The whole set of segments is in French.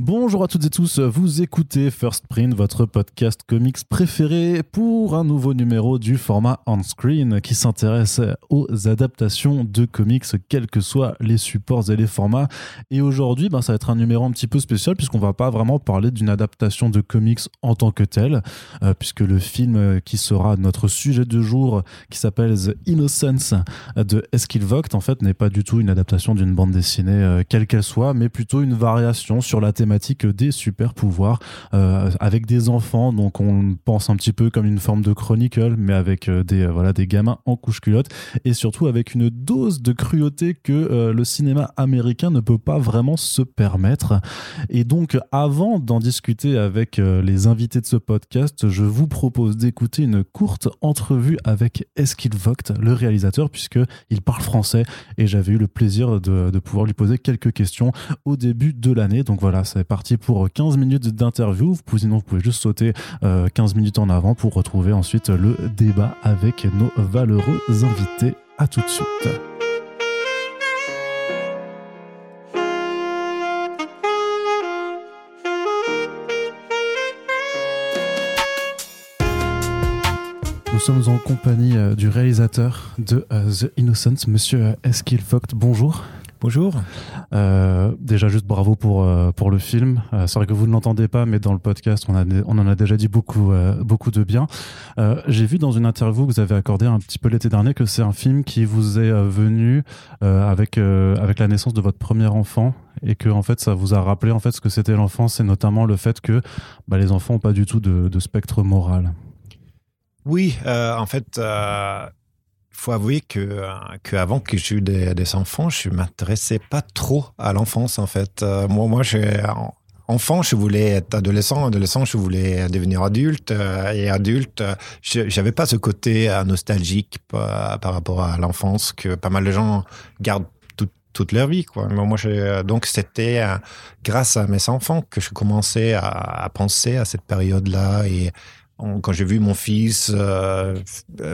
Bonjour à toutes et tous, vous écoutez First Print, votre podcast comics préféré pour un nouveau numéro du format on-screen qui s'intéresse aux adaptations de comics, quels que soient les supports et les formats. Et aujourd'hui, ben, ça va être un numéro un petit peu spécial puisqu'on va pas vraiment parler d'une adaptation de comics en tant que telle, euh, puisque le film qui sera notre sujet du jour, qui s'appelle The Innocence de Eskil en fait, n'est pas du tout une adaptation d'une bande dessinée euh, quelle qu'elle soit, mais plutôt une variation sur la thématique des super pouvoirs euh, avec des enfants. Donc on pense un petit peu comme une forme de chronicle, mais avec euh, des euh, voilà des gamins en couche culotte et surtout avec une dose de cruauté que le cinéma américain ne peut pas vraiment se permettre. Et donc avant d'en discuter avec les invités de ce podcast, je vous propose d'écouter une courte entrevue avec Eskil Vogt, le réalisateur, puisque il parle français et j'avais eu le plaisir de, de pouvoir lui poser quelques questions au début de l'année. Donc voilà, c'est parti pour 15 minutes d'interview. Vous sinon, vous pouvez juste sauter 15 euh, minutes en avant pour retrouver ensuite le débat avec nos valeureux invités. À tout de suite. Nous sommes en compagnie euh, du réalisateur de euh, The Innocent, monsieur Eskil. Bonjour. Bonjour. Euh, déjà, juste bravo pour, euh, pour le film. Euh, c'est vrai que vous ne l'entendez pas, mais dans le podcast, on, a, on en a déjà dit beaucoup, beaucoup de bien. J'ai vu dans une interview que vous avez accordé un petit peu l'été dernier que c'est un film qui vous est venu avec, avec la naissance de votre premier enfant et que en fait ça vous a rappelé en fait ce que c'était l'enfance et notamment le fait que bah, les enfants n'ont pas du tout de, de spectre moral. Oui, en fait il faut avouer que, avant que j'ai eu des, enfants, je m'intéressais pas trop à l'enfance en fait. Euh, moi, moi, enfant, je voulais être adolescent, adolescent, je voulais devenir adulte euh, et adulte, j'avais pas ce côté euh, nostalgique par, rapport à l'enfance que pas mal de gens gardent toute leur vie. Moi, donc c'était grâce à mes enfants que je commençais à, à penser à cette période-là et quand j'ai vu mon fils euh,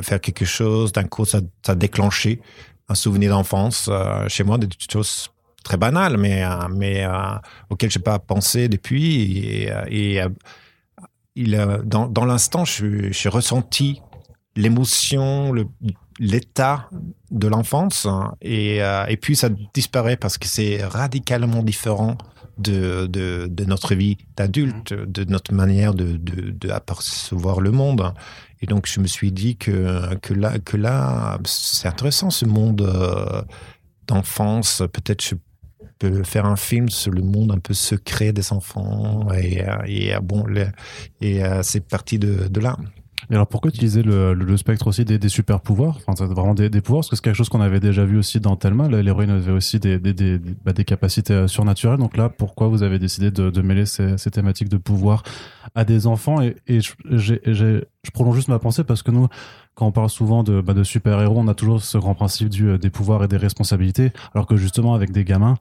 faire quelque chose, d'un coup, ça, a déclenché un souvenir d'enfance euh, chez moi, des choses très banales, mais, euh, auxquelles je n'ai pas pensé depuis. Et, dans, l'instant, j'ai ressenti l'émotion, l'état de l'enfance, et, et puis ça disparaît parce que c'est radicalement différent de, de, notre vie d'adulte, mmh. de notre manière de, de, apercevoir le monde. Et donc, je me suis dit que, que là, que là c'est intéressant ce monde euh, d'enfance. Peut-être je peux faire un film sur le monde un peu secret des enfants. Et, euh, et bon, et euh, c'est parti de, de là. Et alors pourquoi utiliser le, spectre aussi des, super pouvoirs, enfin vraiment des, pouvoirs, parce que c'est quelque chose qu'on avait déjà vu aussi dans Thelma. L'héroïne avait aussi des, bah, capacités euh, surnaturelles. Donc là, pourquoi vous avez décidé de, mêler ces, thématiques de pouvoir à des enfants? Et, je, prolonge juste ma pensée parce que nous, quand on parle souvent de, bah, de super héros, on a toujours ce grand principe euh, des pouvoirs et des responsabilités, alors que justement avec des gamins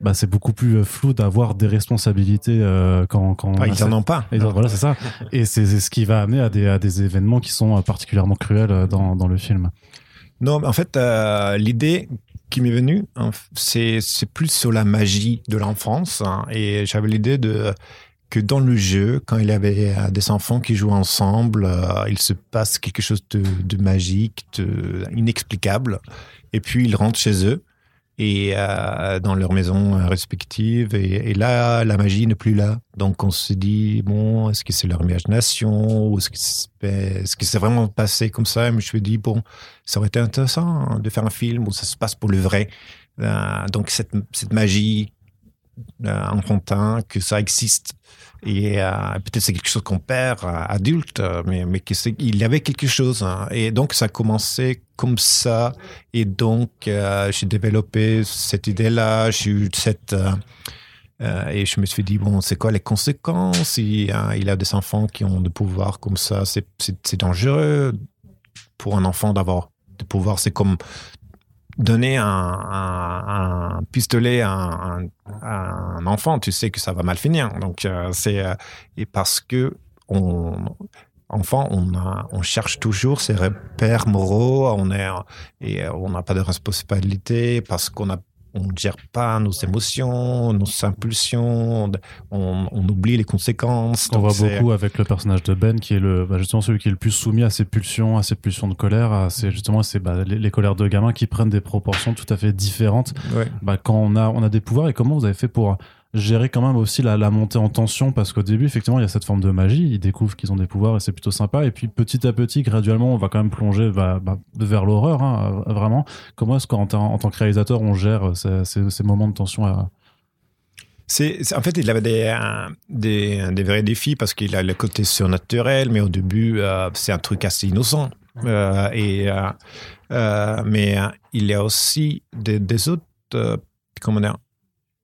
bah, c'est beaucoup plus euh, flou d'avoir des responsabilités euh, quand, quand ah, ils n'en ont pas. Et voilà, c'est ça. Et c'est ce qui va amener à des, à des événements qui sont euh, particulièrement cruels dans, dans le film. Non, en fait, l'idée qui m'est venue, hein, c'est plus sur la magie de l'enfance. Hein, et j'avais l'idée de que dans le jeu, quand il y avait des enfants qui jouent ensemble, il se passe quelque chose de, de magique, de, inexplicable. Et puis ils rentrent chez eux et euh, dans leur maison respective. Et, et, là, la magie n'est plus là. Donc on se dit, bon, est-ce que c'est leur imagination ou est-ce que c'est -ce c'est vraiment passé comme ça? Et je me suis dit, bon, ça aurait été intéressant de faire un film où ça se passe pour le vrai. Euh, donc cette, cette magie euh, enfantin, que ça existe. Et euh, peut-être c'est quelque chose qu'on perd euh, adulte, mais, mais il y avait quelque chose. Hein. Et donc ça a commencé comme ça. Et donc j'ai développé cette idée-là. J'ai eu cette et je me suis dit bon, c'est quoi les conséquences? Il, il a des enfants qui ont des pouvoirs comme ça. C'est dangereux pour un enfant d'avoir des pouvoirs. C'est comme donner un, pistolet à un, enfant, tu sais que ça va mal finir. Donc euh, c'est euh, et parce que on enfant, on, cherche toujours ses repères moraux, on et on n'a pas de responsabilité parce qu'on a on ne gère pas nos émotions, nos impulsions, on, on oublie les conséquences. On voit beaucoup avec le personnage de Ben, qui est le, bah, justement celui qui est le plus soumis à ses pulsions, à ses pulsions de colère, à ces, justement c'est bah, les, les, colères de gamins qui prennent des proportions tout à fait différentes Ouais. bah, quand on a, on a des pouvoirs. Et comment vous avez fait pour gérer quand même aussi la, la montée en tension Parce qu'au début, effectivement, il y a cette forme de magie, ils découvrent qu'ils ont des pouvoirs et c'est plutôt sympa. Et puis petit à petit, graduellement, on va quand même plonger bah, bah, vers l'horreur, hein, vraiment. Comment est-ce qu'en en tant que réalisateur, on gère ces, ces, ces moments de tension à, c'est, en fait, il avait des, euh, des, des vrais défis parce qu'il a le côté surnaturel, mais au début, euh, c'est un truc assez innocent. Euh, et, euh, euh, mais euh, il y a aussi des, des autres. euh, comment dire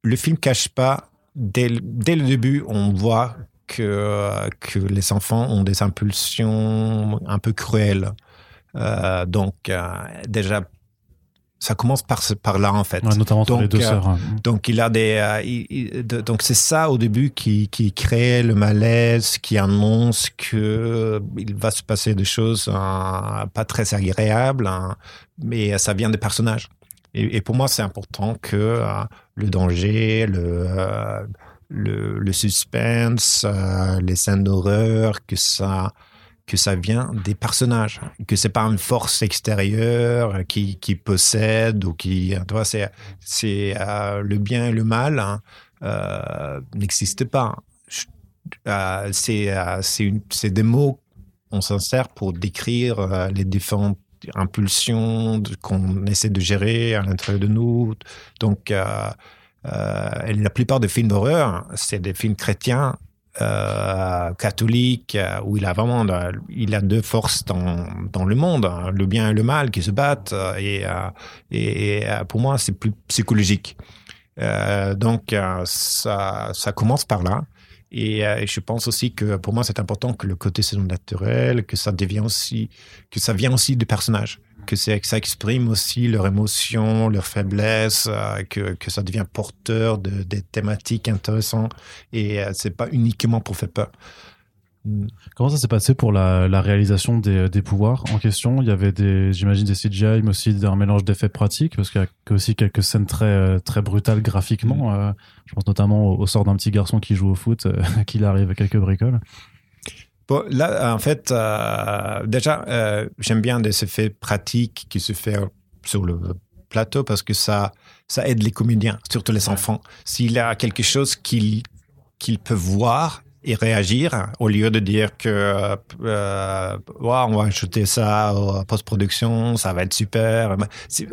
Le film cache pas. Dès, le- dès le début, on voit que, que les enfants ont des impulsions un peu cruelles. Euh, donc, euh, déjà, ça commence par, par là, en fait. ouais, notamment sur les Donc, deux euh, sœurs hein. donc il a des, il- il- de- donc c'est ça au début qui, qui crée le malaise, qui annonce que il va se passer des choses pas très agréables, hein, mais ça vient des personnages. Et, et pour moi, c'est important que le danger, le, euh, le, suspense, euh, les scènes d'horreur, que ça, que ça vient des personnages, que c'est pas une force extérieure qui, qui possède ou qui, tu vois, c'est, c'est euh, le bien et le mal hein, n'existent pas. C'est, c'est, des mots on s'en sert pour décrire les différentes impulsions de- qu'on essaie de gérer à l'intérieur de nous. Donc, euh, euh, la plupart des films d'horreur, c'est des films chrétiens euh, catholiques où il a vraiment il a deux forces dans, dans le monde, hein, le bien et le mal qui se battent. Et, et, et, pour moi, c'est plus psychologique. Donc, ça, ça commence par là. Et, euh, et je pense aussi que pour moi, c'est important que le côté saison naturel, que ça devient aussi, que ça vient aussi du personnage, que, ça exprime aussi leurs émotions, leurs faiblesses, euh, que, que ça devient porteur de, des thématiques intéressantes. Et euh, c'est pas uniquement pour faire peur. Mm. Comment ça s'est passé pour la, la réalisation des, des pouvoirs en question? Il y avait des, j'imagine des CGI, mais aussi un mélange d'effets pratiques, parce qu'il y a aussi quelques scènes très très brutales graphiquement. euh, je pense notamment au, au sort d'un petit garçon qui joue au foot, euh, qu'il arrive à quelques bricoles. Bon, là, en fait, euh, déjà, j'aime bien des effets pratiques qui se font sur le plateau parce que ça, ça aide les comédiens, surtout les enfants. S'il y a quelque chose qu'ils qu'ils peuvent voir et réagir, au lieu de dire que euh, Ouais, on va ajouter ça en post-production, ça va être super.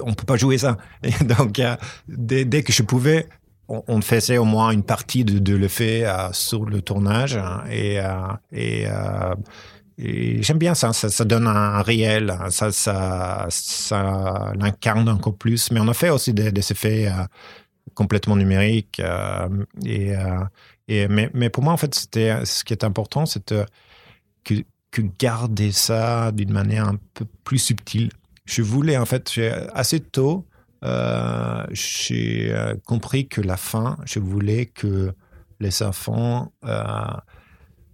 On peut pas jouer ça. Donc, euh, dès, dès que je pouvais, on, faisait au moins une partie de, de l'effet euh, sur le tournage hein, et, euh, et, et j'aime bien ça, ça, donne un réel, hein, ça, ça, ça l'incarne encore plus. Mais on a fait aussi des, effets complètement numériques et, euh, mais, pour moi en fait c'était ce qui est important, c'est euh, que, garder ça d'une manière un peu plus subtile. Je voulais en fait assez tôt euh, j'ai euh, compris que la fin, je voulais que les enfants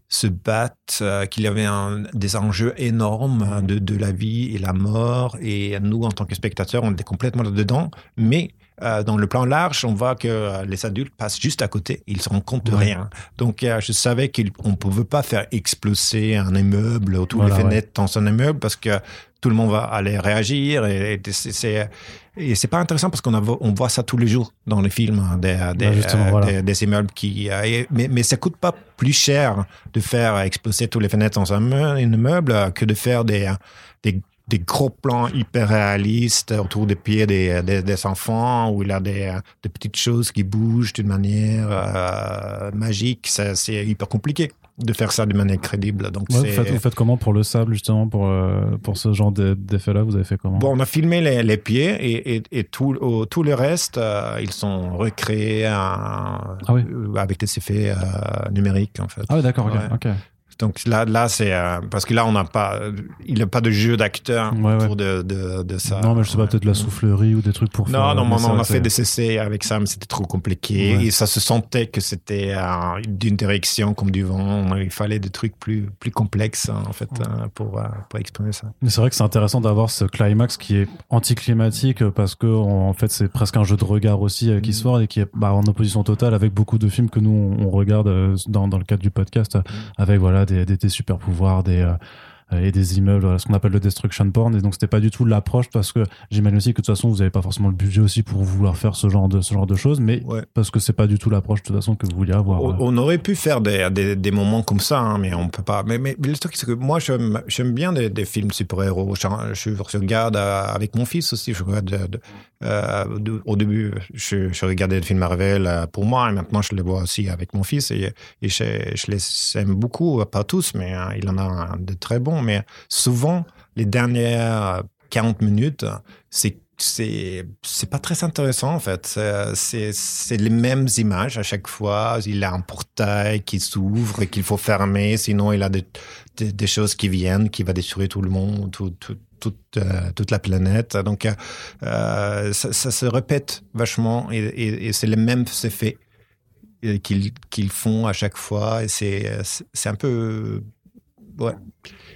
se battent, euh, qu'il y avait des enjeux énormes hein, de, de la vie et la mort. Et nous, en tant que spectateurs, on était complètement là-dedans. Mais euh, dans le plan large, on voit que euh, les adultes passent juste à côté. Ils se rendent compte de Ouais. rien. Donc, euh, je savais qu'on ne pouvait pas faire exploser un immeuble ou toutes Voilà, les ouais. fenêtres dans un immeuble parce que tout le monde va aller réagir et, et c'est- c'est et c'est pas intéressant parce qu'on on voit ça tous les jours dans les films hein, des, des, Bah, euh, voilà. des, des immeubles qui euh, et- mais mais ça coûte pas plus cher de faire exploser toutes les fenêtres dans un meu- un immeuble que de faire des des des gros plans hyper réalistes autour des pieds des, des, des enfants où il y a des, des petites choses qui bougent d'une manière euh, magique. C'est hyper compliqué de faire ça de manière crédible. Donc Ouais, vous, faites, vous faites comment pour le sable, justement, pour, euh, pour ce genre d'e- d'effet-là Vous avez fait comment? Bon, on a filmé les, les pieds et, et, et tout, tout le reste, euh, ils sont recréés euh, oui. euh, avec des effets numériques, en fait. Ah oui, d'accord. Ouais. ok. Donc là, là c'est euh, parce que là, on n'a pas, il n'y a pas de jeu d'acteur Ouais, ouais. autour de, de, de ça. Non, mais je sais pas, Ouais. peut-être la soufflerie ou des trucs pour Non, faire. non, on, a fait des essais avec ça, mais c'était trop compliqué. Et ça se sentait que c'était euh, d'une direction comme du vent. Il fallait des trucs plus, plus complexes, hein, en fait, euh, pour, euh, pour exprimer ça. Mais c'est vrai que c'est intéressant d'avoir ce climax qui est anticlimatique parce que en fait c'est presque un jeu de regard aussi euh, qui Mm. et qui est bah, en opposition totale avec beaucoup de films que nous on, on regarde dans, dans le cadre du podcast Mm. avec voilà des, super pouvoirs des euh, et des immeubles, ce qu'on appelle le destruction porn. Et donc, c'était pas du tout l'approche parce que j'imagine aussi que de toute façon, vous avez pas forcément le budget aussi pour vouloir faire ce genre de, ce genre de choses, mais Ouais. parce que c'est pas du tout l'approche de toute façon que vous vouliez avoir. On, euh. on aurait pu faire des, des, des moments comme ça, hein, mais on peut pas. Mais, le truc, c'est que moi, j'aime bien des, des films super-héros. Je, je, je regarde euh, avec mon fils aussi. Je regarde, de- de- euh, de- au début, je, je regardais des films Marvel euh, pour moi, et maintenant, je les vois aussi avec mon fils. Et, et je, les aime beaucoup, pas tous, mais euh, il en a de très bons. Mais souvent, les dernières 40 minutes, c'est c'est c'est pas très intéressant en fait. C'est- les mêmes images à chaque fois. Il a un portail qui s'ouvre et qu'il faut fermer, sinon il a des, des, choses qui viennent, qui va détruire tout le monde, tout, tout- toute euh, toute la planète. Donc euh, euh, ça, se répète vachement et, c'est les mêmes effets euh, qu'ils qu'ils font à chaque fois et c'est un peu ouais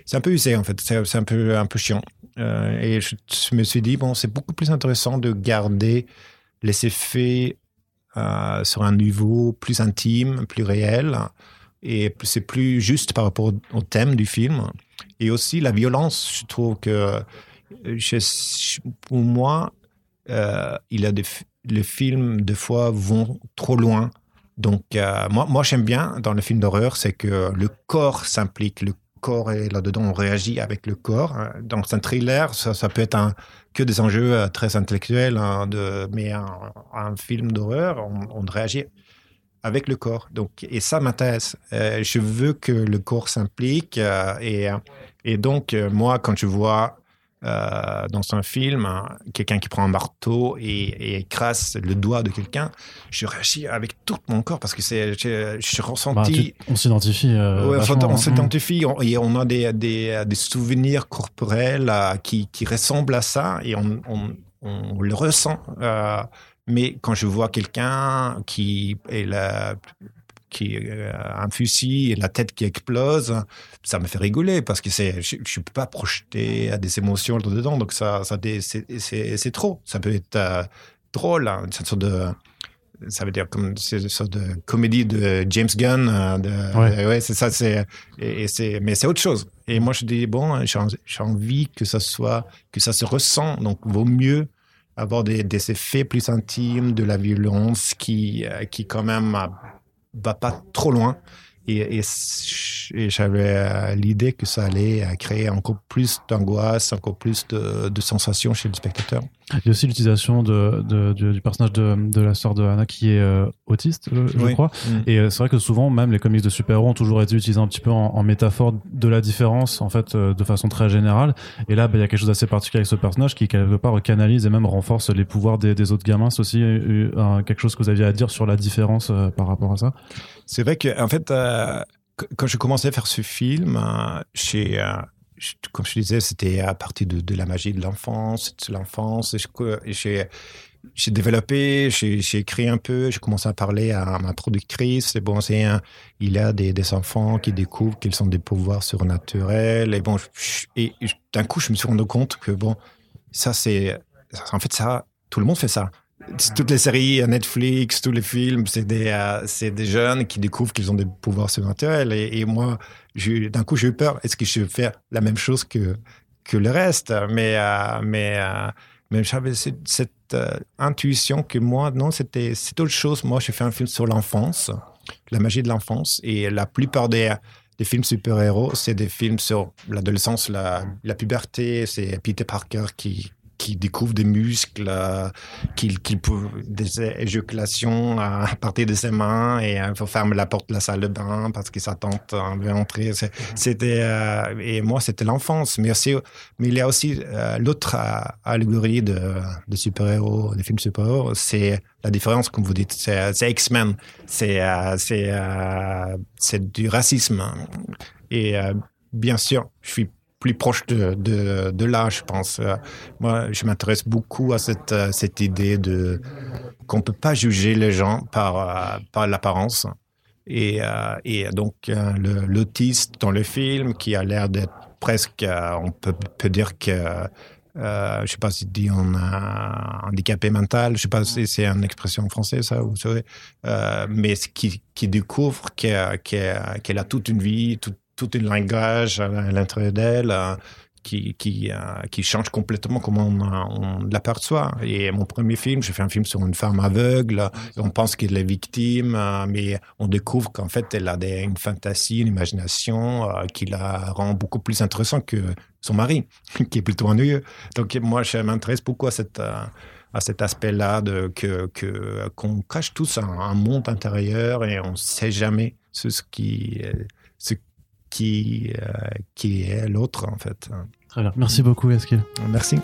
c'est un peu usé en fait. C'est un peu un peu chiant. Euh, et je, me suis dit, bon, c'est beaucoup plus intéressant de garder les effets euh, sur un niveau plus intime, plus réel, et c'est plus juste par rapport au, thème du film. Et aussi la violence, je trouve que, pour moi, euh, il a des, les films, des fois, vont trop loin. Donc, euh, moi, moi j'aime bien dans le film d'horreur, c'est que le corps s'implique, corps est là-dedans, on réagit avec le corps. Dans un thriller, ça, ça peut être que des enjeux euh, très intellectuels, hein, mais un, film d'horreur, on, on réagit avec le corps. Donc, et ça m'intéresse. Euh, je veux que le corps s'implique. euh, et, et donc, euh, moi, quand je vois euh, dans un film hein, quelqu'un qui prend un marteau et, et écrase le doigt de quelqu'un, je réagis avec tout mon corps parce que c'est, je, je Bah, ressenti. tu- on s'identifie. euh, Ouais, on hein. s'identifie on- et on a des, des, des souvenirs corporels euh, qui, qui ressemblent à ça et on, on, on le ressent. euh, mais quand je vois quelqu'un qui est là, qui euh, un fusil et la tête qui explose, ça me fait rigoler parce que c'est, je, je peux pas projeter des émotions dedans, donc ça, c'est, trop. Ça peut être euh, drôle, hein, cette sorte de ça veut dire comme c'est une sorte de comédie de James Gunn euh, de, Ouais. ouais, c'est ça c'est et, et c'est mais c'est autre chose. Et moi je dis bon j'ai en- j'ai envie que ça soit que ça se ressent. Donc vaut mieux avoir des, des effets plus intimes de la violence qui qui quand même va pas trop loin et, et, et j'avais euh, l'idée que ça allait euh, créer encore plus d'angoisse encore plus de, de sensations chez le spectateur Il y a aussi l'utilisation de, de- du, du personnage de, la sœur de Hannah qui est euh, autiste, je, je Oui. crois. Mm. Et c'est vrai que souvent, même les comics de super-héros ont toujours été utilisés un petit peu en, en métaphore de la différence, en fait, de façon très générale. Et là, bah, il y a quelque chose d'assez particulier avec ce personnage qui, quelque part, canalise et même renforce les pouvoirs des, des autres gamins. C'est aussi euh, quelque chose que vous aviez à dire sur la différence euh, par rapport à ça? C'est vrai que, en fait, euh, qu- quand je commençais à faire ce film, euh, euh, comme je disais, c'était à partir de, la magie de l'enfance, de l'enfance. J'ai, développé, j'ai, écrit un peu, j'ai commencé à parler à ma productrice. Et bon, c'est il y a des, enfants qui découvrent qu'ils ont des pouvoirs surnaturels. Et bon, et d'un coup, je me suis rendu compte que bon, ça c'est, en fait, ça, tout le monde fait ça toutes les séries à Netflix, tous les films, c'est des, euh, c'est des jeunes qui découvrent qu'ils ont des pouvoirs surnaturels. Et, moi, d'un coup, j'ai eu peur. Est-ce que je vais faire la même chose que, que le reste? Mais, euh, mais, euh, j'avais cette, euh, intuition que moi, non, c'était autre chose. Moi, j'ai fait un film sur l'enfance, la magie de l'enfance. Et la plupart des, des films super-héros, c'est des films sur l'adolescence, la, la puberté. C'est Peter Parker qui qui découvre des muscles, euh, qu'il peut des éjaculations à partir de ses mains et il faut fermer la porte de la salle de bain parce que sa tante euh, veut entrer. C'est- C'était euh, et moi c'était l'enfance, mais aussi mais il y a aussi euh, l'autre euh, allégorie de, de super-héros, des films super-héros, c'est la différence comme vous dites, c'est X-Men, c'est euh, c'est euh, c'est du racisme. Et bien sûr, je suis plus proche de, de, là, je pense. moi, je m'intéresse beaucoup à cette, cette idée de qu'on peut pas juger les gens par, par l'apparence. Et, donc, l'autiste dans le film, qui a l'air d'être presque, on peut, dire que euh, je sais pas si dit on a handicapé mental, je sais pas si c'est une expression française ça, vous savez, euh, mais qui, découvre qu'elle a toute une vie, tout, tout un langage à l'intérieur d'elle, euh, qui, qui, euh, qui change complètement comment on, on l'aperçoit. Et mon premier film, j'ai fait un film sur une femme aveugle. on pense qu'elle est victime, euh, mais on découvre qu'en fait, elle a des, une fantaisie, une imagination euh, qui la rend beaucoup plus intéressante que son mari, qui est plutôt ennuyeux. Donc moi, je m'intéresse beaucoup à cette à cet aspect-là de que qu'on cache tous un, monde intérieur et on ne sait jamais ce qui ce qui qui est l'autre en fait. Très bien. Merci beaucoup, Eskil. Merci.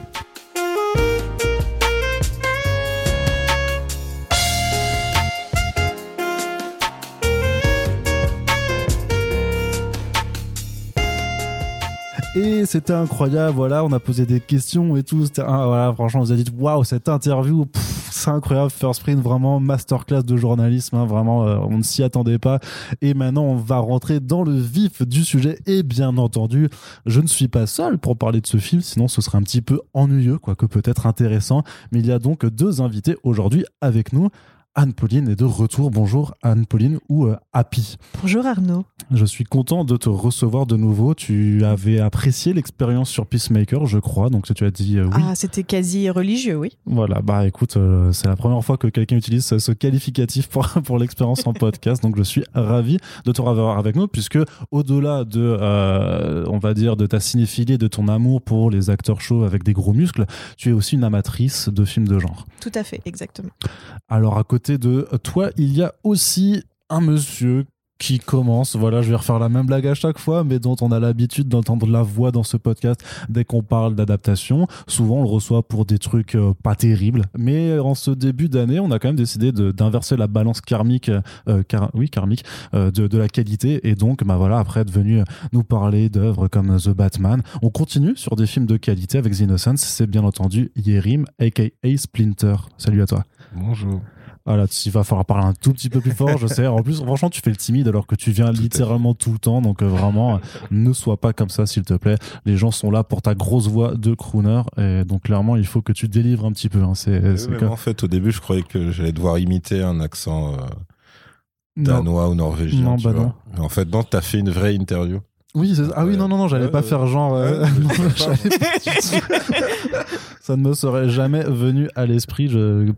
Et c'était incroyable, voilà, on a posé des questions et tout. voilà, franchement, on vous a dit, waouh, cette interview, c'est incroyable. First Print, vraiment masterclass de journalisme, hein, vraiment, euh, on ne s'y attendait pas. Et maintenant, on va rentrer dans le vif du sujet. Et bien entendu, je ne suis pas seul pour parler de ce film, sinon ce serait un petit peu ennuyeux, quoique peut-être intéressant. Mais il y a donc deux invités aujourd'hui avec nous. Anne-Pauline est de retour. Bonjour Anne-Pauline ou euh, Happy. Bonjour Arnaud. Je suis content de te recevoir de nouveau. Tu avais apprécié l'expérience sur Peacemaker, je crois, donc tu as dit euh, oui. Ah, c'était quasi religieux, oui. Voilà, bah écoute, euh, c'est la première fois que quelqu'un utilise ce, qualificatif pour, pour l'expérience en podcast, donc je suis ravi de te revoir avec nous, puisque au-delà de, on va dire, de ta cinéphilie, de ton amour pour les acteurs chauds avec des gros muscles, tu es aussi une amatrice de films de genre. Tout à fait, exactement. Alors à côté de toi, il y a aussi un monsieur qui commence, voilà, je vais refaire la même blague à chaque fois, mais dont on a l'habitude d'entendre la voix dans ce podcast dès qu'on parle d'adaptation. Souvent, on le reçoit pour des trucs euh, pas terribles, mais en ce début d'année, on a quand même décidé d'inverser la balance karmique, euh, oui, karmique, euh, de, de, la qualité, et donc, bah voilà, après être venu nous parler d'œuvres comme The Batman, on continue sur des films de qualité avec The Innocence, c'est bien entendu Yerim, aka Splinter. Salut à toi. Bonjour. Voilà, il va falloir parler un tout petit peu plus fort, je sais. En plus, franchement, tu fais le timide alors que tu viens littéralement tout le temps. Donc, euh, vraiment, ne sois pas comme ça, s'il te plaît. Les gens sont là pour ta grosse voix de crooner. Et donc, clairement, il faut que tu délivres un petit peu. Hein. C'est, En fait, au début, je croyais que j'allais devoir imiter un accent euh, danois ou norvégien. Non, bah non. en fait, non, t'as fait une vraie interview. Oui, ah oui, non, non, non, j'allais pas faire genre. Euh, ça ne me serait jamais venu à l'esprit.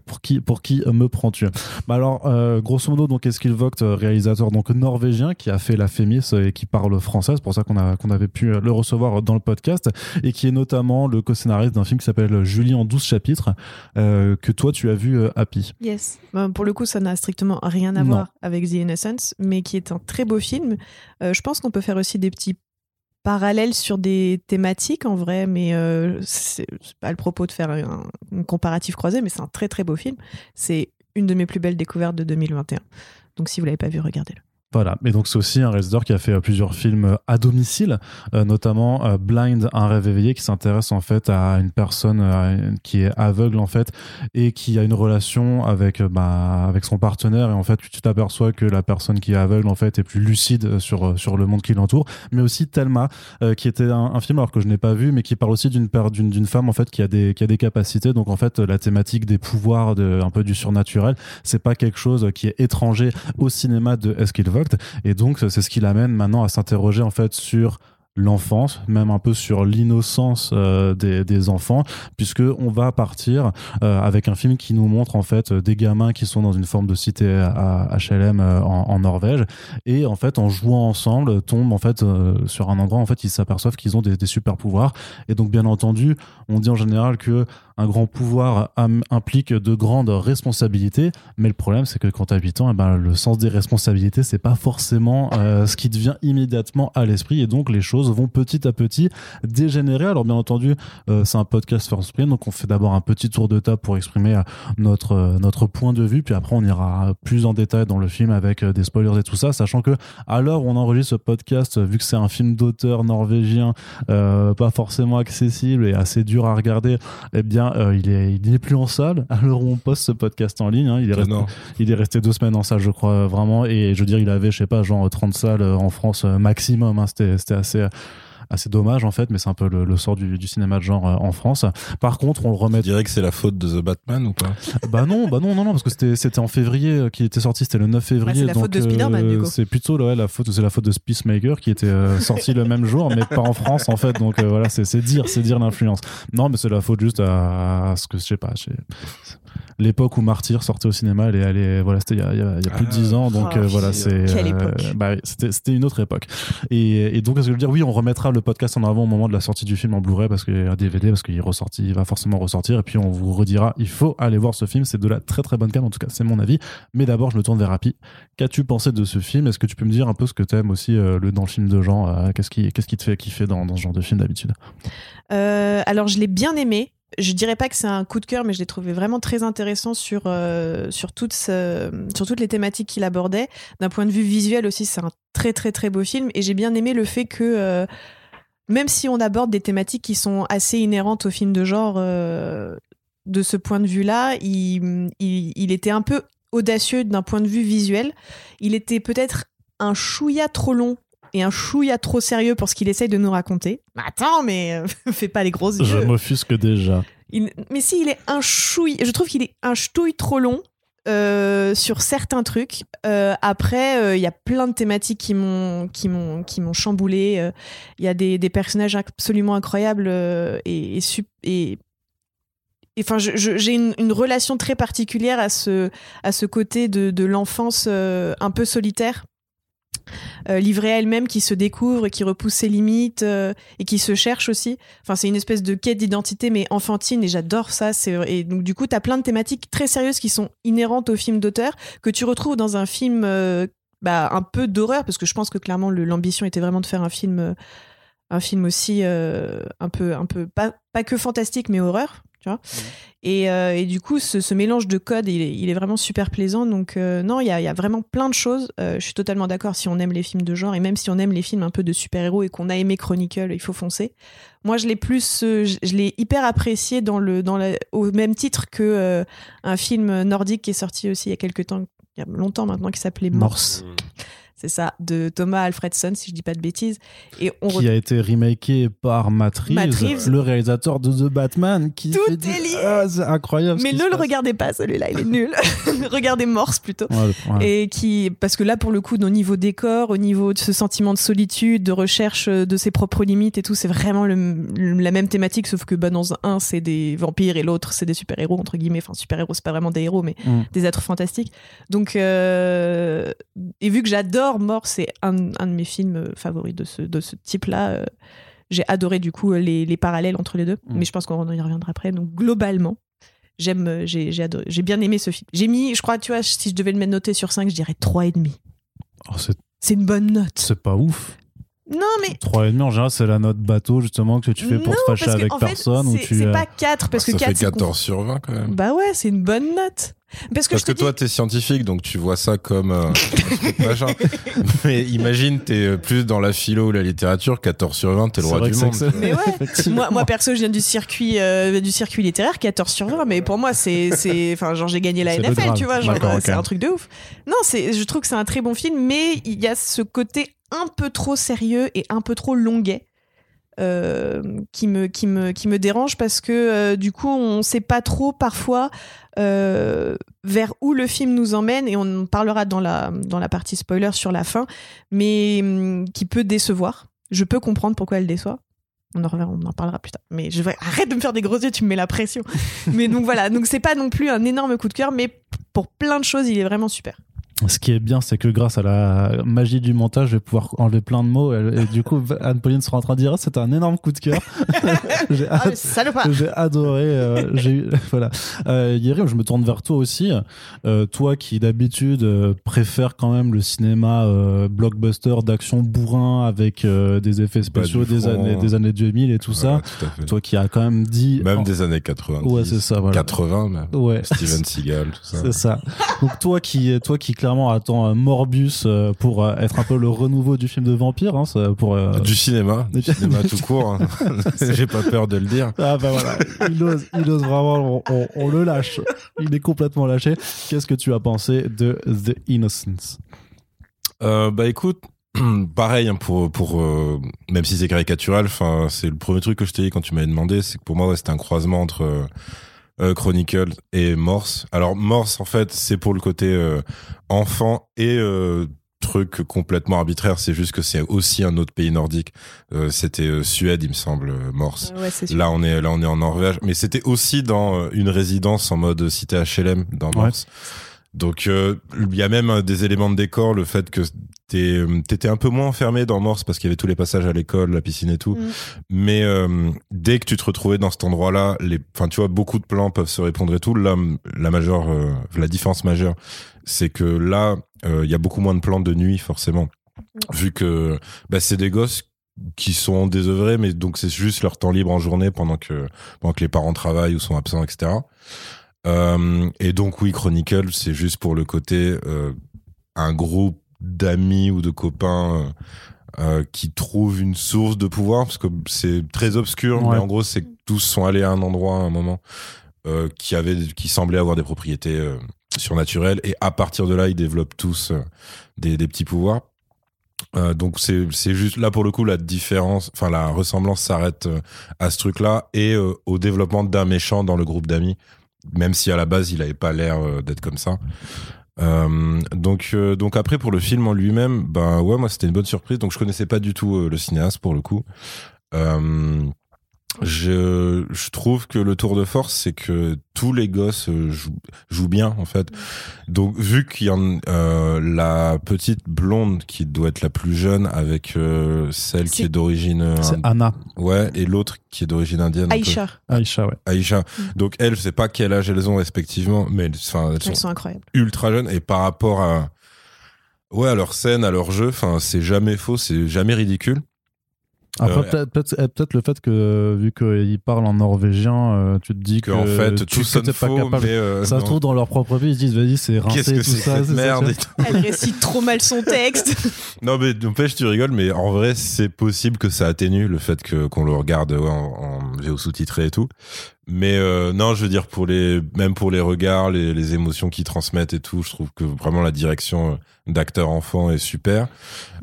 Pour qui, pour qui me prends-tu? Bah Alors, euh, grosso modo, donc, est-ce qu'il Vogt, euh, réalisateur donc norvégien, qui a fait La Fémis et qui parle français, c'est pour ça qu'on a qu'on avait pu le recevoir dans le podcast, et qui est notamment le co-scénariste d'un film qui s'appelle Julie en 12 chapitres, que toi tu as vu Happy. Yes. Bah, pour le coup, ça n'a strictement rien à voir avec The Innocence, mais qui est un très beau film. je pense qu'on peut faire aussi des petits parallèle sur des thématiques en vrai, mais euh, c'est pas le propos de faire un, comparatif croisé, mais c'est un très très beau film. C'est une de mes plus belles découvertes de 2021. Donc si vous l'avez pas vu, regardez-le. Voilà, et donc c'est aussi un réalisateur qui a fait euh, plusieurs films euh, à domicile, euh, notamment Blind, un rêve éveillé, qui s'intéresse en fait à une personne qui est aveugle en fait et qui a une relation avec bah, avec son partenaire. Et en fait tu t'aperçois que la personne qui est aveugle en fait est plus lucide sur sur le monde qui l'entoure, mais aussi Thelma, qui était un, film alors que je n'ai pas vu, mais qui parle aussi d'une femme en fait qui a des qui a des capacités, donc en fait la thématique des pouvoirs, de, un peu du surnaturel, c'est pas quelque chose qui est étranger au cinéma de Et donc, c'est ce qui l'amène maintenant à s'interroger en fait sur l'enfance, même un peu sur l'innocence euh, des, enfants, puisque on va partir euh, avec un film qui nous montre en fait des gamins qui sont dans une forme de cité à HLM euh, en, Norvège. Et en fait en jouant ensemble tombent en fait sur un endroit en fait ils s'aperçoivent qu'ils ont des, super pouvoirs. Et donc bien entendu on dit en général que un grand pouvoir implique de grandes responsabilités, mais le problème c'est que quand tu as 8 ans, eh ben, le sens des responsabilités c'est pas forcément ce qui te vient immédiatement à l'esprit et donc les choses vont petit à petit dégénérer. Alors bien entendu, c'est un podcast First Print, donc on fait d'abord un petit tour de table pour exprimer notre notre point de vue, puis après on ira plus en détail dans le film avec des spoilers et tout ça, sachant que à l'heure où on enregistre ce podcast, vu que c'est un film d'auteur norvégien, pas forcément accessible et assez dur à regarder, eh bien il est il n'est plus en salle où on poste ce podcast en ligne. Hein. il est resté, il est resté deux semaines en salle, je crois vraiment, et je veux dire il avait je sais pas genre 30 salles en France maximum. Hein. c'était assez assez dommage en fait, mais c'est un peu le, sort du, cinéma de genre euh, en France. Par contre, on le remet. Tu dirais que c'est la faute de The Batman ou pas? Bah non, bah non, non, non, parce que c'était c'était en février euh, qui était sorti, c'était le 9 février. c'est la faute de Spider-Man du euh, coup. C'est plutôt ouais, la faute, c'est la faute de Peacemaker qui était sorti le même jour, mais pas en France en fait. Donc voilà, c'est dire, c'est dire l'influence. Non, mais c'est la faute juste à, ce que je sais pas l'époque où Martyr sortait au cinéma, elle est, voilà, c'était il y a, plus de 10 ans, donc oh, voilà, c'est. bah, c'était une autre époque. Et, et donc, ce que je veux dire, oui, on remettra le podcast en avant au moment de la sortie du film en Blu-ray parce qu'il y a un DVD, parce qu'il ressorti, il va forcément ressortir, et puis on vous redira, il faut aller voir ce film, c'est de la très très bonne cam, en tout cas, c'est mon avis. Mais d'abord, je me tourne vers Happy. Qu'as-tu pensé de ce film? Est-ce que tu peux me dire un peu ce que tu aimes aussi euh, le, dans le film de genre euh, Qu'est-ce qui, qu'est-ce qui te fait kiffer dans, dans ce genre de film d'habitude? Euh, Alors, je l'ai bien aimé je dirais pas que c'est un coup de cœur, mais je l'ai trouvé vraiment très intéressant sur, euh, sur, toutes, les thématiques qu'il abordait. D'un point de vue visuel aussi, c'est un très très très beau film. Et j'ai bien aimé le fait que, euh, même si on aborde des thématiques qui sont assez inhérentes au film de genre, euh, de ce point de vue-là, il, il, était un peu audacieux d'un point de vue visuel. Il était peut-être un chouïa trop long et un chouïa trop sérieux pour ce qu'il essaye de nous raconter. Attends, mais euh, fais pas les grosses yeux. Je m'offusque déjà. Mais si, il est un chouille. Je trouve qu'il est un ch'touille trop long. Euh, sur certains trucs. Euh, après, il y a plein de thématiques qui m'ont qui m'ont qui m'ont chamboulé. Il y a des, des, personnages absolument incroyables et, et, enfin, j'ai une, une, relation très particulière à ce à ce côté de, de l'enfance un peu solitaire euh, livrée à elle-même, qui se découvre, qui repousse ses limites euh, et qui se cherche aussi. Enfin, c'est une espèce de quête d'identité, mais enfantine, et j'adore ça. Et donc, du coup, tu as plein de thématiques très sérieuses qui sont inhérentes au film d'auteur, que tu retrouves dans un film euh, bah, un peu d'horreur, parce que je pense que clairement, l'ambition était vraiment de faire un film. un film aussi un peu un peu pas, pas que fantastique mais horreur Mmh. Euh, et, du coup, ce, mélange de codes, il est, vraiment super plaisant. Donc, euh, non, il y a, vraiment plein de choses. Euh, je suis totalement d'accord si on aime les films de genre et même si on aime les films un peu de super-héros et qu'on a aimé Chronicle, il faut foncer. Moi, je l'ai plus, je, l'ai hyper apprécié dans le, dans au même titre que un film nordique qui est sorti aussi il y a quelques temps, il y a longtemps maintenant, qui s'appelait Morse. Morse c'est ça, de Thomas Alfredson, si je dis pas de bêtises. Et on qui a été remaké par Matt Reeves, le réalisateur de The Batman. Qui Tout est lié. Ah, c'est incroyable. Mais ne le regardez pas, celui-là, il est nul. regardez Morse plutôt. Et qui, parce que là, pour le coup, au niveau décor, au niveau de ce sentiment de solitude, de recherche de ses propres limites et tout, c'est vraiment la même thématique, sauf que bah, dans un, c'est des vampires et l'autre, c'est des super-héros, entre guillemets. Enfin, super-héros, c'est pas vraiment des héros, mais mm. des êtres fantastiques. Donc, euh, et vu que j'adore Mort, c'est un, de mes films favoris de ce, de ce type-là. Euh, j'ai adoré du coup les, les, parallèles entre les deux, mm. mais je pense qu'on y reviendra après. Donc globalement, j'aime, euh, j'ai, j'ai, adoré, j'ai bien aimé ce film. J'ai mis, je crois, tu vois, si je devais le mettre noté sur 5, je dirais 3,5. Oh, c'est... c'est une bonne note. C'est pas ouf. Non, mais. 3,5 en général, c'est la note bateau justement que tu fais pour te fâcher avec personne. C'est, tu... c'est pas 4 parce bah, que ça 4. fait 14 sur 20 quand même. Bah ouais, c'est une bonne note. Parce que, Parce que toi, t'es scientifique, donc tu vois ça comme euh, Mais imagine, t'es euh, plus dans la philo ou la littérature, 14 sur 20, t'es le roi du monde. Mais ouais, moi, moi, perso, je viens du circuit, euh, du circuit littéraire, 14 sur 20, mais pour moi, c'est, c'est, enfin, genre, j'ai gagné la NFL, tu vois, genre, c'est un truc de ouf. Non, c'est, je trouve que c'est un très bon film, mais il y a ce côté un peu trop sérieux et un peu trop longuet. Euh, qui me qui me qui me dérange parce que euh, du coup on sait pas trop parfois euh, vers où le film nous emmène et on en parlera dans la dans la partie spoiler sur la fin mais hum, qui peut décevoir je peux comprendre pourquoi elle déçoit on en, on en parlera plus tard. Mais je vais arrête de me faire des gros yeux, tu me mets la pression. mais donc voilà, donc c'est pas non plus un énorme coup de cœur, mais pour plein de choses, il est vraiment super. Ce qui est bien, c'est que grâce à la magie du montage, je vais pouvoir enlever plein de mots. Et, et du coup, Anne-Pauline sera en train de dire ah, c'était un énorme coup de cœur. j'ai Ah, ad- j'ai adoré. euh, j'ai eu- voilà. Euh, Yérim, je me tourne vers toi aussi. Euh, toi qui d'habitude euh, préfère quand même le cinéma euh, blockbuster d'action bourrin avec euh, des effets spéciaux du des front. années, des années 2000 et tout Ouais, ça. tout à fait. Toi qui as quand même dit. Même en- des années 90. Ouais, c'est ça. Voilà. 80 même. Ouais. Steven Seagal, tout ça. C'est ça. Donc toi qui, toi qui clairement attends euh, Morbus euh, pour euh, être un peu le renouveau du film de vampire, hein, pour. euh, Du cinéma, du cinéma tout court. hein. J'ai pas peur de le dire. Ah bah voilà, il ose, il ose vraiment, on, on- on le lâche. Il est complètement lâché. Qu'est-ce que tu as pensé de The Innocence Euh, bah écoute, pareil hein, pour pour euh, même si c'est caricatural, enfin c'est le premier truc que je t'ai dit quand tu m'avais demandé, c'est que pour moi ouais, c'était un croisement entre euh, Chronicle et Morse. Alors Morse en fait c'est pour le côté euh, enfant et euh, truc complètement arbitraire, c'est juste que c'est aussi un autre pays nordique. Euh, c'était euh, Suède il me semble euh, Morse. Ouais, c'est sûr. Là, on est là, on est en Norvège, mais c'était aussi dans euh, une résidence en mode cité HLM dans Ouais. Donc, euh, il y a même euh, des éléments de décor, le fait que euh, t'étais un peu moins enfermé dans Morse parce qu'il y avait tous les passages à l'école, la piscine et tout. Mm. Mais euh, dès que tu te retrouvais dans cet endroit-là, les, enfin, tu vois, beaucoup de plans peuvent se répondre et tout. Là, la majeure, euh, la différence majeure, c'est que là, euh, il y a beaucoup moins de plans de nuit, forcément, vu que bah, c'est des gosses qui sont désœuvrés, mais donc c'est juste leur temps libre en journée pendant que pendant que les parents travaillent ou sont absents, etc. Euh, et donc oui, Chronicle, c'est juste pour le côté euh, un groupe d'amis ou de copains euh, qui trouvent une source de pouvoir, parce que c'est très obscur, Ouais. mais en gros, c'est que tous sont allés à un endroit à un moment qui avait, qui semblait avoir des propriétés surnaturelles, et à partir de là, ils développent tous des, des petits pouvoirs. Euh, donc c'est c'est juste là pour le coup la différence, enfin la ressemblance s'arrête euh, à ce truc-là et euh, au développement d'un méchant dans le groupe d'amis, même si à la base il avait pas l'air euh, d'être comme ça. Euh, donc euh, donc après pour le film en lui-même, ben ouais moi c'était une bonne surprise. Donc je connaissais pas du tout le cinéaste pour le coup. Euh, je, je trouve que le tour de force, c'est que tous les gosses euh, jouent, jouent bien en fait. Donc vu qu'il y en euh, la petite blonde qui doit être la plus jeune avec euh, celle qui est d'origine euh, C'est ind- Anna, ouais et l'autre qui est d'origine indienne. un peu. Aïcha, Aïcha, ouais. Aïcha. Donc elles, je sais pas quel âge elles ont respectivement, mais elles sont elles sont incroyables. ultra jeunes et par rapport à ouais à leur scène, à leur jeu, enfin c'est jamais faux, c'est jamais ridicule. Après, Euh, peut-être peut-être- eh, peut-être le fait que, vu qu'il parle en norvégien, euh, tu te dis que, Que en fait tu tout pas faux, capable. mais euh, ça se trouve dans leur propre pays, ils se disent vas-y, c'est rincé, Qu'est-ce que tout c'est ça. cette merde et tout. Elle récite trop mal son texte. Non mais n'empêche tu rigoles mais en vrai c'est possible que ça atténue le fait que qu'on le regarde ouais, en, en VO sous-titré et tout. Mais euh, non, je veux dire pour les même pour les regards, les, les émotions qu'ils transmettent et tout, je trouve que vraiment la direction euh, d'acteur enfant est super.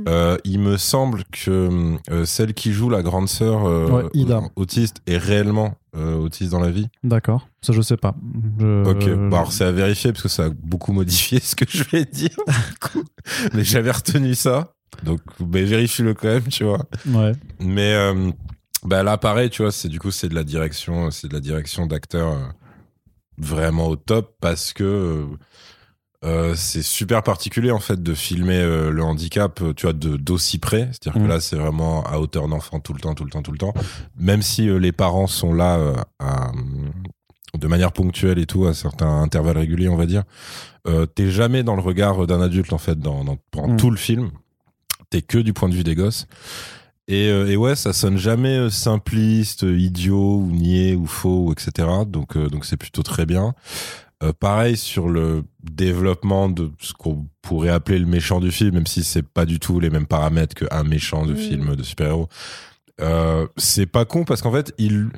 Mm. Euh, il me semble que euh, celle qui joue la grande sœur euh, Ouais, Ida. autiste est réellement euh, autiste dans la vie. D'accord, ça je sais pas. Je- Ok, bon, alors c'est à vérifier parce que ça a beaucoup modifié ce que je vais dire. mais j'avais retenu ça. Donc, ben, vérifie-le quand même, tu vois. Ouais. Mais euh, bah là, pareil, tu vois, c'est du coup c'est de la direction, c'est de la direction d'acteur euh, vraiment au top parce que euh, euh, c'est super particulier en fait de filmer euh, le handicap, tu vois, de d'aussi près. C'est-à-dire que là, c'est vraiment à hauteur d'enfant tout le temps, tout le temps, tout le temps. Même si euh, les parents sont là à, de manière ponctuelle et tout, à certains intervalles réguliers, on va dire. T'es jamais dans le regard d'un adulte en fait dans, dans pendant Mhm. tout le film. T'es que du point de vue des gosses. Et, euh, et ouais, ça sonne jamais euh, simpliste, euh, idiot ou niais ou faux, ou etc. Donc donc c'est plutôt très bien. Euh, pareil sur le développement de ce qu'on pourrait appeler le méchant du film, même si c'est pas du tout les mêmes paramètres qu'un méchant de Mm. film de super-héros. Euh, c'est pas con parce qu'en fait, il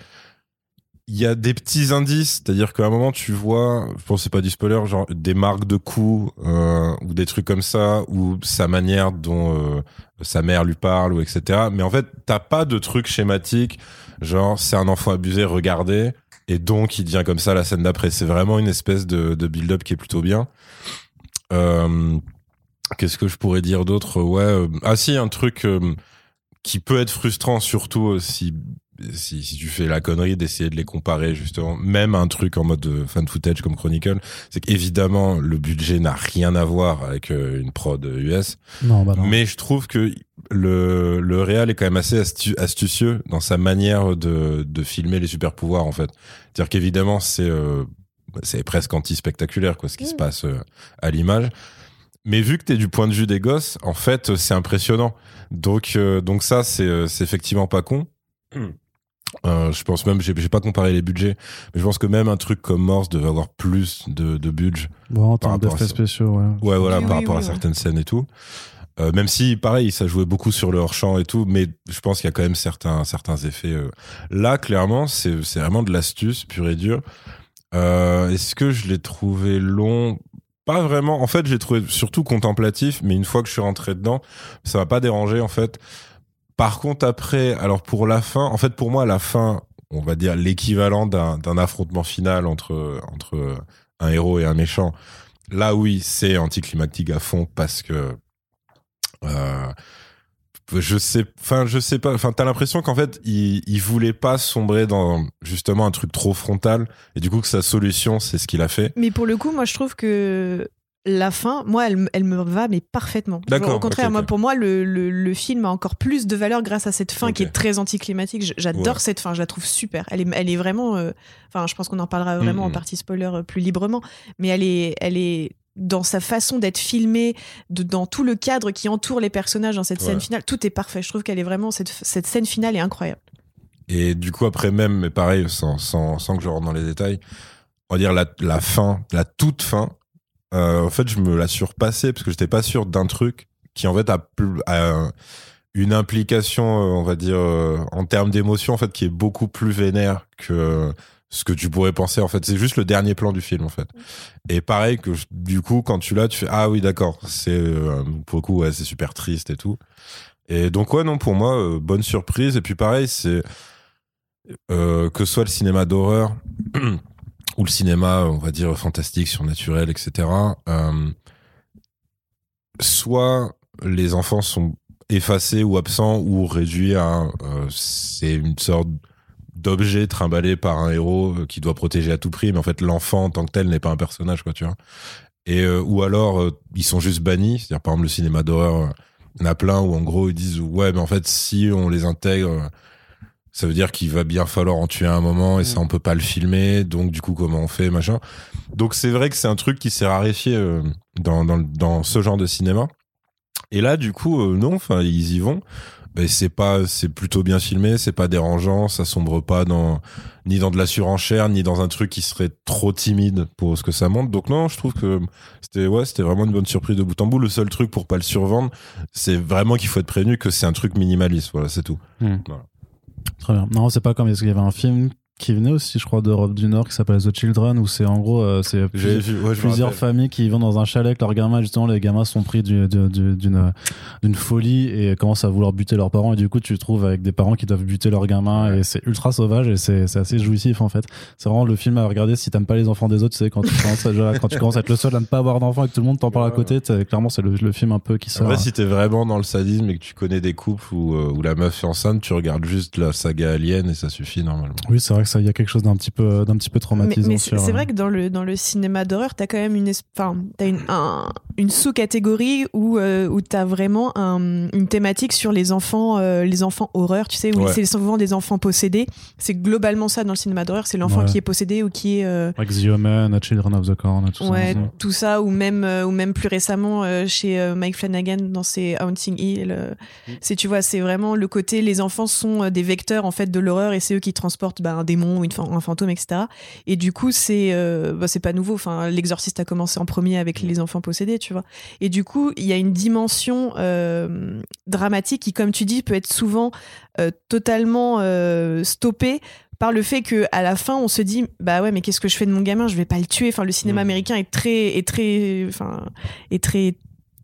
il y a des petits indices, c'est-à-dire qu'à un moment tu vois, je pense c'est pas du spoiler, genre des marques de coups euh, ou des trucs comme ça, ou sa manière dont euh, sa mère lui parle ou etc. Mais en fait, t'as pas de truc schématique, genre c'est un enfant abusé, regardez, et donc il devient comme ça la scène d'après. C'est vraiment une espèce de, de build-up qui est plutôt bien. Euh, Qu'est-ce que je pourrais dire d'autre? Ouais, euh, ah si, un truc euh, qui peut être frustrant, surtout euh, si si, si tu fais la connerie d'essayer de les comparer justement, même un truc en mode euh, fan footage comme Chronicle, c'est qu'évidemment le budget n'a rien à voir avec euh, une prod US. Non, bah non. Mais je trouve que le le réal est quand même assez astu- astucieux dans sa manière de de filmer les super pouvoirs en fait. C'est-à-dire qu'évidemment c'est euh, c'est presque anti-spectaculaire quoi ce qui se Mm. passe euh, à l'image. Mais vu que t'es du point de vue des gosses, en fait, c'est impressionnant. Donc, euh, donc ça, c'est euh, c'est effectivement pas con. Euh, je pense même, j'ai pas comparé les budgets, mais je pense que même un truc comme Morse devait avoir plus de, de budget. Bon, en par termes rapport à d'effets spéciaux, ouais. Ouais, voilà, Oui, par oui, rapport oui, à ouais. certaines scènes et tout. Euh, même si, pareil, ça jouait beaucoup sur le hors-champ et tout, mais je pense qu'il y a quand même certains, certains effets. euh. Là, clairement, c'est vraiment de l'astuce pure et dure. Euh, Est-ce que je l'ai trouvé long? Pas vraiment. En fait, j'ai trouvé surtout contemplatif, mais une fois que je suis rentré dedans, ça m'a pas dérangé, en fait. Par contre, après, alors pour la fin, en fait, pour moi, la fin, on va dire l'équivalent d'un affrontement final entre, entre un héros et un méchant. Là, oui, c'est anticlimactique à fond parce que euh, je sais, enfin, je sais pas, enfin, t'as l'impression qu'en fait, il, il voulait pas sombrer dans justement un truc trop frontal et du coup que sa solution, c'est ce qu'il a fait. Mais pour le coup, moi, je trouve que la fin, moi, elle, me- elle me va, mais parfaitement. D'accord, Au contraire, moi, pour moi, le, le, le film a encore plus de valeur grâce à cette fin qui est très anticlimatique. J'adore Ouais. cette fin, je la trouve super. Elle est, elle est vraiment. euh, Enfin, je pense qu'on en parlera vraiment Mhm. en partie spoiler euh, plus librement, mais elle est, elle est dans sa façon d'être filmée, de, dans tout le cadre qui entoure les personnages dans cette scène finale, tout est parfait. Je trouve qu'elle est vraiment cette, cette scène finale est incroyable. Et du coup, après même, mais pareil, sans, sans, sans que je rentre dans les détails, on va dire la, la fin, la toute fin, euh, en fait, je me la surpassais parce que j'étais pas sûr d'un truc qui, en fait, a, une implication, euh, on va dire, euh, en termes d'émotion, en fait, qui est beaucoup plus vénère que ce que tu pourrais penser. En fait, c'est juste le dernier plan du film, en fait. Et pareil que du coup, quand tu l'as, tu fais ah oui, d'accord, c'est euh, pour le coup, ouais, c'est super triste et tout. Et donc ouais, non, pour moi, euh, bonne surprise. Et puis pareil, c'est euh, que soit le cinéma d'horreur ou le cinéma, on va dire fantastique, surnaturel, etc. euh, soit les enfants sont effacés ou absents ou réduits à euh, c'est une sorte d'objet trimballé par un héros euh, qui doit protéger à tout prix mais en fait l'enfant en tant que tel n'est pas un personnage quoi tu vois et euh, ou alors euh, ils sont juste bannis c'est-à-dire par exemple le cinéma d'horreur euh, il en a plein où en gros ils disent ouais mais en fait si on les intègre ça veut dire qu'il va bien falloir en tuer à un moment et ça on peut pas le filmer. Donc du coup comment on fait machin. Donc c'est vrai que c'est un truc qui s'est raréfié euh, dans, dans, dans ce genre de cinéma. Et là du coup euh, non enfin ils y vont. Ben, c'est pas c'est plutôt bien filmé c'est pas dérangeant ça sombre pas dans ni dans de la surenchère ni dans un truc qui serait trop timide pour ce que ça montre. Donc non je trouve que c'était ouais c'était vraiment une bonne surprise de bout en bout. Le seul truc pour pas le survendre c'est vraiment qu'il faut être prévenu que c'est un truc minimaliste. Voilà c'est tout Très bien. Non, c'est pas comme parce qu'il y avait un film qui venait aussi, je crois, d'Europe du Nord qui s'appelle The Children où c'est en gros euh, c'est ouais, plusieurs familles qui vont dans un chalet avec leurs gamins. Justement les gamins sont pris du- du- du- d'une d'une folie et commencent à vouloir buter leurs parents. Et du coup tu te trouves avec des parents qui doivent buter leurs gamins. Et c'est ultra sauvage et c'est assez jouissif en fait. C'est vraiment le film à regarder si t'aimes pas les enfants des autres tu sais quand tu commences à, quand tu commences à être le seul à ne pas avoir d'enfants et que tout le monde t'en parle à côté clairement c'est le, le film un peu qui sort. Après, si t'es vraiment dans le sadisme et que tu connais des couples où, euh, où la meuf est enceinte, tu regardes juste la saga Alien et ça suffit normalement. oui c'est vrai que ça il y a quelque chose d'un petit peu d'un petit peu traumatisant mais c'est sur- vrai que dans le, dans le cinéma d'horreur, t'as quand même une, enfin, t'as une, un- une sous-catégorie où, euh, où t'as vraiment un- une thématique sur les enfants, euh, les enfants horreur, tu sais, où Ouais. c'est souvent des enfants possédés. C'est globalement ça dans le cinéma d'horreur, c'est l'enfant Ouais. qui est possédé ou qui est. euh, avec The Omen, Children of the Corn tout Ouais, ça tout ça, ou même, euh, ou même plus récemment chez Mike Flanagan dans ses Haunting Hill. Mm. C'est, tu vois, c'est vraiment le côté, les enfants sont des vecteurs en fait de l'horreur et c'est eux qui transportent bah, un démon ou une un fantôme, etc. Et du coup, c'est, bah, c'est pas nouveau. Enfin, l'exorciste a commencé en premier avec les enfants possédés, tu vois. Et du coup, il y a une dimension euh, dramatique qui, comme tu dis, peut être souvent euh, totalement euh, stoppée par le fait que à la fin on se dit bah ouais mais qu'est-ce que je fais de mon gamin? Je vais pas le tuer enfin le cinéma Mm. américain est très est très enfin est très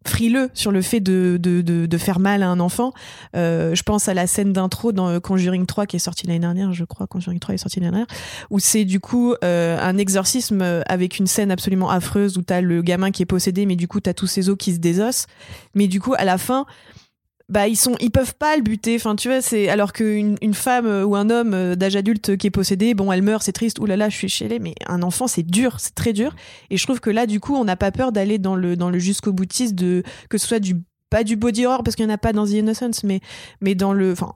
frileux sur le fait de, de, de, de faire mal à un enfant. Euh, je pense à la scène d'intro dans Conjuring 3 qui est sortie l'année dernière, je crois, Conjuring 3 est sorti l'année dernière, où c'est du coup euh, un exorcisme avec une scène absolument affreuse où t'as le gamin qui est possédé, mais du coup t'as tous ses os qui se désossent. Mais du coup, à la fin, bah ils sont ils peuvent pas le buter enfin tu vois c'est alors qu'une une femme euh, ou un homme euh, d'âge adulte qui est possédé bon elle meurt c'est triste oulala je suis chez les mais un enfant c'est dur c'est très dur et je trouve que là du coup on n'a pas peur d'aller dans le dans le jusqu'au boutiste de que ce soit du pas du body horror parce qu'il y en a pas dans The Innocence mais mais dans le enfin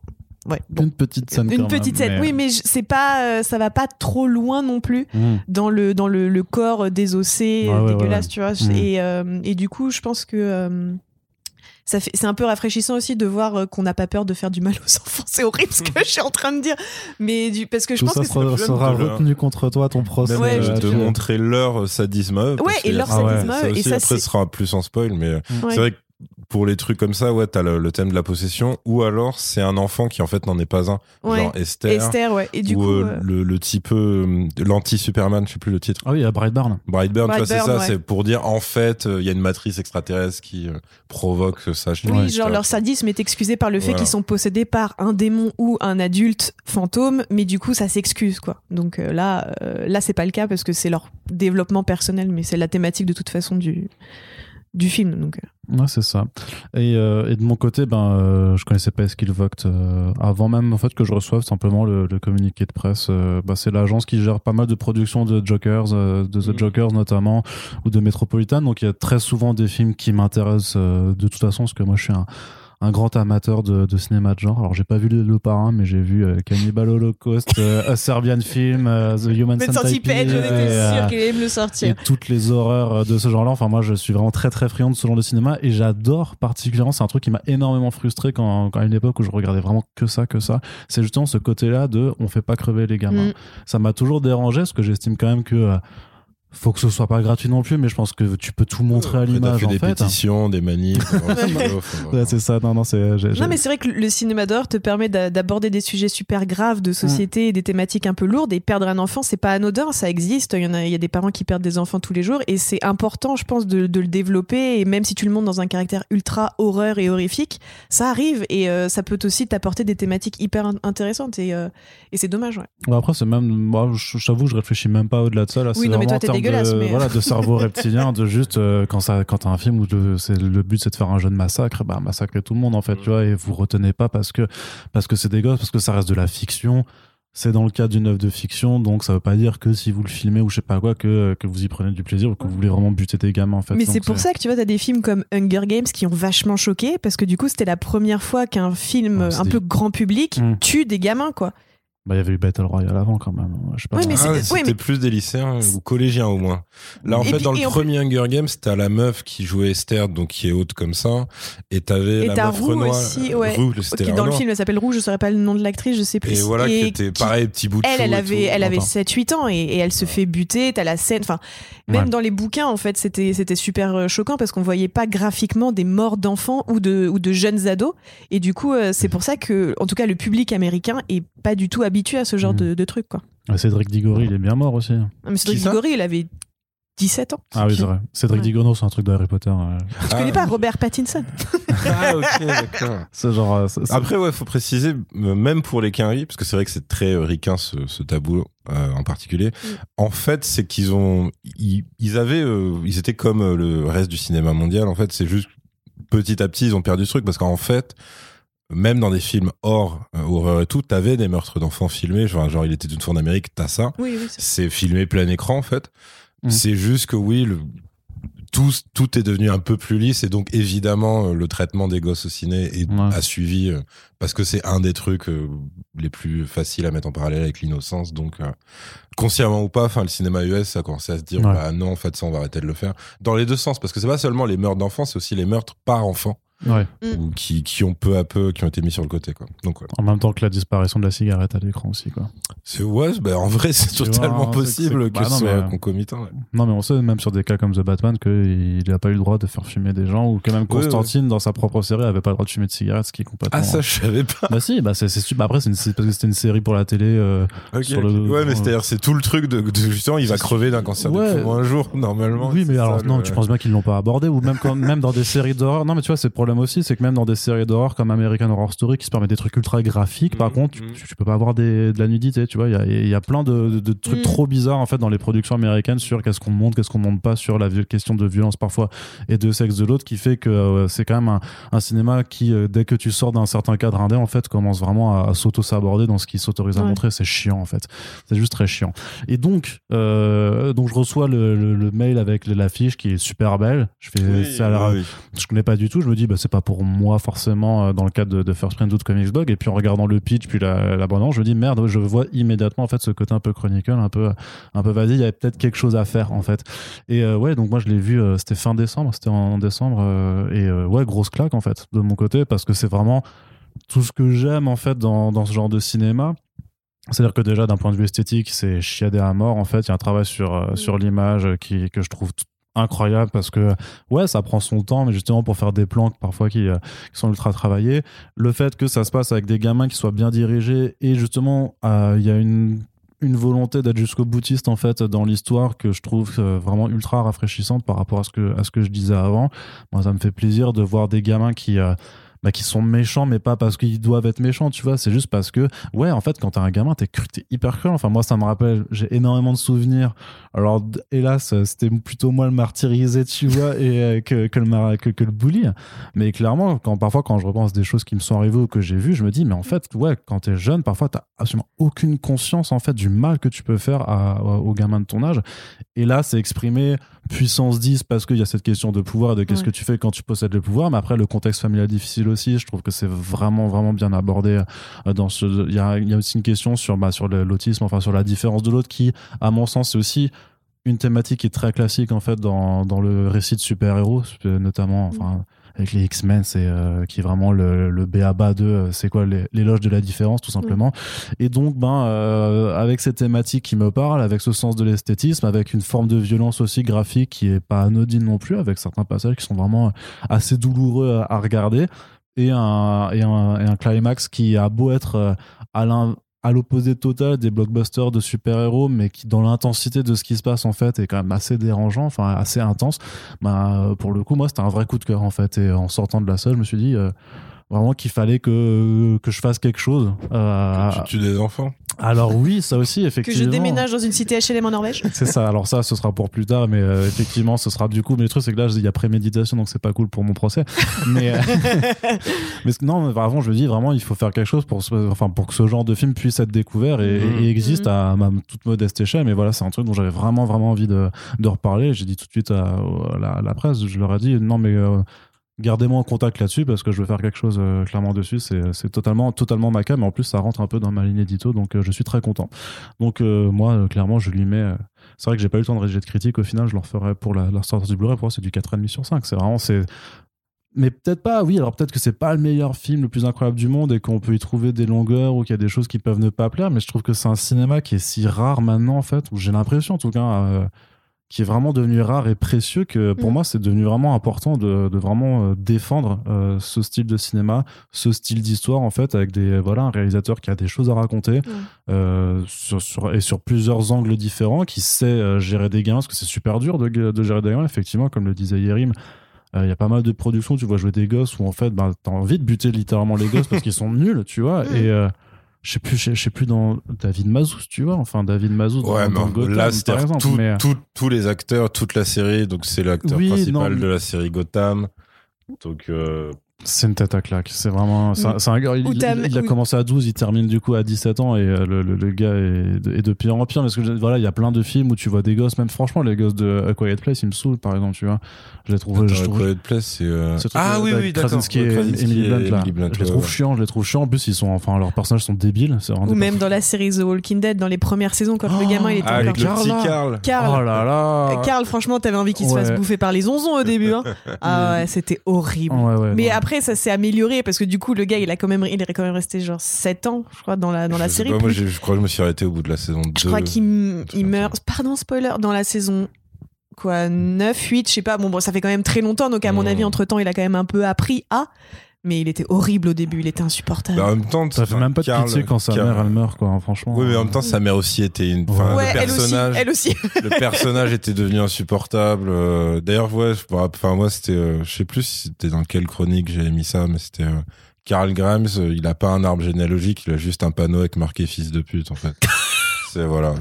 ouais bon. Une petite scène. une petite scène oui mais c'est pas euh, ça va pas trop loin non plus Hmm. dans le dans le, le corps désossé Ouais, euh, dégueulasse ouais, tu vois Mhm. et euh, et du coup je pense que euh, ça fait c'est un peu rafraîchissant aussi de voir euh, qu'on n'a pas peur de faire du mal aux enfants c'est horrible ce que je suis en train de dire mais du parce que je Tout pense ça que sera, c'est- sera retenu contre toi, ton procès. Ouais, euh, de tu- montrer leur sadisme Ouais, et leur ça. sadisme Ça et ça, après, c'est- ce sera plus en spoil, mais euh, Ouais. c'est vrai que pour les trucs comme ça, ouais, t'as le, le thème de la possession, ou alors c'est un enfant qui en fait n'en est pas un, Ouais. genre Esther, Esther ouais et du ou coup euh, euh, le, le type euh, l'anti-Superman, je sais plus le titre. Ah oui, il y a Brightburn. Brightburn, tu vois, c'est Brightburn, ça, ouais. c'est pour dire en fait, euh, il y a une matrice extraterrestre qui euh, provoque ça. chez oui, genre leur sadisme est excusé par le fait Voilà. qu'ils sont possédés par un démon ou un adulte fantôme, mais du coup ça s'excuse quoi. Donc euh, là, euh, là c'est pas le cas parce que c'est leur développement personnel, mais c'est la thématique de toute façon du du film. Donc euh, Ouais, c'est ça. Et, euh, et de mon côté, ben, euh, je connaissais pas Skillvoct euh, avant même en fait que je reçoive simplement le, le communiqué de presse. Euh, bah, c'est l'agence qui gère pas mal de productions de Jokers, euh, de The Mhm. Jokers notamment, ou de Metropolitan. Donc il y a très souvent des films qui m'intéressent euh, de toute façon, parce que moi je suis un, un grand amateur de, de cinéma de genre. Alors j'ai pas vu le, parrain, mais j'ai vu euh, Cannibal Holocaust, euh, A Serbian Film, euh, The Human mais Centipede. Centipede, j'en et, étais euh, sûre qu'il allait me le et sortir. toutes les horreurs de ce genre-là. Enfin, moi, je suis vraiment très très friand de ce genre de cinéma et j'adore particulièrement. C'est un truc qui m'a énormément frustré quand, quand à une époque où je regardais vraiment que ça, que ça. C'est justement ce côté-là de on fait pas crever les gamins. Mm. Ça m'a toujours dérangé parce que j'estime quand même que euh, faut que ce soit pas gratuit non plus, mais je pense que tu peux tout montrer à l'image en des fait. pétitions, des manifs. Ouais, c'est ça. Non, non, c'est. Non, mais c'est vrai que le cinéma d'horreur te permet d'a- d'aborder des sujets super graves de société et des thématiques un peu lourdes. Et perdre un enfant, c'est pas anodin, ça existe. Il y, en a, il y a des parents qui perdent des enfants tous les jours. Et c'est important, je pense, de, de le développer. Et même si tu le montres dans un caractère ultra horreur et horrifique, ça arrive. Et euh, ça peut aussi t'apporter des thématiques hyper in- intéressantes. Et, euh, et c'est dommage, ouais. Bon, après, c'est même. Moi, je- j'avoue, je réfléchis même pas au-delà de ça. Là, Oui, non, mais toi, dégueulasse, de, mais- voilà, de cerveau reptilien, de juste euh, quand ça, quand t'as un film où le, c'est le but c'est de faire un jeu de massacre, bah massacrer tout le monde en fait, tu vois, et vous retenez pas parce que parce que c'est des gosses, parce que ça reste de la fiction. C'est dans le cadre d'une œuvre de fiction, donc ça veut pas dire que si vous le filmez ou je sais pas quoi, que, que vous y prenez du plaisir ou que vous voulez vraiment buter des gamins en fait. Mais c'est pour ça que tu vois, t'as des films comme Hunger Games qui ont vachement choqué parce que du coup, c'était la première fois qu'un film Ouais, un peu grand public Mm. tue des gamins, quoi. Bah, il y avait eu Battle Royale avant quand même. Je sais pas. Mais Ah, c'était mais- plus des lycéens ou collégiens au moins. Là, en Et fait, puis- dans et le premier Hunger Games, t'as la meuf qui jouait Esther, donc qui est haute comme ça, et t'avais Et la meuf Roux Renoir. aussi, ouais. Roux, la dans le film elle s'appelle Rouge, je saurais pas le nom de l'actrice, je sais plus. Et voilà, qui était qui- pareil, petit bout de Elle, elle et avait, tout. elle avait Attends. 7-8 ans et, et elle se fait buter. T'as la scène, enfin, même Ouais. dans les bouquins, en fait, c'était, c'était super euh, choquant parce qu'on voyait pas graphiquement des morts d'enfants ou de, ou de jeunes ados. Et du coup, euh, c'est pour ça que, en tout cas, le public américain est pas du tout habitué à ce genre Mhm. de, de trucs, quoi. Ah, Cédric Diggory, il est bien mort aussi. Non, Mais Cédric Diggory, il avait 17 ans. Ah oui, c'est vrai. Cédric Ouais. Diggory, c'est un truc de Harry Potter. ouais. Tu connais pas Robert Pattinson? Ah, ok, d'accord. C'est genre. euh, Après, ouais, faut préciser, euh, même pour les quinries, parce que c'est vrai que c'est très euh, ricain ce, ce tabou euh, en particulier. En fait, c'est qu'ils ont, ils, ils avaient, euh, ils étaient comme euh, le reste du cinéma mondial. En fait, c'est juste petit à petit, ils ont perdu ce truc parce qu'en fait, même dans des films hors euh, horreur et tout, t'avais des meurtres d'enfants filmés. Genre, genre, il était une fois en Amérique, t'as ça. Oui, oui. c'est- filmé plein écran en fait. Mm. C'est juste que oui, le, tout, tout est devenu un peu plus lisse et donc évidemment euh, le traitement des gosses au ciné est, Ouais. a suivi euh, parce que c'est un des trucs euh, les plus faciles à mettre en parallèle avec l'innocence. Donc euh, consciemment ou pas, enfin le cinéma US ça a commencé à se dire Ouais. bah non en fait ça on va arrêter de le faire dans les deux sens parce que c'est pas seulement les meurtres d'enfants, c'est aussi les meurtres par enfant Ouais. Mm. ou qui, qui ont peu à peu qui ont été mis sur le côté quoi. Donc ouais. En même temps que la disparition de la cigarette à l'écran aussi, quoi. c'est ouais, bah, en vrai c'est vois, totalement possible que bah ce non, soit mais- concomitant. ouais. Non, mais on sait même sur des cas comme The Batman qu'il n'a pas eu le droit de faire fumer des gens ou que même Ouais, Constantine, dans sa propre série, avait pas le droit de fumer de cigarettes, ce qui est complètement. Ah ça je savais pas. Bah si, bah c'est c'est super. Après, c'est parce que c'était une série pour la télé. euh, Sur le- Ouais, mais euh, c'est-à-dire, c'est tout le truc de, de- justement, il va crever d'un cancer Ouais. de poumon un jour, normalement. Oui, mais alors ça, non, le- tu penses bien qu'ils l'ont pas abordé ou même quand, même dans des séries d'horreur. Non, mais tu vois, c'est le problème problème aussi, c'est que même dans des séries d'horreur comme American Horror Story qui se permet des trucs ultra graphiques, par Mhm, contre, tu, mhm. tu peux pas avoir des, de la nudité, tu vois. Il y a, il y a plein de, de- de trucs Mhm. trop bizarres en fait dans les productions américaines sur qu'est-ce qu'on montre, qu'est-ce qu'on montre pas, sur la question de violence parfois et de sexe de l'autre, qui fait que euh, c'est quand même un, un cinéma qui, euh, dès que tu sors d'un certain cadre indé, en fait, commence vraiment à, à s'auto-saborder dans ce qu'il s'autorise à Ouais. montrer. C'est chiant en fait. C'est juste très chiant. Et donc, euh, donc je reçois le, le- le mail avec l'affiche qui est super belle. Je fais, Oui, ça oui. je connais pas du tout. Je me dis, bah, c'est pas pour moi forcément euh, dans le cadre de, de First Print ou de Comics Blog. Et puis en regardant le pitch, puis la, la bande-annonce, je me dis, merde, je vois immédiatement en fait ce côté un peu chronicle, un peu, un peu vas-y, il y avait peut-être quelque chose à faire en fait. Et euh, ouais, donc moi je l'ai vu, euh, c'était fin décembre, c'était en décembre. euh, et ouais, grosse claque en fait de mon côté parce que c'est vraiment tout ce que j'aime en fait dans, dans ce genre de cinéma. C'est-à-dire que déjà d'un point de vue esthétique, c'est chiadé à mort en fait. Il y a un travail sur, euh, sur l'image qui, que je trouve incroyable parce que ouais ça prend son temps mais justement pour faire des plans parfois qui, euh, sont ultra travaillés le fait que ça se passe avec des gamins qui soient bien dirigés et justement euh, il y a une une volonté d'être jusqu'au boutiste en fait dans l'histoire que je trouve euh, vraiment ultra rafraîchissante par rapport à ce que à ce que je disais avant. Moi ça me fait plaisir de voir des gamins qui bah, qui sont méchants mais pas parce qu'ils doivent être méchants tu vois. C'est juste parce que ouais en fait quand t'es un gamin t'es cru- t'es hyper cruel. Enfin moi ça me rappelle j'ai énormément de souvenirs. Alors hélas c'était plutôt moi le martyrisé tu vois et euh, que, le que, que le bully. Mais clairement quand parfois quand je repense des choses qui me sont arrivées ou que j'ai vues je me dis mais en fait ouais quand t'es jeune parfois t'as absolument aucune conscience en fait du mal que tu peux faire à, aux gamins de ton âge. Et là c'est exprimé puissance 10 parce qu'il y a cette question de pouvoir et de qu'est-ce Ouais. que tu fais quand tu possèdes le pouvoir mais après le contexte familial difficile aussi je trouve que c'est vraiment vraiment bien abordé euh, dans ce il y a, il y a aussi une question sur bah, sur l'autisme enfin sur la différence de l'autre qui à mon sens c'est aussi une thématique qui est très classique en fait dans, dans le récit de super-héros euh, notamment enfin avec les X-Men c'est euh, qui est vraiment le, le béaba de euh, c'est quoi l'éloge de la différence tout simplement. Et donc ben euh, avec cette thématique qui me parle avec ce sens de l'esthétisme avec une forme de violence aussi graphique qui est pas anodine non plus avec certains passages qui sont vraiment assez douloureux à, à regarder et un, et, un, et un climax qui a beau être euh, à à l'opposé total des blockbusters de super-héros, mais qui, dans l'intensité de ce qui se passe, en fait, est quand même assez dérangeant, enfin, assez intense. Bah, pour le coup, moi, c'était un vrai coup de cœur, en fait. Et en sortant de la salle, je me suis dit, euh, vraiment qu'il fallait que, que je fasse quelque chose. Euh, Tu tues des enfants. alors oui, ça aussi, Que effectivement. je déménage dans une cité HLM en Norvège. C'est ça. Alors ça, ce sera pour plus tard, mais euh, effectivement, ce sera du coup. Mais le truc, c'est que là, il y a préméditation, donc c'est pas cool pour mon procès. Mais, euh, mais non, mais avant, je me dis vraiment, il faut faire quelque chose pour, ce- enfin, pour que ce genre de film puisse être découvert et, Mhm. et existe Mhm. à ma toute modeste échelle. Mais voilà, c'est un truc dont j'avais vraiment, vraiment envie de, de reparler. J'ai dit tout de suite à, à la, à la presse, je leur ai dit, non, mais euh, gardez-moi en contact là-dessus parce que je veux faire quelque chose euh, clairement dessus. C'est, totalement, totalement ma cam. Mais en plus, ça rentre un peu dans ma ligne édito, donc euh, je suis très content. Donc euh, moi, clairement, je lui mets. c'est vrai que j'ai pas eu le temps de rédiger de critique. Au final, je le referai pour la, sortie du Blu-ray. Pour moi, c'est du 4,5 sur 5. C'est vraiment. c'est mais peut-être pas, oui, alors peut-être que c'est pas le meilleur film le plus incroyable du monde et qu'on peut y trouver des longueurs ou qu'il y a des choses qui peuvent ne pas plaire, mais je trouve que c'est un cinéma qui est si rare maintenant, en fait, ou j'ai l'impression en tout cas, qui est vraiment devenu rare et précieux que pour Mm. moi, c'est devenu vraiment important de, de vraiment euh, défendre euh, ce style de cinéma, ce style d'histoire, en fait, avec des, voilà, un réalisateur qui a des choses à raconter euh, sur, sur- et sur plusieurs angles différents, qui sait euh, gérer des gamins, parce que c'est super dur de, de gérer des gamins, effectivement, comme le disait Yerim. Euh, Il y a pas mal de productions, tu vois jouer des gosses où en fait, bah, t'as envie de buter littéralement les gosses parce qu'ils sont nuls, tu vois. Mm. Et euh, je sais plus, je sais- plus dans David Mazous, tu vois. Enfin, David Mazous dans, Ouais, dans mais Gotham, là, par c'est exemple. tout- mais, euh, tout- tous les acteurs, toute la série. Donc, c'est l'acteur Oui, principal non, mais- de la série Gotham. Donc, euh, C'est une tête à claque. C'est vraiment. C'est un- Mm. gars. Il, a commencé à 12, il termine du coup à 17 ans et euh, le, le- le gars est de, est de pire en pire. Parce que voilà, il y a plein de films où tu vois des gosses, même franchement, les gosses de A Quiet Place, ils me saoulent par exemple, tu vois. Je les trouve. je trouve- Quiet Place, c'est. euh, Ah oui, oui, d'accord. Krasinski et Emily Blunt, là. Blunt, je les trouve ouais. chiants, je les trouve chiants. En plus, ils sont, enfin, leurs personnages sont débiles. Ou même dans la série The Walking Dead, dans les premières saisons, quand le Oh, gamin il était Ah, avec encore le petit. Carl. Carl. Oh là là. Carl, franchement, t'avais envie qu'il se fasse bouffer par les onzons au début. hein. Ah ouais, c'était horrible. Ouais, ouais, Mais. Après, ça s'est amélioré parce que du coup, le gars, il a quand même, il est quand même resté genre 7 ans, je crois, dans la, dans la Je série. pas, moi, je crois que je me suis arrêté au bout de la saison 2. je crois qu'il il meurt. Pardon, spoiler, dans la saison quoi 9, 8, je sais pas. Bon, bon, ça fait quand même très longtemps, donc à mon Mm. avis, entre temps, il a quand même un peu appris à. Mais il était horrible au début, il était insupportable. Bah, en même temps, Ça fait même pas de Karl- pitié quand sa mère elle meurt quoi, hein, franchement. Oui, mais en même temps, sa mère aussi était une. Enfin, ouais, le elle aussi, personnage, elle aussi. le personnage était devenu insupportable. euh, D'ailleurs, ouais, enfin moi c'était, euh, je sais plus si c'était dans quelle chronique j'avais mis ça, mais c'était euh, Karl Grimes. euh, il a pas un arbre généalogique, il a juste un panneau avec marqué fils de pute en fait. C'est voilà.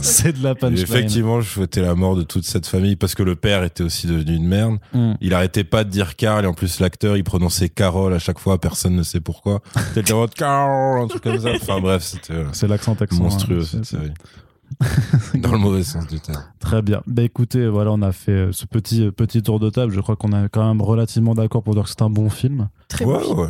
c'est, de la et punchline. effectivement, je souhaitais la mort de toute cette famille parce que le père était aussi devenu une merde. Mm. Il arrêtait pas de dire Carl et en plus l'acteur il prononçait Carole à chaque fois, personne ne sait pourquoi. C'était le Carl, un truc comme ça. Enfin bref, c'était C'est l'accent texan. monstrueux hein. cette C'est- série. Dans le mauvais sens du terme. Très bien. Bah écoutez, voilà, on a fait euh, ce petit euh, petit tour de table. Je crois qu'on est quand même relativement d'accord pour dire que c'est un bon film. Très bon Ouais, film. ouais.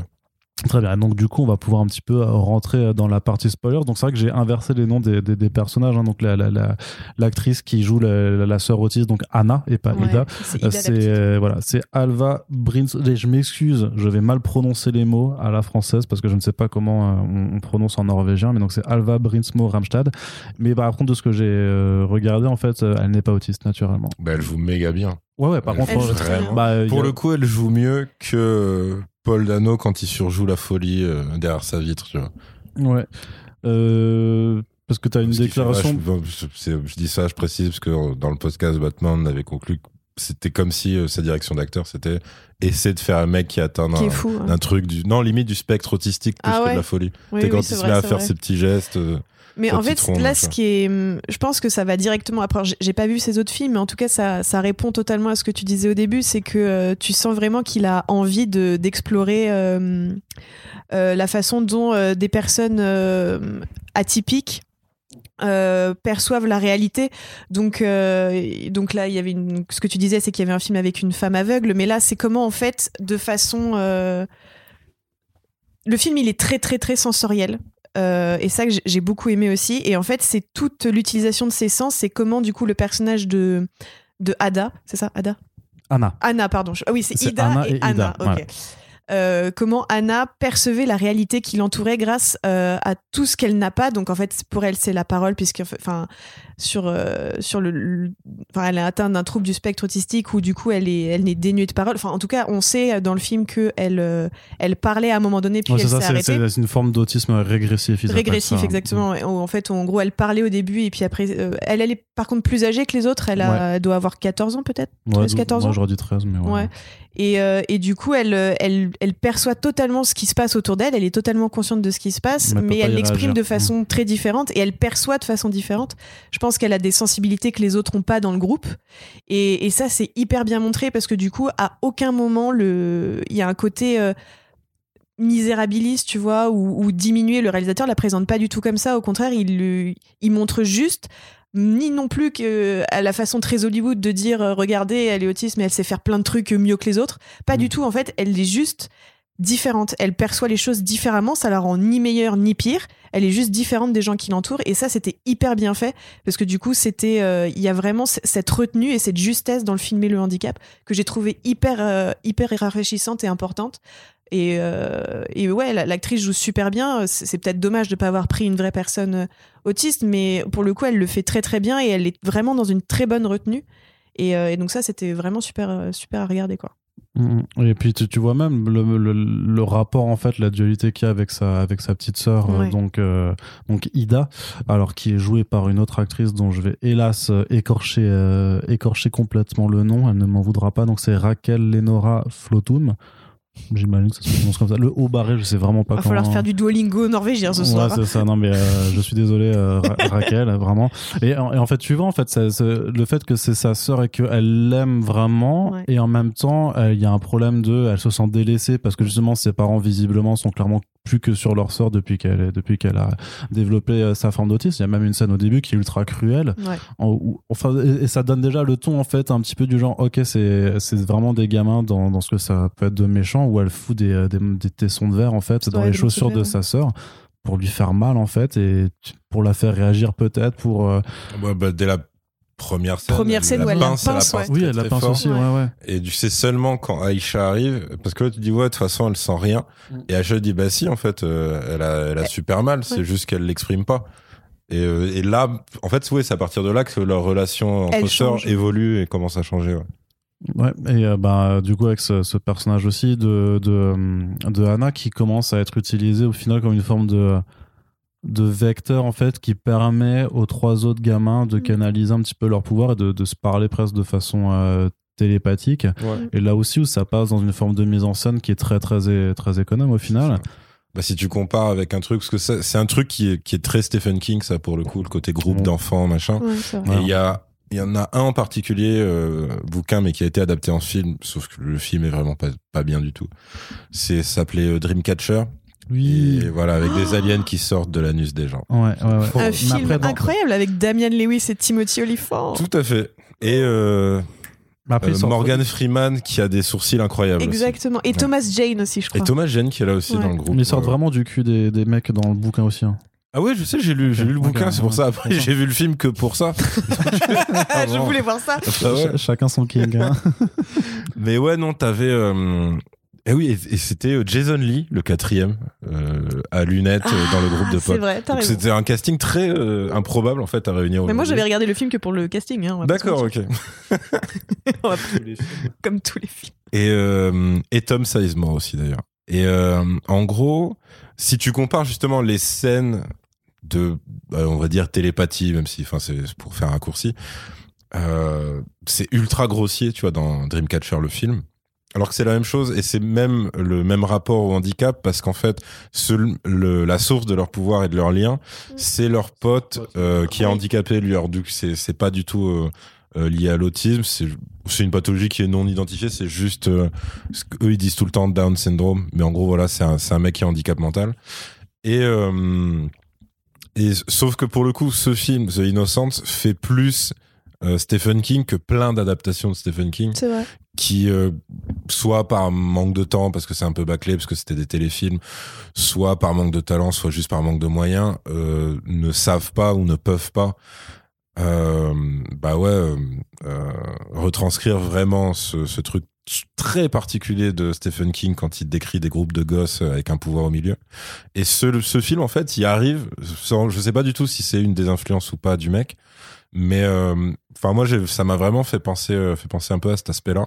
Très bien. Donc du coup, on va pouvoir un petit peu euh, rentrer euh, dans la partie spoilers. Donc c'est vrai que j'ai inversé les noms des, des, des personnages. hein. Donc la la- la- l'actrice qui joue la, la, la sœur autiste, donc Anna et pas Ouais, Ida. c'est Euh, Ida la C'est petite. euh, voilà, c'est Alva Brins. et Je m'excuse, je vais mal prononcer les mots à la française parce que je ne sais pas comment euh, on, on prononce en norvégien, mais donc c'est Alva Brinsmo Ramstad. Mais par contre, de ce que j'ai euh, regardé, en fait, euh, elle n'est pas autiste naturellement. Bah, elle joue méga bien. Ouais, ouais. Par Elle contre, bah, Pour a- le coup, elle joue mieux que Paul Dano quand il surjoue la folie euh, derrière sa vitre. Tu vois. ouais. Euh, parce que tu as une Parce déclaration. je, dis ça, je précise, parce que dans le podcast Batman, on avait conclu que c'était comme si euh, sa direction d'acteur, c'était essayer de faire un mec qui atteint qui un, est fou. hein. un truc du non limite du spectre autistique plus Ah que ouais. de la folie. Oui, c'est oui, quand il se vrai, met à faire vrai. ses petits gestes. Mais en fait, là, ce qui est, hum, je pense que ça va directement. Après, j'ai- pas vu ses autres films, mais en tout cas, ça, ça répond totalement à ce que tu disais au début, c'est que euh, tu sens vraiment qu'il a envie de d'explorer euh, euh, la façon dont des personnes atypiques. euh, perçoivent la réalité donc euh, donc là il y avait une, ce que tu disais c'est qu'il y avait un film avec une femme aveugle mais là c'est comment en fait de façon euh, le film il est très très très sensoriel euh, et ça que j'ai- beaucoup aimé aussi. Et en fait, c'est toute l'utilisation de ses sens. C'est comment, du coup, le personnage de, de Ada, c'est ça, Ada? Anna. Anna, pardon. Ah oui, c'est Ida Anna et, et Ida, Anna. ouais. Euh, comment Anna percevait la réalité qui l'entourait grâce euh, à tout ce qu'elle n'a pas. Donc en fait, pour elle, c'est la parole, puisque enfin sur euh, sur le, le- enfin elle est atteinte d'un trouble du spectre autistique où du coup elle est elle n'est dénuée de parole. Enfin en tout cas, on sait dans le film que elle elle parlait à un moment donné puis Ouais, elle s'est arrêtée. c'est une forme d'autisme régressif. Régressif, exactement. En fait, en gros, elle parlait au début et puis après, elle, elle est par contre plus âgée que les autres. Elle, a, elle doit avoir 14 ans peut-être, Ouais, 13, donc, 14 moi ans? j'aurais dit 13, mais ouais. Et, euh, et du coup, elle, elle, elle perçoit totalement ce qui se passe autour d'elle. Elle est totalement consciente de ce qui se passe, Mais elle mais l'exprime de façon très différente et elle perçoit de façon différente. Je pense qu'elle a des sensibilités que les autres n'ont pas dans le groupe. Et, et ça, c'est hyper bien montré parce que du coup, à aucun moment, le... il y a un côté. euh, misérabiliste, tu vois, ou, ou diminuer. Le réalisateur la présente pas du tout comme ça. Au contraire, il, il montre juste, ni non plus que à la façon très Hollywood de dire euh, regardez, elle est autiste, mais elle sait faire plein de trucs mieux que les autres. Pas Mm. du tout. En fait, elle est juste différente. Elle perçoit les choses différemment. Ça la rend ni meilleure ni pire. Elle est juste différente des gens qui l'entourent. Et ça, c'était hyper bien fait parce que du coup, c'était, euh, il y a vraiment cette retenue et cette justesse dans le filmer le handicap que j'ai trouvé hyper, euh, hyper rafraîchissante et importante. Et, euh, et ouais, la- l'actrice joue super bien. C'est peut-être dommage de ne pas avoir pris une vraie personne euh, autiste, mais pour le coup, elle le fait très très bien et elle est vraiment dans une très bonne retenue. Et, euh, et donc ça, c'était vraiment super, euh, super à regarder quoi. Mm. Et puis tu, tu vois même le, le, le rapport en fait, la dualité qu'il y a avec sa, avec sa petite sœur, euh, Ouais. donc, euh, donc Ida, alors qui est jouée par une autre actrice dont je vais hélas écorcher, euh, écorcher complètement le nom, elle ne m'en voudra pas, donc c'est Raquel Lenora Flotum. J'imagine que ça se prononce comme ça. Le haut barré, je sais vraiment pas Il va falloir faire du Duolingo norvégien ce Ouais, soir. c'est ça. Non, mais euh, je suis désolé, euh, Ra- Raquel, vraiment. Et, en- et en fait, tu vois, en fait, ça- le fait que c'est sa sœur et qu'elle l'aime vraiment, Ouais. et en même temps, il y a un problème de, elle se sent délaissée parce que justement, ses parents visiblement sont clairement plus que sur leur sœur depuis qu'elle depuis qu'elle a développé euh, sa forme d'autisme. Il y a même une scène au début qui est ultra cruelle. Ouais. En- où- enfin, et, et ça donne déjà le ton en fait un petit peu du genre, ok, c'est c'est vraiment des gamins dans, dans ce que ça peut être de méchant où elle fout des, euh, des, des tessons de verre en fait dans Ouais, les chaussures de sa sœur pour lui faire mal en fait et pour la faire réagir peut-être pour euh, Ouais, bah, dès la première scène. Première scène où elle la pince, ouais. oui elle la pince fort. aussi ouais ouais Et tu sais seulement quand Aïcha arrive, parce que là tu dis ouais de toute façon elle sent rien. Mm. Et Aïcha dit bah si en fait euh, elle a, elle a super mal, c'est Ouais. juste qu'elle l'exprime pas. Et, euh, et là, en fait, oui, c'est à partir de là que leur relation Elle entre sœurs change. évolue et commence à changer. ouais. Ouais, et euh, bah, du coup, avec ce, ce personnage aussi de, de, de Anna qui commence à être utilisé au final comme une forme de, de vecteur en fait qui permet aux trois autres gamins de Mm. canaliser un petit peu leur pouvoir et de, de se parler presque de façon euh, télépathique. Ouais. Et là aussi où ça passe dans une forme de mise en scène qui est très très très économe au final. Bah, si tu compares avec un truc, parce que c'est un truc qui est, qui est très Stephen King, ça pour le coup, le côté groupe Ouais. d'enfants, machin. Ouais. Et il y a, il y en a un en particulier, euh, bouquin, mais qui a été adapté en film, sauf que le film est vraiment pas, pas bien du tout. C'est, s'appelait euh, Dreamcatcher. Oui. Et voilà, avec des aliens qui sortent de l'anus des gens. Ouais, ouais, ouais. Un film après, dans- incroyable avec Damian Lewis et Timothy Olyphant. Tout à fait. Et euh, après, euh, Morgan Freeman qui a des sourcils incroyables. aussi. Exactement. Et Ouais. Thomas Jane aussi, je Et crois. Thomas Jane qui est là aussi Ouais. dans le groupe. Mais ils sortent Ouais. vraiment du cul des, des mecs dans le bouquin aussi. hein. Ah ouais, je sais, j'ai lu, j'ai lu le bouquin, c'est pour ouais, ça. Après, j'ai vu le film que pour ça. Ah, je voulais voir ça. Ah ouais. Ch- chacun son king. hein. Mais ouais, non, t'avais. Euh... Eh oui, et, c'était euh, Jason Lee, le quatrième, euh, à lunettes euh, dans le groupe de Ah, C'est potes. vrai, t'as Donc raison. c'était un casting très euh, improbable en fait à réunir. Mais moi, j'avais regardé le film que pour le casting. Hein, D'accord, ok. On va pas- Comme tous les films. Et, euh, et Tom Sizemore aussi d'ailleurs. Et euh, en gros, si tu compares justement les scènes de, euh, on va dire télépathie, même si, enfin, c'est pour faire un raccourci, euh, c'est ultra grossier, tu vois, dans Dreamcatcher le film. Alors que c'est la même chose et c'est même le même rapport au handicap parce qu'en fait, ce- le- la source de leur pouvoir et de leur lien, c'est leur pote euh, qui est handicapé lui. Alors du coup, c'est c'est pas du tout euh, euh, lié à l'autisme, c'est c'est une pathologie qui est non identifiée, c'est juste euh, ce qu'eux ils disent tout le temps Down syndrome, mais en gros voilà, c'est un, c'est un mec qui est handicap mental. Et euh, et sauf que pour le coup, ce film The Innocent fait plus euh, Stephen King que plein d'adaptations de Stephen King vrai. qui euh, soit par manque de temps parce que c'est un peu bâclé parce que c'était des téléfilms soit par manque de talent soit juste par manque de moyens euh, ne savent pas ou ne peuvent pas euh, bah ouais euh, retranscrire vraiment ce, ce truc très particulier de Stephen King quand il décrit des groupes de gosses avec un pouvoir au milieu et ce, ce film en fait il arrive sans, je sais pas du tout si c'est une des influences ou pas du mec mais euh, enfin moi ça m'a vraiment fait penser euh, fait penser un peu à cet aspect là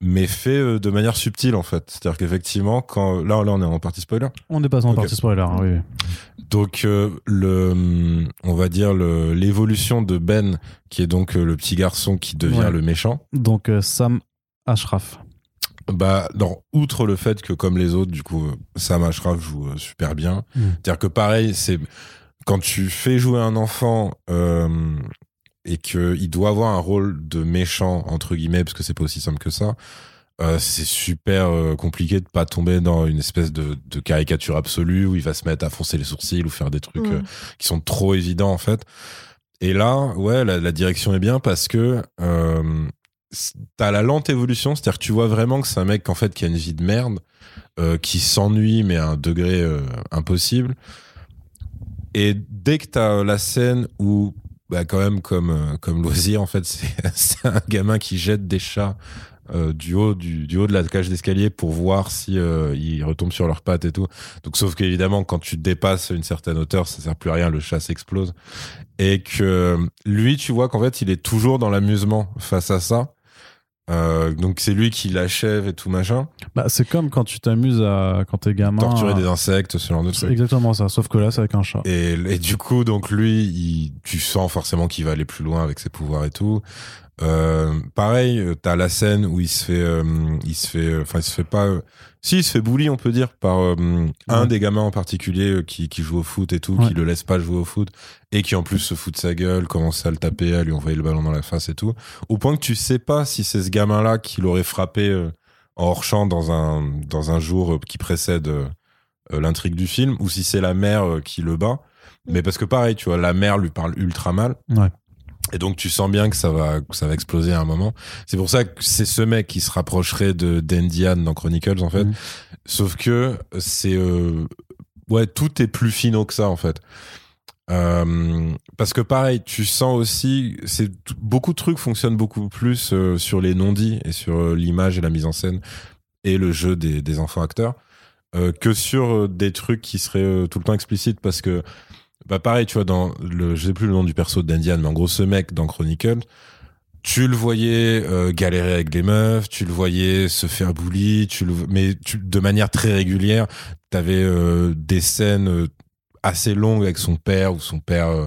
mais fait euh, de manière subtile en fait c'est à dire qu'effectivement quand là là on est en partie spoiler On est passé en partie spoiler. hein, oui. donc euh, le on va dire l'évolution de Ben qui est donc le petit garçon qui devient Ouais. le méchant Donc euh, Sam Ashraf. bah non, outre le fait que comme les autres du coup Sam Ashraf joue euh, super bien Mm. c'est à dire que pareil c'est quand tu fais jouer un enfant euh, et que il doit avoir un rôle de méchant entre guillemets parce que c'est pas aussi simple que ça euh, c'est super euh, compliqué de pas tomber dans une espèce de, de caricature absolue où il va se mettre à foncer les sourcils ou faire des trucs euh, qui sont trop évidents en fait. Et là, ouais, la, la direction est bien parce que euh, t'as la lente évolution, c'est-à-dire que tu vois vraiment que c'est un mec en fait qui a une vie de merde, euh, qui s'ennuie mais à un degré euh, impossible. Et dès que t'as la scène où, bah quand même comme euh, comme loisir en fait, c'est c'est un gamin qui jette des chats euh, du haut du, du haut de la cage d'escalier pour voir si euh, ils retombent sur leurs pattes et tout. Donc sauf qu'évidemment quand tu dépasses une certaine hauteur, ça sert plus à rien, le chat s'explose. Et que lui, tu vois qu'en fait, il est toujours dans l'amusement face à ça. Euh, donc c'est lui qui l'achève et tout machin. Bah, c'est comme quand tu t'amuses à quand t'es gamin. Torturer à- des insectes, ce genre de exactement ça, sauf que là c'est avec un chat. Et, et du coup, donc lui, il, tu sens forcément qu'il va aller plus loin avec ses pouvoirs et tout. Euh, pareil, euh, t'as la scène où il se fait, euh, il se fait, enfin, il se fait pas, euh, si, il se fait bully, on peut dire, par un des gamins en particulier qui, qui joue au foot et tout, Ouais. qui le laisse pas jouer au foot et qui en plus se fout de sa gueule, commence à le taper, à lui envoyer le ballon dans la face et tout, au point que tu sais pas si c'est ce gamin-là qui l'aurait frappé en hors champ dans un dans un jour qui précède l'intrigue du film ou si c'est la mère qui le bat. Mais parce que pareil, tu vois, la mère lui parle ultra mal. Ouais. Et donc tu sens bien que ça va que ça va exploser à un moment. C'est pour ça que c'est ce mec qui se rapprocherait de d'Endian dans Chronicles en fait. Mhm. Sauf que c'est euh, ouais tout est plus finaux que ça en fait. Euh, parce que pareil, tu sens aussi, c'est beaucoup de trucs fonctionnent beaucoup plus euh, sur les non-dits et sur l'image et la mise en scène et le jeu des, des enfants acteurs que sur des trucs qui seraient tout le temps explicites parce que bah pareil, tu vois dans le je sais plus le nom du perso d'Indian mais en gros ce mec dans Chronicle tu le voyais euh, galérer avec les meufs, tu le voyais se faire bully, tu le, mais tu, de manière très régulière. T'avais euh, des scènes euh, assez longues avec son père où son père euh,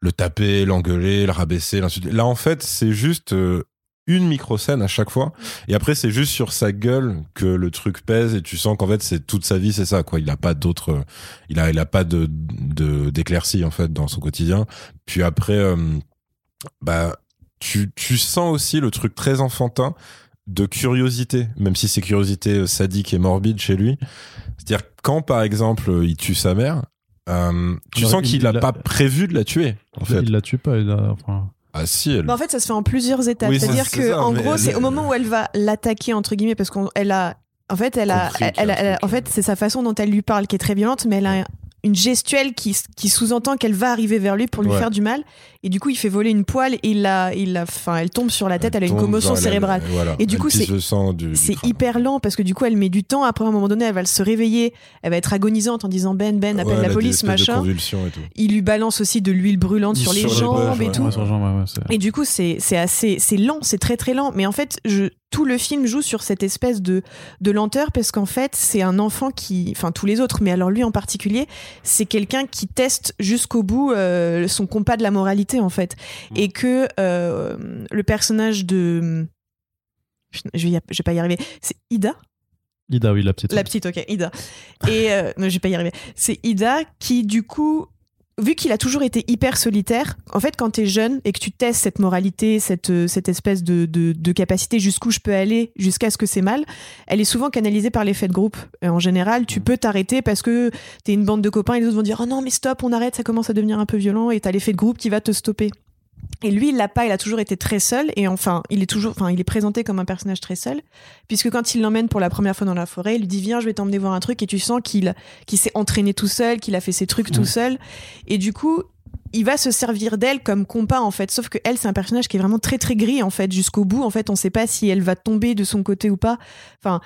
le tapait, l'engueulait, le rabaissait, l'insultait. Là, en fait, c'est juste euh, une micro-scène à chaque fois. Et après, c'est juste sur sa gueule que le truc pèse et tu sens qu'en fait, c'est toute sa vie, c'est ça, quoi. Il a pas d'autre, il a, il a pas de, de, d'éclaircie, en fait, dans son quotidien. Puis après, euh, bah, tu, tu sens aussi le truc très enfantin de curiosité, même si c'est curiosité euh, sadique et morbide chez lui. C'est-à-dire, quand par exemple, il tue sa mère, euh, tu Non, sens il- qu'il a il a- pas prévu de la tuer, en fait. Il la tue pas. Il a, enfin, Ah si, elle... Bah, en fait, ça se fait en plusieurs étapes. Oui, C'est-à-dire c'est que, ça, en gros, elle- c'est au moment où elle va l'attaquer entre guillemets, parce qu'elle a, en fait, elle a, elle, elle- elle- en fait, c'est sa façon dont elle lui parle qui est très violente, mais elle a une gestuelle qui, qui sous-entend qu'elle va arriver vers lui pour lui Ouais. faire du mal. Et du coup, il fait voler une poêle et il la, il la, enfin, elle tombe sur la tête. Elle, a une commotion cérébrale. voilà. Et du Elle coup, c'est- hyper lent parce que du coup, elle met du temps. Après, à un moment donné, elle va se réveiller. Elle va être agonisante en disant Ben, Ben, appelle la police, machin. Il lui balance aussi de l'huile brûlante sur les Sur les jambes et ouais, tout. Et du coup, c'est c'est assez, c'est lent, c'est très très lent. Mais en fait, je, tout le film joue sur cette espèce de, de lenteur parce qu'en fait, c'est un enfant qui, enfin tous les autres, mais alors lui en particulier, c'est quelqu'un qui teste jusqu'au bout euh, son compas de la moralité en fait, et que euh, le personnage de, je vais, y- je vais pas y arriver, c'est Ida? Ida, oui, la petite. La petite, ok, Ida. Et euh, non, je vais pas y arriver. C'est Ida qui, du coup, vu qu'il a toujours été hyper solitaire, en fait, quand t'es jeune et que tu testes cette moralité, cette, euh, cette espèce de, de, de capacité jusqu'où je peux aller, jusqu'à ce que c'est mal, elle est souvent canalisée par l'effet de groupe. Et en général, tu peux t'arrêter parce que t'es une bande de copains et les autres vont dire Oh non, mais stop, on arrête, ça commence à devenir un peu violent et t'as l'effet de groupe qui va te stopper. Et lui, il l'a pas, il a toujours été très seul et enfin, il est toujours, enfin, il est présenté comme un personnage très seul, puisque quand il l'emmène pour la première fois dans la forêt, il lui dit viens, je vais t'emmener voir un truc et tu sens qu'il, qu'il s'est entraîné tout seul, qu'il a fait ses trucs tout Ouais. seul et du coup, il va se servir d'elle comme compas en fait, sauf que elle, c'est un personnage qui est vraiment très très gris en fait jusqu'au bout. En fait, on sait pas si elle va tomber de son côté ou pas. Enfin.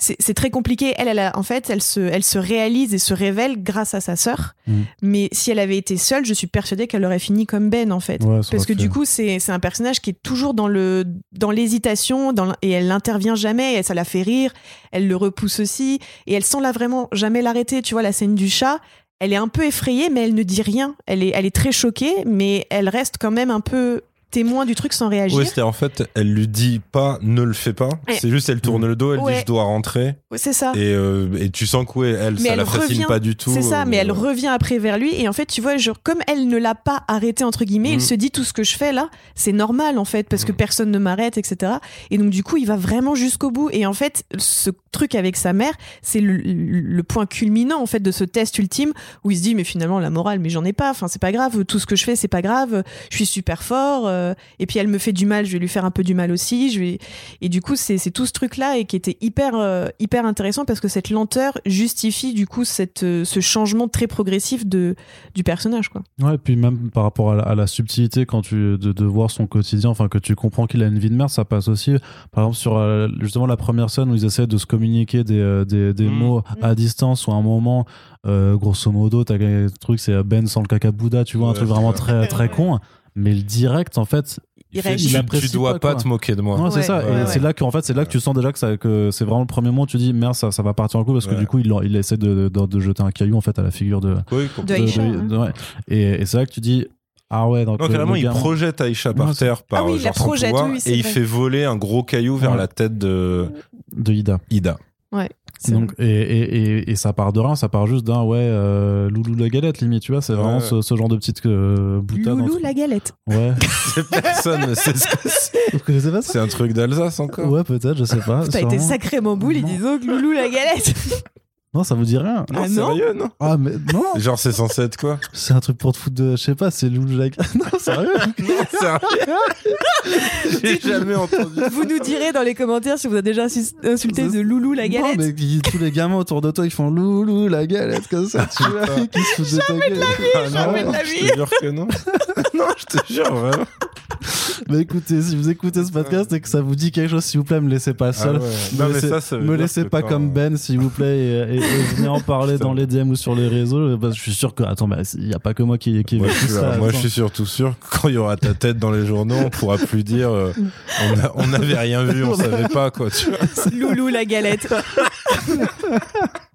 C'est très compliqué. Elle, elle a- en fait, elle se, elle se réalise et se révèle grâce à sa sœur. Mm. Mais si elle avait été seule, je suis persuadée qu'elle aurait fini comme Ben, en fait. Ouais, Parce que du coup, c'est un personnage qui est toujours dans le dans l'hésitation, dans et elle n'intervient jamais. Et ça la fait rire. Elle le repousse aussi, et elle sent là vraiment jamais l'arrêter. Tu vois la scène du chat. Elle est un peu effrayée, mais elle ne dit rien. Elle est, elle est très choquée, mais elle reste quand même un peu témoin du truc sans réagir. Ouais, c'est en fait, elle lui dit pas, ne le fais pas. Ouais. C'est juste, elle tourne le dos, elle Ouais. dit, je dois rentrer. c'est ça. Et, euh, et tu sens que, elle, Mais ça elle la fascine revient. pas du tout. C'est ça, euh, mais elle ouais. revient après vers lui et en fait, tu vois, genre comme elle ne l'a pas arrêté entre guillemets, Mm. il se dit tout ce que je fais là, c'est normal en fait parce que Mm. personne ne m'arrête, etc. Et donc du coup, il va vraiment jusqu'au bout et en fait, ce truc avec sa mère, c'est le, le point culminant en fait de ce test ultime où il se dit mais finalement la morale, mais j'en ai pas, enfin c'est pas grave, tout ce que je fais c'est pas grave, je suis super fort euh, et puis elle me fait du mal, je vais lui faire un peu du mal aussi, je vais et du coup c'est tout ce truc là et qui était hyper euh, hyper intéressant parce que cette lenteur justifie du coup cette euh, ce changement très progressif de du personnage quoi. Ouais, et puis même par rapport à la, à la subtilité, quand tu de, de voir son quotidien, enfin que tu comprends qu'il a une vie de merde, ça passe aussi. Par exemple sur euh, justement la première scène où ils essaient de se communiquer des, euh, des, des Mm. mots à distance ou à un moment, euh, grosso modo, t'as un truc c'est Ben sans le caca Bouddha, tu vois, un truc vraiment très très con. Mais le direct, en fait, Il fait, réagit. il tu- dois pas, te moquer de moi. non, c'est Ouais, ça. ouais, et ouais. c'est là que, en fait, c'est là que tu sens déjà que, ça- que c'est vraiment le premier moment où tu dis merde, ça, ça va partir en couille parce que Ouais. du coup, il, il essaie de, de, de jeter un caillou en fait à la figure de. Oui, De hein. de- ouais. Et, et c'est là que tu dis ah ouais, donc Non, le- carrément, il gamin- projette Aïcha par terre par Ah oui, il genre projette, pouvoir, oui, et il fait voler un gros caillou vers Ouais. la tête de de Ida. Ida. C'est Donc, et, et, et, et ça part de rien, ça part juste d'un ouais, euh, Loulou la galette, limite, tu vois, c'est vraiment Ouais. ce, ce genre de petite euh, boutade. Loulou entre- la galette. Ouais. Personne ne sait ce que c'est. Vous connaissez pas ça C'est un truc d'Alsace encore. Ouais, peut-être, je sais pas. T'as été sacrément boule, disent donc Loulou la galette. Non, ça vous dit rien. Non, Ah non sérieux, non Ah, mais non, Genre, c'est censé être quoi c'est un truc pour te foutre de. Je sais pas, c'est Loulou la galette. Non, sérieux? Non, sérieux J'ai jamais entendu. Vous nous direz dans les commentaires si vous avez déjà insulté de Loulou la galette. Non, mais qui- tous les gamins autour de toi, ils font Loulou la galette comme ça, tu vois, qui se foutent de ta gueule. Ah jamais non, de la je vie. te jure que non. non, je te jure, vraiment. Mais écoutez, si vous écoutez ce podcast et que ça vous dit quelque chose, s'il vous plaît, me laissez pas seul. Ah ouais. Me Non, mais laissez, ça, ça veut me laissez pas comme un- Ben, s'il vous plaît, et, et- et venez en parler dans les DM ou sur les réseaux. Parce que je suis sûr que, attends, il y a pas que moi qui, Moi, vécu je ça. moi, je suis surtout sûr que quand il y aura ta tête dans les journaux, on pourra plus dire euh, on n'avait rien vu, on savait pas quoi. Tu vois. Loulou la galette.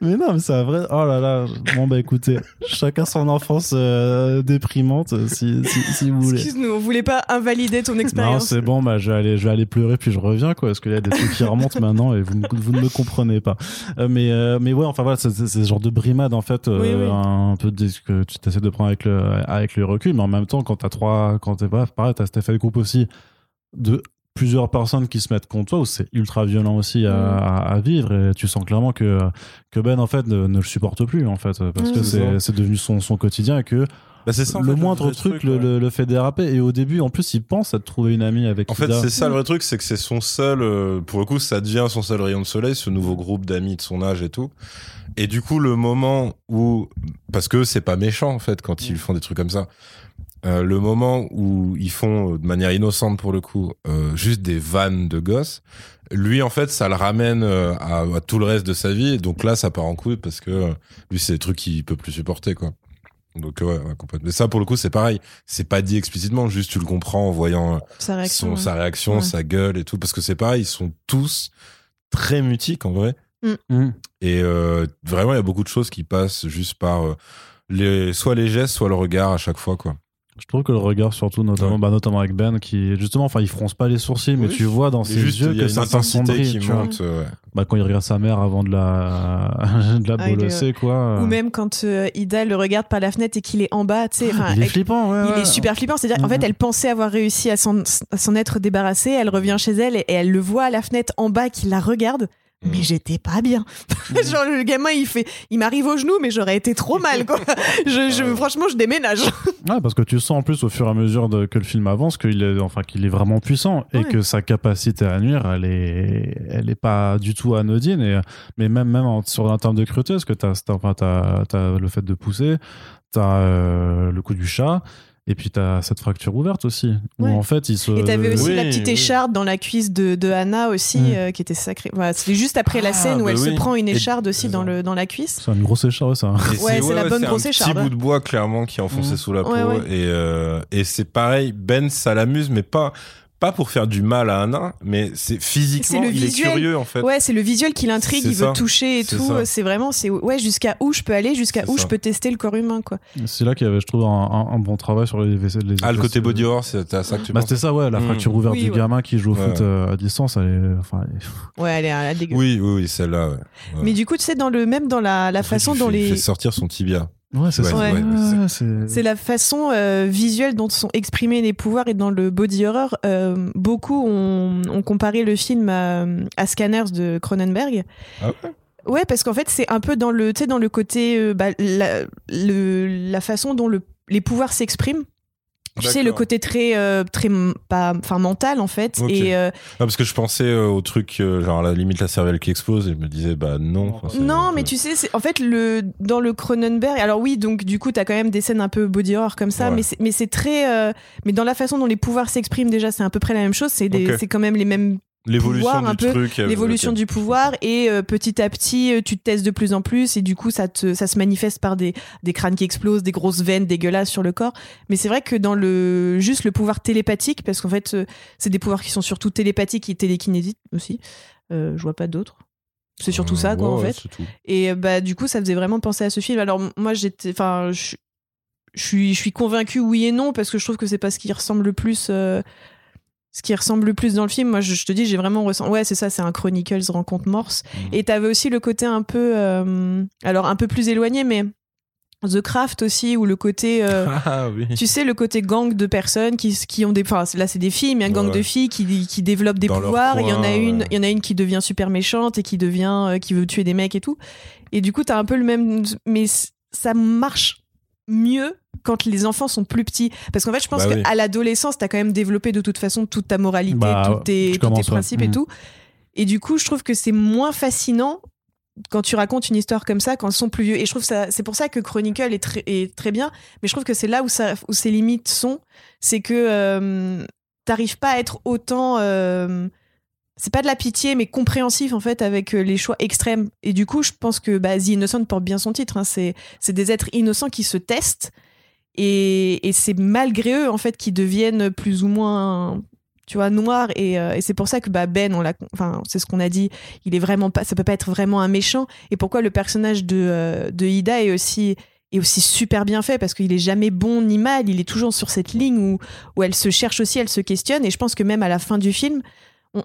Mais non, mais c'est vrai. Oh là là. Bon, bah écoutez, chacun son enfance euh, déprimante, euh, si, si, si vous voulez. Excuse-nous, on voulait pas invalider ton Non, expérience. c'est bon, bah, je, vais aller, je vais aller pleurer puis je reviens, quoi, parce qu'il y a des trucs qui remontent maintenant et vous, ne- vous ne me comprenez pas. Euh, mais, euh, mais ouais, enfin voilà, c'est ce genre de brimade, en fait, Oui, oui. un peu de, que tu essaies de prendre avec le, avec le recul, mais en même temps, quand t'as trois, quand t'es pas, pareil, t'as cet effet de groupe aussi de plusieurs personnes qui se mettent contre toi, où c'est ultra violent aussi à, Mm. à- vivre, et tu sens clairement que, que Ben, en fait, ne, ne le supporte plus, en fait, parce Mm. que C'est c'est ça. c'est devenu son, son quotidien et que Bah, c'est ça, en le fait, moindre truc, le, ouais. le- le fait déraper. Et au début, en plus, il pense à te trouver une amie avec En fait, c'est ça le vrai truc, c'est que c'est son seul, euh, pour le coup, ça devient son seul rayon de soleil, ce nouveau groupe d'amis de son âge et tout. Et du coup, le moment où, parce que c'est pas méchant en fait quand ils font des trucs comme ça, euh, le moment où ils font euh, de manière innocente pour le coup, euh, juste des vannes de gosses, lui en fait, ça le ramène euh, à, à tout le reste de sa vie. Et donc là, ça part en couille parce que lui, c'est des trucs qu'il peut plus supporter quoi. Donc ouais, ouais, complètement. Mais ça, pour le coup, c'est pareil. C'est pas dit explicitement, juste tu le comprends en voyant Sa réaction. son, ouais. sa réaction, Ouais. sa gueule et tout. Parce que c'est pareil, ils sont tous très mutiques en vrai. Mm. Et euh, vraiment, il y a beaucoup de choses qui passent juste par euh, les, soit les gestes, soit le regard à chaque fois. quoi. Je trouve que le regard, surtout, notamment, Ouais. bah, notamment avec Ben, qui, justement, enfin, il fronce pas les sourcils, mais Oui. tu vois dans ses juste, yeux que ça s'assombrit. euh, ouais. Bah, quand il regarde sa mère avant de la, de la Ah, bolosser, quoi. Ou même quand euh, Ida le regarde par la fenêtre et qu'il est en bas, tu sais. enfin, Il est flippant, ouais. Il est super flippant, c'est-à-dire en fait Mhm. elle pensait avoir réussi à s'en à s'en être débarrassée, elle revient chez elle et, et elle le voit à la fenêtre en bas qui la regarde. Mais j'étais pas bien. Genre le gamin il fait, il m'arrive au genou mais j'aurais été trop mal quoi. Je, je- franchement je déménage. Ouais, parce que tu sens en plus au fur et à mesure de- que le film avance qu'il est, enfin, qu'il est vraiment puissant et Ouais. que sa capacité à nuire, elle est, elle est pas du tout anodine. Et, mais même, même en, sur un terme de cruauté, parce que t'as, enfin, t'as le fait de pousser, t'as euh, le coup du chat. Et puis t'as cette fracture ouverte aussi, où Ouais. en fait il se. Et t'avais aussi oui, la petite oui. écharde dans la cuisse de, de Anna aussi Mhm. euh, qui était sacrée. Voilà, c'était juste après la Ah, scène où bah elle se prend une Et- écharde aussi dans le dans la cuisse. C'est une grosse écharpe, ça. Et Ouais, c'est la bonne c'est grosse un écharpe, petit hein. bout de bois clairement qui est enfoncé Mhm. sous la peau Ouais, ouais. et euh, et c'est pareil. Ben ça l'amuse, mais pas pas pour faire du mal à Anna, mais c'est physiquement le il visuel. est curieux en fait. Ouais, c'est le visuel qui l'intrigue, C'est il veut toucher et C'est tout. ça. C'est vraiment, c'est ouais, jusqu'à où je peux aller, jusqu'à C'est où ça. je peux tester le corps humain, quoi. C'est là qu'il y avait, je trouve, un, un- un bon travail sur les, les Ah le côté body horror, c'est à ça que tu Bah, c'était ça, ouais, la Mhm. fracture ouverte Oui, du ouais. gamin qui joue au Ouais. foot euh, à distance, elle est, enfin, elle est- Ouais, elle est, elle est dégueu. Oui, oui, oui, celle-là. Ouais. Ouais. Mais du coup, tu sais, dans le même dans la, la façon dont fait- il les fait sortir son tibia. Ouais, c'est Ouais, ouais, la façon euh, visuelle dont sont exprimés les pouvoirs et dans le body horror, euh, beaucoup ont, ont comparé le film à, à Scanners de Cronenberg. Ah ouais? Ouais, parce qu'en fait, c'est un peu dans le, tu sais, dans le côté, euh, bah, la, le- la façon dont le, les pouvoirs s'expriment. Tu sais, le côté très, euh, très pas, enfin mental en fait. Et euh, Ah, parce que je pensais euh, au truc, genre à la limite la cervelle qui explose, et je me disais, bah non. Non, mais tu sais, en fait le dans le Cronenberg. Alors oui, donc du coup, t'as quand même des scènes un peu body horror comme ça, Ouais. mais c'est mais c'est très, mais dans la façon dont les pouvoirs s'expriment déjà, c'est à peu près la même chose. C'est des- Ok. c'est quand même les mêmes l'évolution du un peu, truc. euh, l'évolution du pouvoir et euh, petit à petit euh, tu te testes de plus en plus et du coup ça te ça se manifeste par des des crânes qui explosent des grosses veines dégueulasses sur le corps. Mais c'est vrai que dans le juste le pouvoir télépathique parce qu'en fait c'est des pouvoirs qui sont surtout télépathiques et télékinésiques aussi euh, je vois pas d'autres. C'est surtout ça quoi en fait. et bah du coup ça faisait vraiment penser à ce film. Alors moi j'étais enfin je suis je suis convaincue oui et non parce que je trouve que c'est pas ce qui ressemble le plus euh, ce qui ressemble le plus dans le film moi je, je te dis j'ai vraiment ressenti ouais c'est ça c'est un Chronicles rencontre Morse Mhm. et t'avais aussi le côté un peu euh, alors un peu plus éloigné mais The Craft aussi ou le côté euh, Ah oui. tu sais le côté gang de personnes qui, qui ont des enfin là c'est des filles mais un gang Ouais. de filles qui, qui développent des Dans pouvoirs il y en a une ouais. il y en a une qui devient super méchante et qui devient euh, qui veut tuer des mecs et tout et du coup t'as un peu le même mais ça marche mieux quand les enfants sont plus petits parce qu'en fait je pense Bah oui. qu'à l'adolescence t'as quand même développé de toute façon toute ta moralité Bah, tous tes, je tous tes commence, ouais. principes et Mhm. tout et du coup je trouve que c'est moins fascinant quand tu racontes une histoire comme ça, quand ils sont plus vieux. Et je trouve ça, c'est pour ça que Chronicle est très, est très bien. Mais je trouve que c'est là où, ça, où ses limites sont. C'est que euh, t'arrives pas à être autant. euh, c'est pas de la pitié, mais compréhensif en fait avec euh, les choix extrêmes. Et du coup, je pense que bah, The Innocent porte bien son titre. hein. C'est, des êtres innocents qui se testent. Et, et c'est malgré eux en fait qui deviennent plus ou moins tu vois noirs et, euh, c'est pour ça que bah, Ben enfin c'est ce qu'on a dit il est vraiment pas ça peut pas être vraiment un méchant et pourquoi le personnage de euh, de Ida est aussi est aussi super bien fait? Parce qu'il est jamais bon ni mal il est toujours sur cette ligne où où elle se cherche aussi elle se questionne et je pense que même à la fin du film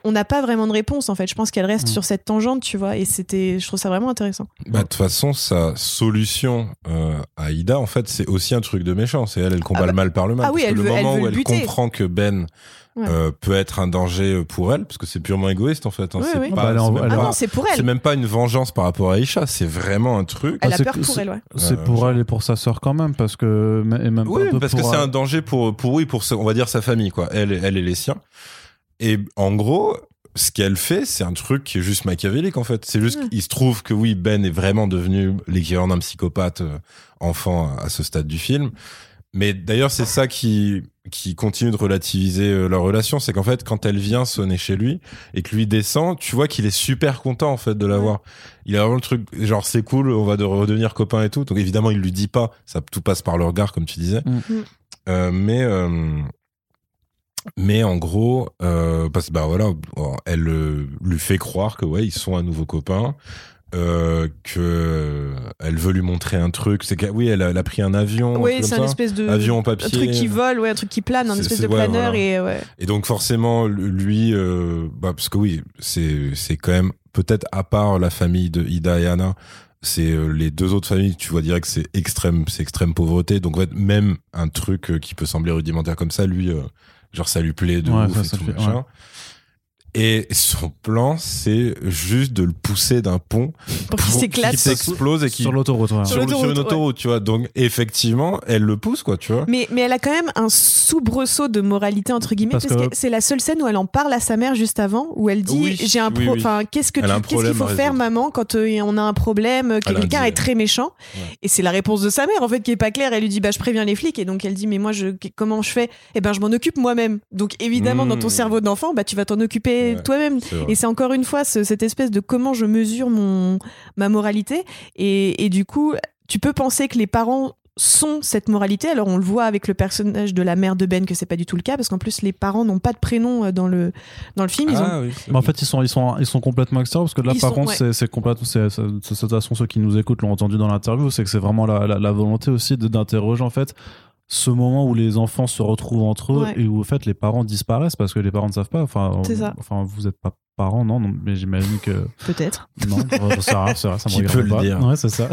on- n'a pas vraiment de réponse en fait je pense qu'elle reste Mm. sur cette tangente tu vois et c'était je trouve ça vraiment intéressant Bah, de toute façon, sa solution euh, à Ida, en fait, c'est aussi un truc de méchant. C'est elle, elle combat Ah bah- le mal par le mal. Ah oui, parce que elle le veut- elle moment veut où le elle buter. comprend que Ben Ouais. euh, peut être un danger pour elle, parce que c'est purement égoïste, en fait. hein. Oui, c'est oui. pas, Bah, c'est elle ah pas- non c'est pour c'est elle même pas une vengeance par rapport à Aisha, c'est vraiment un truc. elle Ah, a c'est peur que pour c'est- elle ouais C'est Euh, pour genre- elle et pour sa sœur quand même, parce que et même Oui, parce que c'est un danger pour, pour oui, pour, sa- on va dire, sa famille, quoi. Elle, elle et les siens. Et en gros, ce qu'elle fait, c'est un truc qui est juste machiavélique, en fait. C'est juste Ouais. qu'il se trouve que oui, Ben est vraiment devenu l'équivalent d'un psychopathe euh, enfant à ce stade du film. Mais d'ailleurs, c'est ça qui, qui continue de relativiser euh, leur relation. C'est qu'en fait, quand elle vient sonner chez lui et que lui descend, tu vois qu'il est super content, en fait, de la Ouais. voir. Il a vraiment le truc, genre, c'est cool, on va de redevenir copains et tout. Donc, évidemment, il lui dit pas. Ça, tout passe par le regard, comme tu disais. Mm. Euh, mais, euh, mais en gros, euh, parce que bah voilà, elle euh, lui fait croire que ouais, ils sont à nouveau copains, euh, que elle veut lui montrer un truc. C'est que oui, elle a, elle a pris un avion, un oui c'est un espèce de avion en un papier. truc qui vole ouais un truc qui plane un espèce de ouais, planeur voilà. et ouais Et donc forcément, lui, euh, bah, parce que oui, c'est c'est quand même peut-être à part la famille de Ida et Anna, c'est euh, les deux autres familles. Tu vois direct que c'est extrême, c'est extrême pauvreté. Donc en fait, même un truc euh, qui peut sembler rudimentaire comme ça, lui, euh, genre ça lui plaît de Ouais, ouf ça, et ça tout fait- machin. ouais. Et son plan, c'est juste de le pousser d'un pont pour qu'il s'éclate qu'il s'explose et qu'il sur l'autoroute. ouais. Sur sur, l'autoroute, sur une autoroute, tu vois. Donc effectivement, elle le pousse, quoi, tu vois. Mais, mais elle a quand même un soubresaut de moralité entre guillemets Parce parce, que- que, c'est la seule scène où elle en parle à sa mère juste avant où elle dit Oui, j'ai un pro oui. qu'est-ce que tu- qu'il faut faire maman quand euh, on a un problème que a quelqu'un est très méchant? Ouais. et c'est la réponse de sa mère en fait qui est pas claire elle lui dit bah je préviens les flics et donc elle dit mais moi je comment je fais? Eh ben je m'en occupe moi-même donc évidemment dans ton Mmh. cerveau d'enfant bah tu vas t'en occuper Ouais. toi-même et c'est encore une fois ce- cette espèce de comment je mesure mon ma moralité et, et du coup tu peux penser que les parents sont cette moralité. Alors on le voit avec le personnage de la mère de Ben que c'est pas du tout le cas parce qu'en plus les parents n'ont pas de prénom euh, dans le dans le film. Ils ont Ah oui, c'est Mais en fait, ils sont, ils sont, ils sont complètement extérieurs parce que là, Ils par sont- contre, ouais. c'est, complètement, c'est, de toute façon, ceux qui nous écoutent l'ont entendu dans l'interview, c'est que c'est vraiment la, la, la volonté aussi de, d'interroger, en fait, ce moment où les enfants se retrouvent entre eux Ouais. et où, en fait, les parents disparaissent parce que les parents ne savent pas. Enfin, enfin vous n'êtes pas parents, non, non, mais j'imagine que. peut-être. Non, c'est rare, c'est rare, ça me regarde peut le pas. dire Ouais, c'est ça.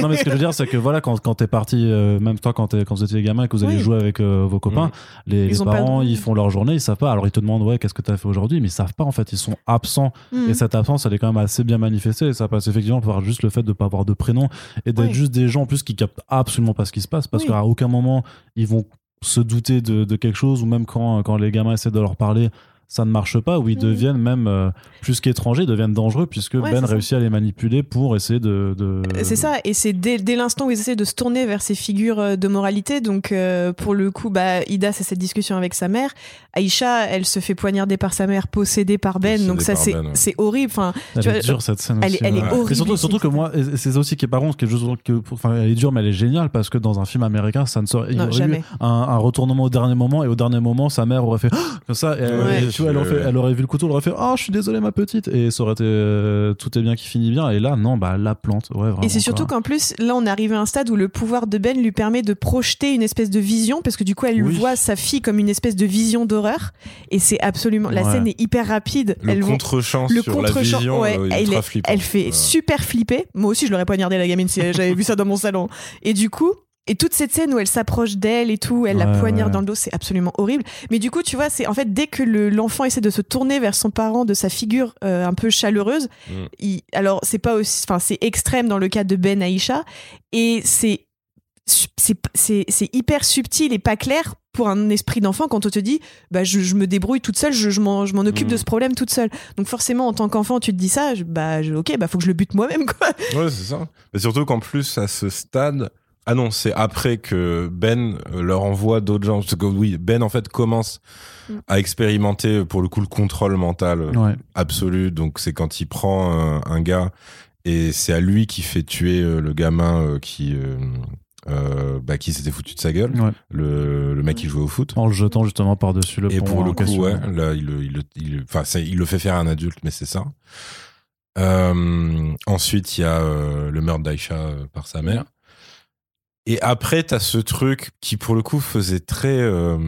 non, mais ce que je veux dire, c'est que voilà, quand, quand t'es parti, euh, même toi, quand, t'es- quand vous étiez gamin et que vous allez Oui. jouer avec euh, vos copains, Mm. les, parents, ils font leur journée, ils savent pas. Alors ils te demandent, ouais, qu'est-ce que t'as fait aujourd'hui, mais ils savent pas, en fait, ils sont absents. Hmm. Et cette absence, elle est quand même assez bien manifestée. Et ça passe effectivement par juste le fait de pas avoir de prénom et d'être Oui. juste des gens en plus qui captent absolument pas ce qui se passe parce Oui. qu'à aucun moment ils vont se douter de, de quelque chose ou même quand, quand les gamins essaient de leur parler, ça ne marche pas ou ils Mhm. deviennent même euh, plus qu'étrangers, ils deviennent dangereux puisque Ouais, Ben ça. réussit à les manipuler pour essayer de. de- Euh, C'est ça, et c'est dès, dès l'instant où ils essaient de se tourner vers ces figures euh, de moralité. Donc, euh, pour le coup, bah, Ida, c'est cette discussion avec sa mère. Aïcha, elle se fait poignarder par sa mère, possédée par Ben. Possédée donc, ça, c'est Ben, ouais. horrible. Enfin, Elle tu est vois, dure cette scène elle est- aussi, elle est horrible, Et surtout, surtout que moi, c'est ça aussi qui est par contre, que je que, enfin, elle est dure, mais elle est géniale parce que dans un film américain, ça ne serait, il y aurait eu jamais. un, un retournement au dernier moment et au dernier moment, sa mère aurait fait comme ça. Et, elle- Ouais. et tu vois, elle aurait, fait- Ouais. elle aurait vu le couteau, elle aurait fait oh, je suis désolé ma petite et ça aurait été euh, tout est bien qui finit bien. Et là, non, bah la plante, ouais. Vraiment, Et c'est surtout qu'en plus, là, on est arrivé à un stade où le pouvoir de Ben lui permet de projeter une espèce de vision, parce que du coup, elle Oui. voit sa fille comme une espèce de vision d'horreur. Et c'est absolument. La Ouais. scène est hyper rapide. Le Elle contre-champ le sur la contre-champ, vision, ouais, euh, elle, ultra est- flippant. elle fait Ouais. super flipper. Moi aussi, je l'aurais poignardé la gamine si j'avais vu ça dans mon salon. Et du coup. Et toute cette scène où elle s'approche d'elle et tout, elle la poignarde ouais. dans le dos, c'est absolument horrible. Mais du coup, tu vois, c'est en fait dès que le- l'enfant essaie de se tourner vers son parent de sa figure euh, un peu chaleureuse, Mm. il- alors c'est pas aussi, enfin c'est extrême dans le cas de Ben Aïcha et c'est c'est hyper subtil et pas clair pour un esprit d'enfant quand on te dit bah je, je me débrouille toute seule je, je m'en je m'en occupe Mhm. de ce problème toute seule donc forcément en tant qu'enfant tu te dis ça je- bah je- ok bah faut que je le bute moi-même quoi Ouais, c'est ça. Mais surtout qu'en plus, à ce stade. Ah non, c'est après que Ben euh, leur envoie d'autres gens. Parce que oui, Ben en fait commence Mm. à expérimenter pour le coup le contrôle mental euh, Ouais. absolu. Donc c'est quand il prend euh, un gars et c'est à lui qui fait tuer le gamin qui euh, bah, qui s'était foutu de sa gueule, Ouais. le, le mec qui jouait au foot. En le jetant justement par-dessus le Et pont. pour le coup, question. ouais, là, il, le- il, le- il, enfin, c'est- il le fait faire à un adulte, mais c'est ça. Euh, ensuite, il y a euh, le meurtre d'Aïcha euh, par sa mère. Et après, t'as ce truc qui, pour le coup, faisait très. euh,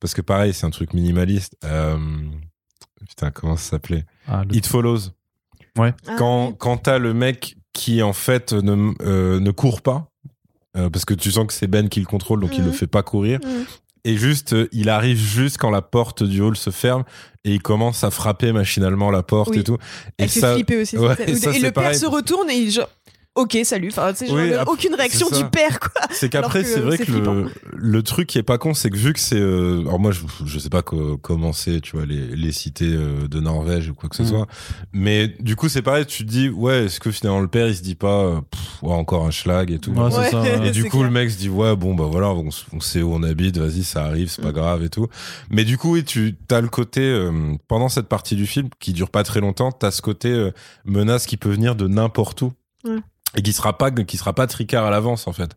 parce que pareil, c'est un truc minimaliste. Euh, putain, comment ça s'appelait? Ah, It Follows. Ah, Quand, oui. quand t'as le mec qui, en fait, ne, euh, ne court pas, euh, parce que tu sens que c'est Ben qui le contrôle, donc il Mhm. le fait pas courir. Mhm. Et juste, euh, il arrive juste quand la porte du hall se ferme et il commence à frapper machinalement la porte Oui. et tout. Et elle fait ça, flipper aussi ouais, et ça, et le père se retourne et il genre ok salut enfin Oui, le- après, aucune réaction du père quoi c'est qu'après, c'est vrai que le, le truc qui est pas con, c'est que vu que c'est, euh, alors moi, je, je sais pas co- comment c'est, tu vois, les, les cités euh, de Norvège ou quoi que ce Mhm. soit. Mais du coup, c'est pareil, tu te dis, ouais, est-ce que finalement le père, il se dit pas, euh, pff, ouais, encore un schlag et tout. Ouais, ça. ouais. Et du coup, clair. le mec se dit ouais, bon bah voilà, on, sait où on habite, vas-y, ça arrive, c'est pas Mm. grave et tout. Mais du coup, oui, tu as le côté euh, pendant cette partie du film qui dure pas très longtemps, t'as ce côté euh, menace qui peut venir de n'importe où Ouais. Et qui sera pas qui sera pas tricard à l'avance en fait.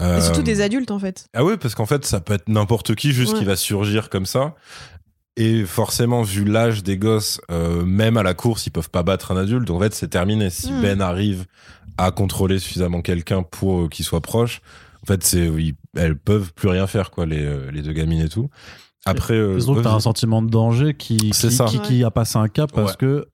Euh, et surtout des adultes en fait ah oui, parce qu'en fait, ça peut être n'importe qui juste Ouais. qui va surgir comme ça. Et forcément, vu l'âge des gosses, euh, même à la course, ils peuvent pas battre un adulte. Donc en fait, c'est terminé. Si Mm. Ben arrive à contrôler suffisamment quelqu'un pour euh, qu'il soit proche, en fait, c'est oui, elles peuvent plus rien faire, quoi, les, euh, les deux gamines et tout. Après, euh, que t'as un sentiment de danger qui, qui, ça. qui- qui a passé un cap parce Ouais. que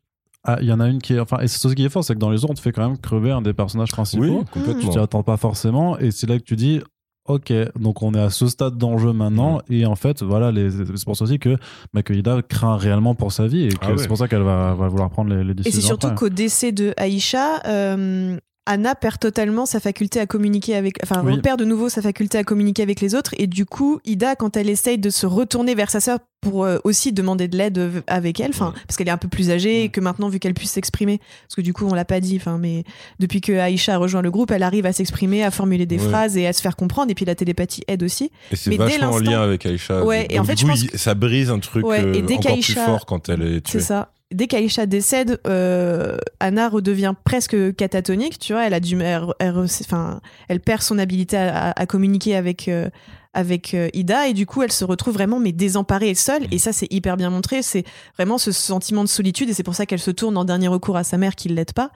ah, il y en a une qui est enfin et c'est ce qui est fort c'est que dans les autres on te fait quand même crever un des personnages principaux oui, tu complètement. t'y attends pas forcément et c'est là que tu dis ok donc on est à ce stade d'enjeu maintenant et en fait voilà les- c'est pour ça aussi que Makoïda craint réellement pour sa vie et que Ah ouais. c'est pour ça qu'elle va, va vouloir prendre les, les et décisions c'est surtout qu'au décès de Aïcha euh, Anna perd totalement sa faculté à communiquer avec enfin Oui. repère de nouveau sa faculté à communiquer avec les autres et du coup Ida quand elle essaye de se retourner vers sa sœur pour euh, aussi demander de l'aide euh, avec elle enfin parce qu'elle est un peu plus âgée et que maintenant vu qu'elle puisse s'exprimer parce que du coup on l'a pas dit enfin mais depuis que Aïcha a rejoint le groupe elle arrive à s'exprimer à formuler des Ouais. phrases et à se faire comprendre et puis la télépathie aide aussi Et c'est mais dès vachement en lien avec Aïcha. Ouais, Donc, et en fait, du je coup, pense il- ça brise un truc Ouais, et euh, dès encore plus fort quand elle est tuée. C'est ça. Dès qu'Aïcha décède, euh, Anna redevient presque catatonique, tu vois. Elle a du, elle, elle- enfin, elle perd son habilité à, communiquer avec euh, avec euh, Ida et du coup, elle se retrouve vraiment mais désemparée et seule. Mm. Et ça, c'est hyper bien montré. C'est vraiment ce sentiment de solitude et c'est pour ça qu'elle se tourne en dernier recours à sa mère qui l'aide pas.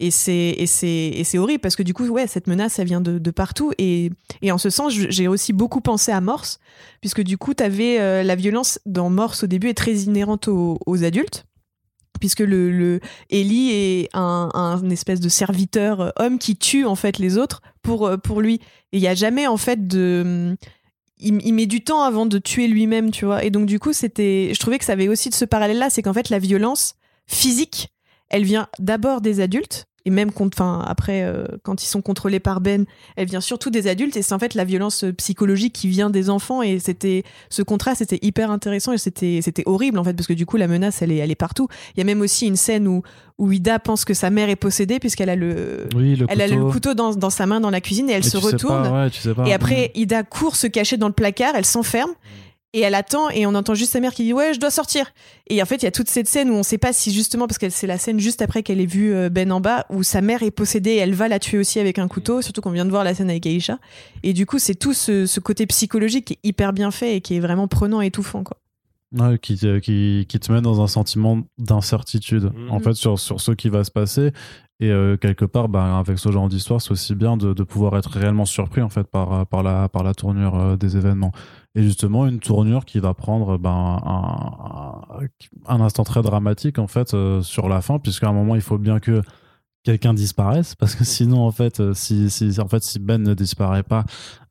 Et c'est et c'est et c'est horrible parce que du coup, ouais, cette menace, elle vient de, de partout. Et et en ce sens, j'ai aussi beaucoup pensé à Morse puisque du coup, euh, la violence dans Morse au début est très inhérente aux, aux adultes puisque le, le Ellie est un, un espèce de serviteur euh, homme qui tue en fait les autres pour euh, pour lui. Et il y a jamais en fait de il, il met du temps avant de tuer lui-même tu vois. Et donc du coup c'était je trouvais que ça avait aussi de ce parallèle là c'est qu'en fait la violence physique elle vient d'abord des adultes et même quand- enfin après euh, quand ils sont contrôlés par Ben elle vient surtout des adultes et c'est en fait la violence euh, psychologique qui vient des enfants et c'était ce contraste était hyper intéressant et c'était c'était horrible en fait parce que du coup la menace elle est elle est partout. Il y a même aussi une scène où où Ida pense que sa mère est possédée puisqu'elle a le oui le elle a couteau. le couteau. dans, dans sa main dans la cuisine et elle se retourne pas, ouais, tu sais pas. et après Ida court se cacher dans le placard elle s'enferme et elle attend et on entend juste sa mère qui dit ouais je dois sortir. Et en fait il y a toute cette scène où on sait pas si justement parce que c'est la scène juste après qu'elle ait vu euh, Ben en bas où sa mère est possédée et elle va la tuer aussi avec un couteau surtout qu'on vient de voir la scène avec Aïcha. Et du coup c'est tout ce, ce côté psychologique qui est hyper bien fait et qui est vraiment prenant et étouffant quoi. Ouais, qui, te- qui, qui te met dans un sentiment d'incertitude Mhm. en fait sur, sur ce qui va se passer. Et euh, quelque part bah, avec ce genre d'histoire c'est aussi bien de, de pouvoir être réellement surpris en fait par, par, la, par la tournure euh, des événements et justement une tournure qui va prendre ben, un, un, instant très dramatique en fait euh, sur la fin puisqu'à un moment il faut bien que quelqu'un disparaisse parce que sinon en fait euh, si, si en fait si Ben ne disparaît pas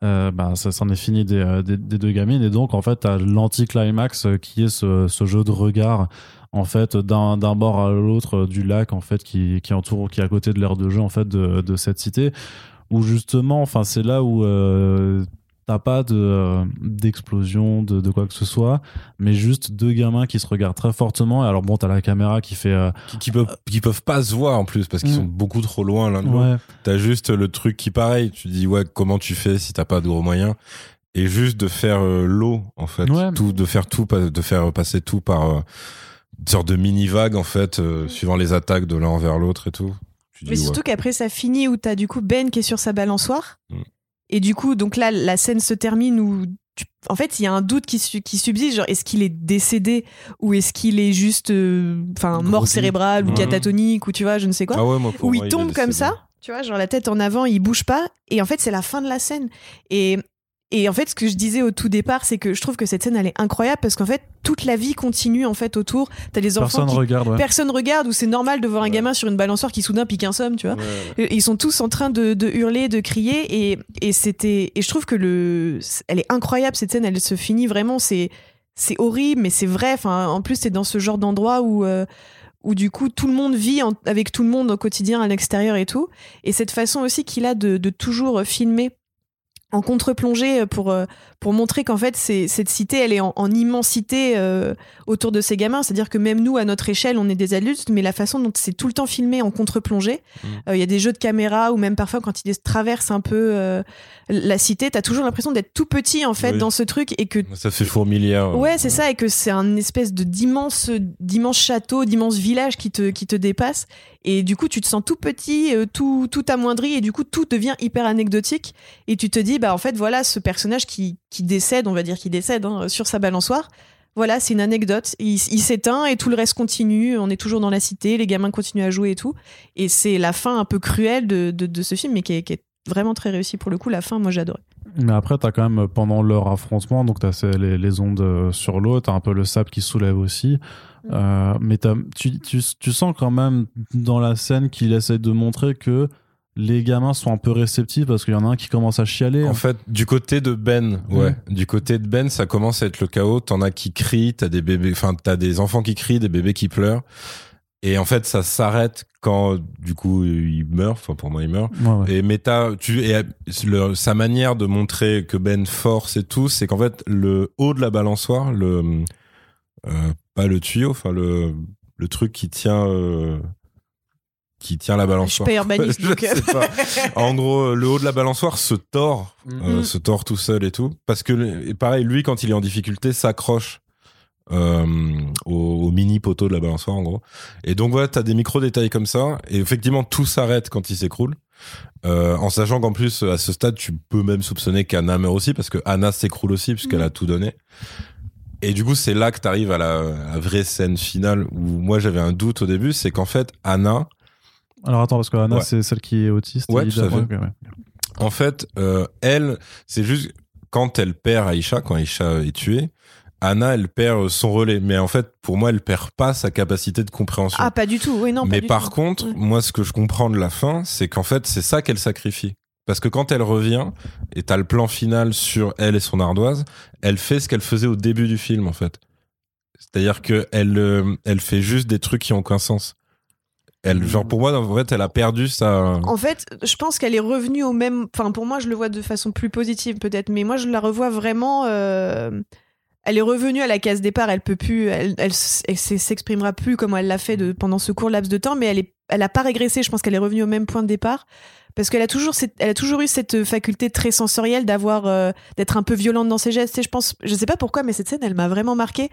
euh, bah, ça s'en est fini des, euh, des, des deux gamines. Et donc en fait t'as l'anti-climax qui est ce, ce jeu de regard en fait d'un bord à l'autre du lac en fait qui, qui entoure qui est à côté de l'aire de jeu en fait de, de cette cité où justement enfin c'est là où euh, t'as pas de euh, d'explosion de, de quoi que ce soit mais juste deux gamins qui se regardent très fortement et alors bon t'as la caméra qui fait euh, qui, qui peuvent qui peuvent pas se voir en plus parce qu'ils Mm. sont beaucoup trop loin l'un de l'autre ouais T'as juste le truc qui pareil, tu dis ouais comment tu fais si t'as pas de gros moyens? Et juste de faire euh, l'eau en fait, Ouais. tout de faire tout de faire passer tout par euh, une sorte de mini vague en fait euh, suivant les attaques de l'un envers l'autre et tout. Tu dis, Mais ouais. surtout qu'après ça finit où t'as du coup Ben qui est sur sa balançoire. Mm. Et du coup, donc là, la scène se termine où. tu- En fait, il y a un doute qui, su- qui subsiste, genre est-ce qu'il est décédé ou est-ce qu'il est juste euh, enfin mort Grossi. cérébral ou Ouais. catatonique ou tu vois, je ne sais quoi. Ah ouais, moi, où moi, il tombe comme ça, tu vois, genre la tête en avant, il bouge pas, et en fait c'est la fin de la scène. Et, et en fait, ce que je disais au tout départ, c'est que je trouve que cette scène elle est incroyable parce qu'en fait toute la vie continue en fait autour. T'as les enfants personne qui regarde ouais. personne regarde où c'est normal de voir un Ouais. gamin sur une balançoire qui soudain pique un somme, tu vois. Ouais, Ils sont tous en train de, de hurler, de crier, et, et c'était et je trouve que le, elle est incroyable cette scène. Elle se finit vraiment. C'est c'est horrible, mais c'est vrai. Enfin, en plus, c'est dans ce genre d'endroit où euh, où du coup tout le monde vit en- avec tout le monde au quotidien à l'extérieur et tout. Et cette façon aussi qu'il a de, de toujours filmer en contre-plongée pour, euh, pour montrer qu'en fait, cette cité, elle est en, en immensité euh, autour de ces gamins. C'est-à-dire que même nous, à notre échelle, on est des adultes, mais la façon dont c'est tout le temps filmé en contre-plongée, Mm. euh, il y a des jeux de caméra ou même parfois quand ils traversent un peu euh, la cité, t'as toujours l'impression d'être tout petit en fait Oui. dans ce truc et que Ça fait fourmilière. Ouais, c'est ça, et que c'est un espèce de d'immense, d'immense château, d'immense village qui te, qui te dépasse. Et du coup, tu te sens tout petit, euh, tout, tout amoindri, et du coup, tout devient hyper anecdotique. Et tu te dis, bah, en fait, voilà, ce personnage qui, qui décède, on va dire qu'il décède, hein, sur sa balançoire. Voilà, c'est une anecdote. Il, il s'éteint et tout le reste continue. On est toujours dans la cité, les gamins continuent à jouer et tout. Et c'est la fin un peu cruelle de, de, de ce film, mais qui est, qui est vraiment très réussi pour le coup. La fin, moi, j'adore. Mais après, t'as quand même, pendant leur affrontement, donc t'as les, les ondes euh, sur l'eau, t'as un peu le sable qui soulève aussi. Mm. Euh, mais tu, tu sens quand même dans la scène qu'il essaie de montrer que les gamins sont un peu réceptifs parce qu'il y en a un qui commence à chialer. En fait, du côté de Ben, ouais, Mm. du côté de Ben, ça commence à être le chaos. T'en as qui crient, t'as des bébés, enfin, t'as des enfants qui crient, des bébés qui pleurent. Et en fait, ça s'arrête quand, du coup, il meurt. Enfin, pour moi, il meurt. Ouais, ouais. Et Meta, tu, et le- sa manière de montrer que Ben force et tout, c'est qu'en fait, le haut de la balançoire, le, euh, pas le tuyau, enfin, le, le truc qui tient, euh, qui tient la Je suis balançoire. pas urbaniste, Je donc. sais pas. En gros, le haut de la balançoire se tord, euh, Mm. se tord tout seul et tout. Parce que, et pareil, lui, quand il est en difficulté, s'accroche euh, au, au mini poteau de la balançoire, en gros. Et donc, voilà, t'as des micro-détails comme ça. Et effectivement, tout s'arrête quand il s'écroule. Euh, en sachant qu'en plus, à ce stade, tu peux même soupçonner qu'Anna meurt aussi, parce que Anna s'écroule aussi, puisqu'elle Mm. a tout donné. Et du coup, c'est là que t'arrives à la, à la vraie scène finale, où moi, j'avais un doute au début, c'est qu'en fait, Anna, Alors attends, parce que Anna, Ouais. c'est celle qui est autiste. Ouais, tout à ouais. En fait, euh, elle, c'est juste quand elle perd Aïcha, quand Aïcha est tuée, Anna, elle perd son relais. Mais en fait, pour moi, elle perd pas sa capacité de compréhension. Ah, pas du tout. Oui, non, Mais par tout. contre, Ouais. moi, ce que je comprends de la fin, c'est qu'en fait, c'est ça qu'elle sacrifie. Parce que quand elle revient, et t'as le plan final sur elle et son ardoise, elle fait ce qu'elle faisait au début du film, en fait. C'est-à-dire que elle, euh, elle fait juste des trucs qui ont aucun sens. Elle, genre, pour moi, en fait, elle a perdu sa. En fait, je pense qu'elle est revenue au même. Enfin, pour moi, je le vois de façon plus positive peut-être, mais moi, je la revois vraiment. euh, Elle est revenue à la case départ. Elle peut plus. Elle, elle, elle s'exprimera plus comme elle l'a fait de, pendant ce court laps de temps, mais elle est. Elle a pas régressé. Je pense qu'elle est revenue au même point de départ parce qu'elle a toujours. cette- Elle a toujours eu cette faculté très sensorielle d'avoir, euh, d'être un peu violente dans ses gestes. Et je pense. Je sais pas pourquoi, mais cette scène, elle m'a vraiment marqué.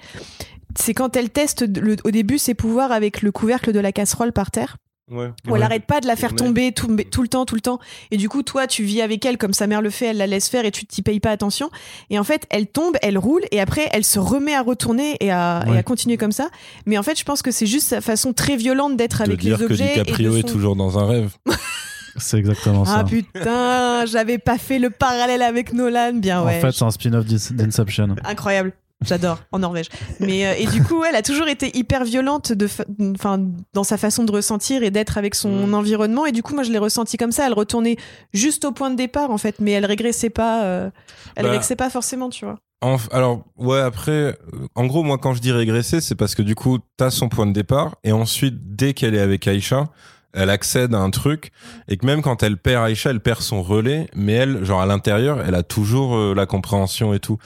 C'est quand elle teste le- au début ses pouvoirs avec le couvercle de la casserole par terre Ouais. où elle arrête pas de la faire tomber tout, tout le temps, tout le temps. Et du coup, toi, tu vis avec elle comme sa mère le fait, elle la laisse faire et tu t'y payes pas attention. Et en fait, elle tombe, elle roule et après, elle se remet à retourner et à, et Ouais. à continuer comme ça. Mais en fait, je pense que c'est juste sa façon très violente d'être de avec dire les que objets. DiCaprio et est de son- toujours dans un rêve. C'est exactement ça. Ah putain, j'avais pas fait le parallèle avec Nolan. Bien en ouais. fait, c'est un spin-off d'In- d'Inception. Incroyable. J'adore en Norvège. Mais euh, et du coup, elle a toujours été hyper violente de, enfin, dans sa façon de ressentir et d'être avec son Mm. environnement. Et du coup, moi, je l'ai ressenti comme ça. Elle retournait juste au point de départ, en fait, mais elle régressait pas. euh, elle Bah. régressait pas forcément, tu vois. En- alors, ouais, après, euh, en gros, moi, quand je dis régresser, c'est parce que du coup, t'as son point de départ, et ensuite, dès qu'elle est avec Aïcha, elle accède à un truc et que même quand elle perd Aïcha, elle perd son relais, mais elle, genre à l'intérieur, elle a toujours euh, la compréhension et tout.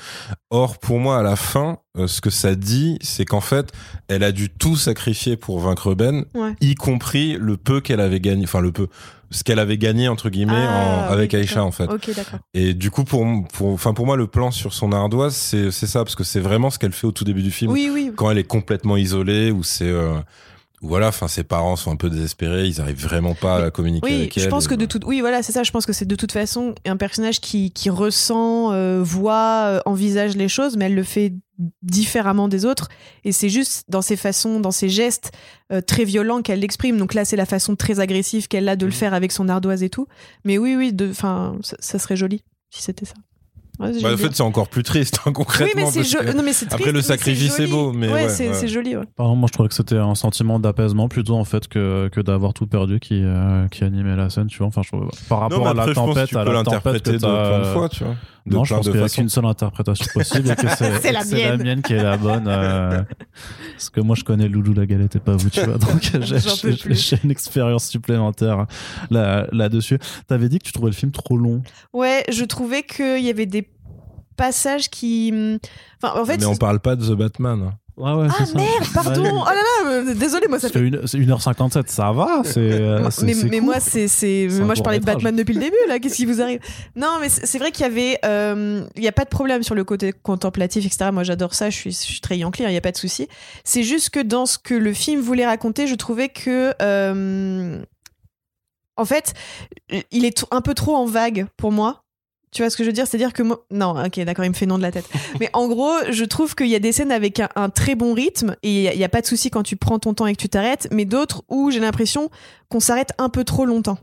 Or, pour moi, à la fin, euh, ce que ça dit, c'est qu'en fait, elle a dû tout sacrifier pour vaincre Ben, Ouais. y compris le peu qu'elle avait gagné, enfin le peu, ce qu'elle avait gagné entre guillemets Ah, en- avec oui, Aïcha en fait. Ok, d'accord. Et du coup, pour, pour, enfin pour moi, le plan sur son ardoise, c'est c'est ça, parce que c'est vraiment ce qu'elle fait au tout début du film, Oui, oui. quand elle est complètement isolée, où c'est euh, voilà, enfin ses parents sont un peu désespérés, ils arrivent vraiment pas à communiquer Oui, avec elle. je pense que de voilà. toute, oui, voilà, c'est ça. Je pense que c'est de toute façon un personnage qui, qui ressent, euh, voit, euh, envisage les choses, mais elle le fait différemment des autres. Et c'est juste dans ses façons, dans ses gestes euh, très violents qu'elle l'exprime. Donc là, c'est la façon très agressive qu'elle a de le faire avec son ardoise et tout. Mais oui, oui, enfin, ça, ça serait joli si c'était ça. Ouais, Bah, fait, c'est encore plus triste, hein, concrètement. oui, mais c'est parce jo- que- non, mais c'est après, le sacrifice, c'est beau, mais ouais, ouais, c'est ouais. joli. Ouais. Par exemple, moi, je trouvais que c'était un sentiment d'apaisement plutôt en fait que, que d'avoir tout perdu qui, euh, qui animait la scène, tu vois. Enfin, je trouve, par rapport Non, à la après, je pense que tempête, tu à peux la tempête que de plein de t'as- fois, tu vois. De non, je pense de qu'il n'y a façons. qu'une seule interprétation possible et que c'est C'est la que c'est la mienne. qui est la bonne. euh, parce que moi, je connais Loulou la galette et pas vous, tu vois. Donc, j'ai- une expérience supplémentaire là- là-dessus. T'avais dit que tu trouvais le film trop long. Ouais, je trouvais qu'il y avait des passages qui. hum, Enfin, en fait. mais on parle pas de The Batman. Hein. Ouais, ouais, Ah ça. merde, pardon. Ouais. Oh là là, euh, désolé, moi ça fait. c'est 1h57, ça va. C'est, euh, mais, moi, c'est, moi, je parlais de. Batman depuis le début, là. Qu'est-ce qui vous arrive? Non, mais c'est vrai qu'il y avait, euh, il y a pas de problème sur le côté contemplatif, etc. Moi, j'adore ça. Je suis, je suis très Yankee, il y a pas de souci. C'est juste que dans ce que le film voulait raconter, je trouvais que, en fait, il est un peu trop en vague pour moi. Tu vois ce que je veux dire? C'est-à-dire que moi... Non, ok, d'accord, il me fait non de la tête. Mais en gros, je trouve qu'il y a des scènes avec un, un très bon rythme et il n'y a, pas de souci quand tu prends ton temps et que tu t'arrêtes, mais d'autres où j'ai l'impression qu'on s'arrête un peu trop longtemps.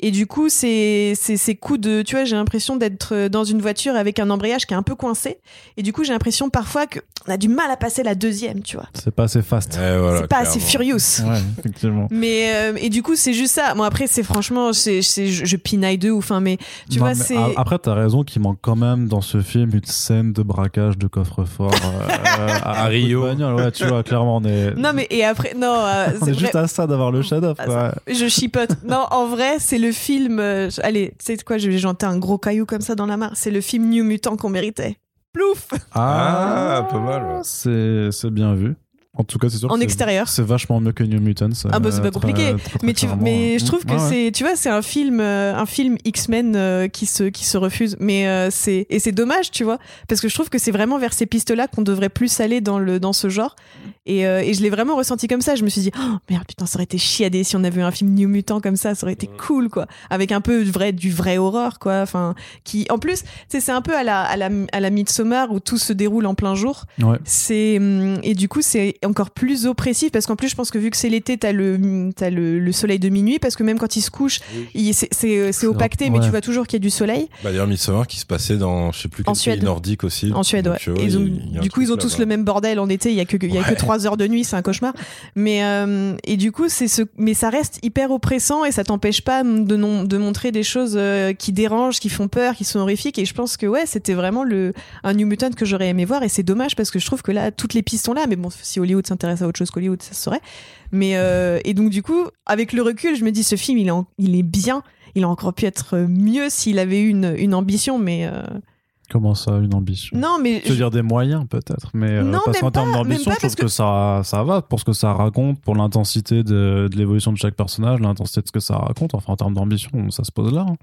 Et du coup, c'est c'est ces coups de... Tu vois, j'ai l'impression d'être dans une voiture avec un embrayage qui est un peu coincé. Et du coup, j'ai l'impression parfois qu'on a du mal à passer la deuxième, tu vois. C'est pas assez fast. Voilà, c'est pas assez furious. Ouais, effectivement. Mais euh, et du coup c'est juste ça. Moi après c'est franchement c'est c'est je, je pinaille de ouf. Hein, mais tu Non, vois c'est a- Après, t'as raison qu'il manque quand même dans ce film une scène de braquage de coffre-fort euh, à, Rio. bagnole. Ouais, tu vois, clairement, on est, non mais et après non euh, on est juste à ça d'avoir le chef-d'œuvre. Ah, quoi. Je chipote. Non, en vrai, c'est le film. euh, allez, tu sais quoi, je vais jeter un gros caillou comme ça dans la mare. C'est le film New Mutant qu'on méritait. Plouf Ah, pas mal, ouais. C'est c'est bien vu. En tout cas, c'est sûr. En extérieur. C'est vachement mieux que New Mutants. Ah bah, c'est euh, pas compliqué. très, très Mais, tu, mais je trouve que ouais. c'est, tu vois, c'est un film, euh, un film X-Men euh, qui se, qui se refuse. Mais euh, c'est, et c'est dommage, tu vois, parce que je trouve que c'est vraiment vers ces pistes-là qu'on devrait plus aller dans le, dans ce genre. Et, euh, et je l'ai vraiment ressenti comme ça. Je me suis dit, oh, merde, putain, ça aurait été chiadé si on avait eu un film New Mutant comme ça. Ça aurait été cool, quoi, avec un peu du vrai, du vrai horreur, quoi. Enfin, qui, en plus, c'est un peu à la, à la, à la Midsommar où tout se déroule en plein jour Ouais. c'est hum, et du coup c'est encore plus oppressif parce qu'en plus je pense que vu que c'est l'été t'as le t'as le, le soleil de minuit parce que même quand il se couche il- c'est c'est c'est opacté mais ouais. tu vois toujours qu'il y a du soleil. Bah, d'ailleurs, Midsommar qui se passait dans, je sais plus En quel pays Suède. nordique aussi. en Suède ouais. Euh, Et y a du coup ils ont tous le même bordel en été il y a que il y a que trois heures de nuit c'est un cauchemar. Mais euh, et du coup c'est ce mais ça reste hyper oppressant et ça t'empêche pas de non de montrer des choses euh, qui dérangent qui font peur qui sont horrifiques. Et je pense que ouais c'était vraiment le un New Mutant que j'aurais aimé voir. Et c'est dommage parce que je trouve que là toutes les pistes sont là. Mais bon si Hollywood s'intéresse à autre chose qu'Hollywood ça se saurait mais euh, et donc du coup avec le recul je me dis ce film il est en- il est bien il a encore pu être mieux s'il avait eu une, une ambition mais euh, Comment ça, une ambition? Non mais Tu veux dire des moyens peut-être, mais euh, Non, parce qu'en termes d'ambition, je trouve que, ça, ça va pour ce que ça raconte, pour l'intensité de, de l'évolution de chaque personnage, l'intensité de ce que ça raconte. Enfin, en termes d'ambition, ça se pose là. hein.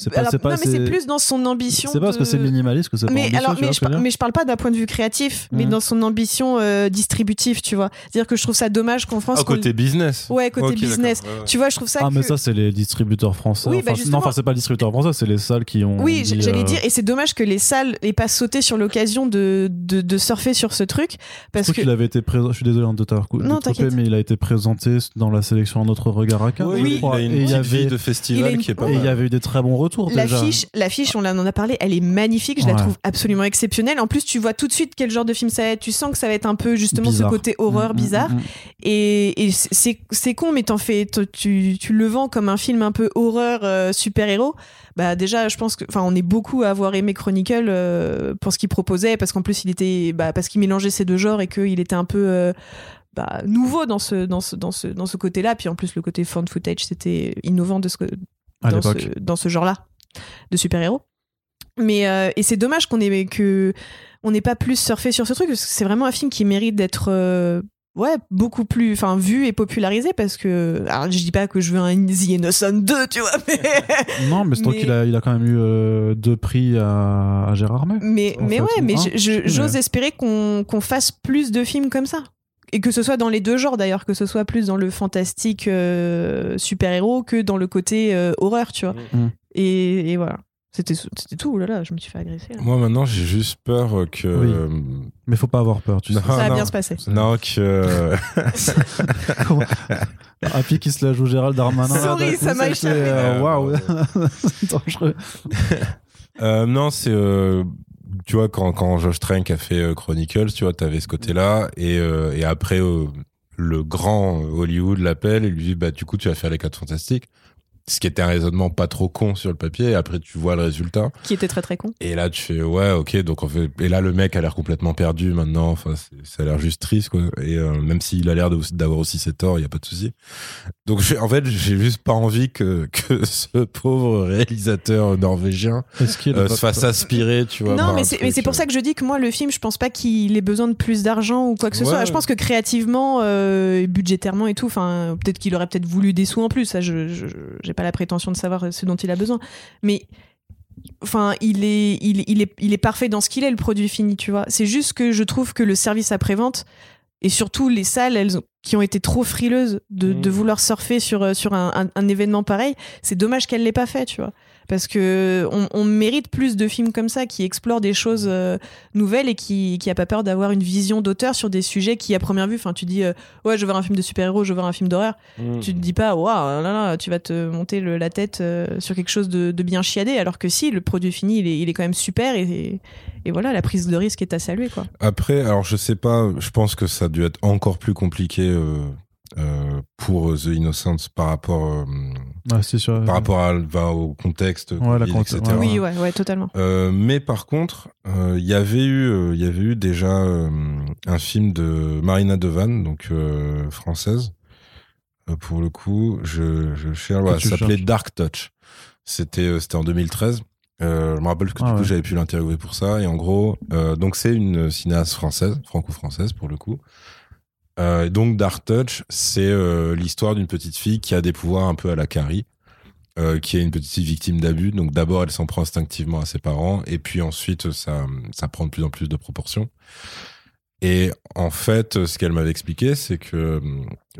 C'est pas, Alors, c'est pas, non mais c'est plus dans son ambition c'est pas parce que c'est minimaliste que c'est pas mais ambitieux, alors mais je, je par- mais je parle pas d'un point de vue créatif mais Mhm. dans son ambition euh, distributive tu vois c'est à dire que je trouve ça dommage qu'en France Ah, qu'on- côté business. ouais côté business d'accord, ouais, ouais. tu vois je trouve ça Ah, que... mais ça, c'est les distributeurs français. Oui, Enfin, bah, c'est- justement. non, enfin, c'est pas les distributeurs français, c'est les salles qui ont. oui dit, j'allais euh, dire et c'est dommage que les salles aient pas sauté sur l'occasion de, de, de surfer sur ce truc Je parce trouve que qu'il avait été présent. Je suis désolé hein, de t'avoir Non, t'inquiète. mais il a été présenté dans la sélection Un autre regard à. Oui, je il y avait, vie de Il a festival une- qui est pas et il y avait eu des très bons L'affiche, l'affiche, on en a parlé, elle est magnifique, je la trouve absolument exceptionnelle. En plus, tu vois tout de suite quel genre de film ça va être. Tu sens que ça va être un peu justement Bizarre. ce côté horreur Mm, mm, bizarre. mm, mm. Et, et c'est, c'est con, mais t'en fais, tu, tu le vends comme un film un peu horreur euh, super-héros. Bah déjà, je pense que, enfin, on est beaucoup à avoir aimé Chronicle euh, pour ce qu'il proposait, parce qu'en plus il était, bah, parce qu'il mélangeait ces deux genres et qu'il était un peu, euh, bah, nouveau dans ce, dans ce, dans ce, dans ce côté-là. Puis en plus, le côté fan footage, c'était innovant de ce, À dans, ce, dans ce genre-là de super-héros. Mais euh, et c'est dommage qu'on ait que on n'ait pas plus surfé sur ce truc parce que c'est vraiment un film qui mérite d'être euh, ouais beaucoup plus enfin vu et popularisé parce que alors je dis pas que je veux un The Innocent 2 tu vois mais Non, mais c'est Mais- qu'il a, il a quand même eu euh, deux prix à, à Gérard May. mais, mais fait, ouais ou mais plus, j'ose espérer qu'on qu'on fasse plus de films comme ça et que ce soit dans les deux genres d'ailleurs que ce soit plus dans le fantastique euh, super héros que dans le côté euh, horreur tu vois Mm. et, et voilà c'était c'était tout oh là là je me suis fait agresser là. Moi maintenant j'ai juste peur que Oui. Mais faut pas avoir peur, tu sais. Non. ça va non. bien se passer non que Happy qui se la joue Gérald Darmanin. Sorry, ça m'a échappé. euh, Euh, Waouh, dangereux. Euh, non, c'est euh, tu vois quand quand Josh Trank a fait euh, Chronicles, tu vois, t'avais ce côté-là et euh, et après euh, le grand Hollywood l'appelle et lui dit bah du coup tu vas faire les quatre fantastiques. Ce qui était un raisonnement pas trop con sur le papier et après tu vois le résultat qui était très très con et là tu fais ouais ok donc en fait et là le mec a l'air complètement perdu maintenant enfin ça a l'air juste triste quoi et euh, même s'il a l'air de- d'avoir aussi ses torts il y a pas de souci donc en fait j'ai juste pas envie que que ce pauvre réalisateur norvégien euh, se fasse aspirer, tu vois. non, mais c'est, pour euh, ça que je dis que moi, le film, je pense pas qu'il ait besoin de plus d'argent ou quoi que ce Ouais. soit. Je pense que créativement, euh, budgétairement et tout, enfin, peut-être qu'il aurait peut-être voulu des sous en plus. Ça, je, je- j'ai pas la prétention de savoir ce dont il a besoin. Mais, enfin, il est, il, il est, il est parfait dans ce qu'il est, le produit fini, tu vois. C'est juste que je trouve que le service après-vente et surtout les salles, elles ont- qui ont été trop frileuses de, Mm. de vouloir surfer sur, euh, sur un, un- un événement pareil, c'est dommage qu'elles l'aient pas fait, tu vois. Parce que on, on mérite plus de films comme ça qui explorent des choses euh, nouvelles et qui, qui a pas peur d'avoir une vision d'auteur sur des sujets qui, à première vue, enfin, tu dis, euh, ouais, je veux voir un film de super-héros, je veux voir un film d'horreur. Mm. Tu te dis pas, waouh, là, là, tu vas te monter le- la tête euh, sur quelque chose de, de bien chiadé, alors que si, le produit fini, il est, il est quand même super et, et voilà, la prise de risque est à saluer, quoi. Après, alors je sais pas, je pense que ça a dû être encore plus compliqué pour The Innocents par rapport, euh, sûr. par rapport à, va au contexte, Ouais, la Covid, contexte, etc. ouais. Oui, ouais, ouais, totalement. Euh, mais par contre, euh, il y avait eu, euh, il y avait eu déjà euh, un film de Marina Devan, donc euh, française. Euh, pour le coup, je, je cherche, voilà, ça s'appelait. Dark Touch. C'était, euh, c'était en 2013. Euh, je me rappelle que du Ah coup ouais. j'avais pu l'interviewer pour ça et en gros, euh, donc c'est une cinéaste française, franco-française pour le coup. Euh, donc Dark Touch, c'est euh, l'histoire d'une petite fille qui a des pouvoirs un peu à la Carrie, euh, qui est une petite victime d'abus. Donc d'abord elle s'en prend instinctivement à ses parents, et puis ensuite ça, prend de plus en plus de proportions. Et en fait, ce qu'elle m'avait expliqué, c'est que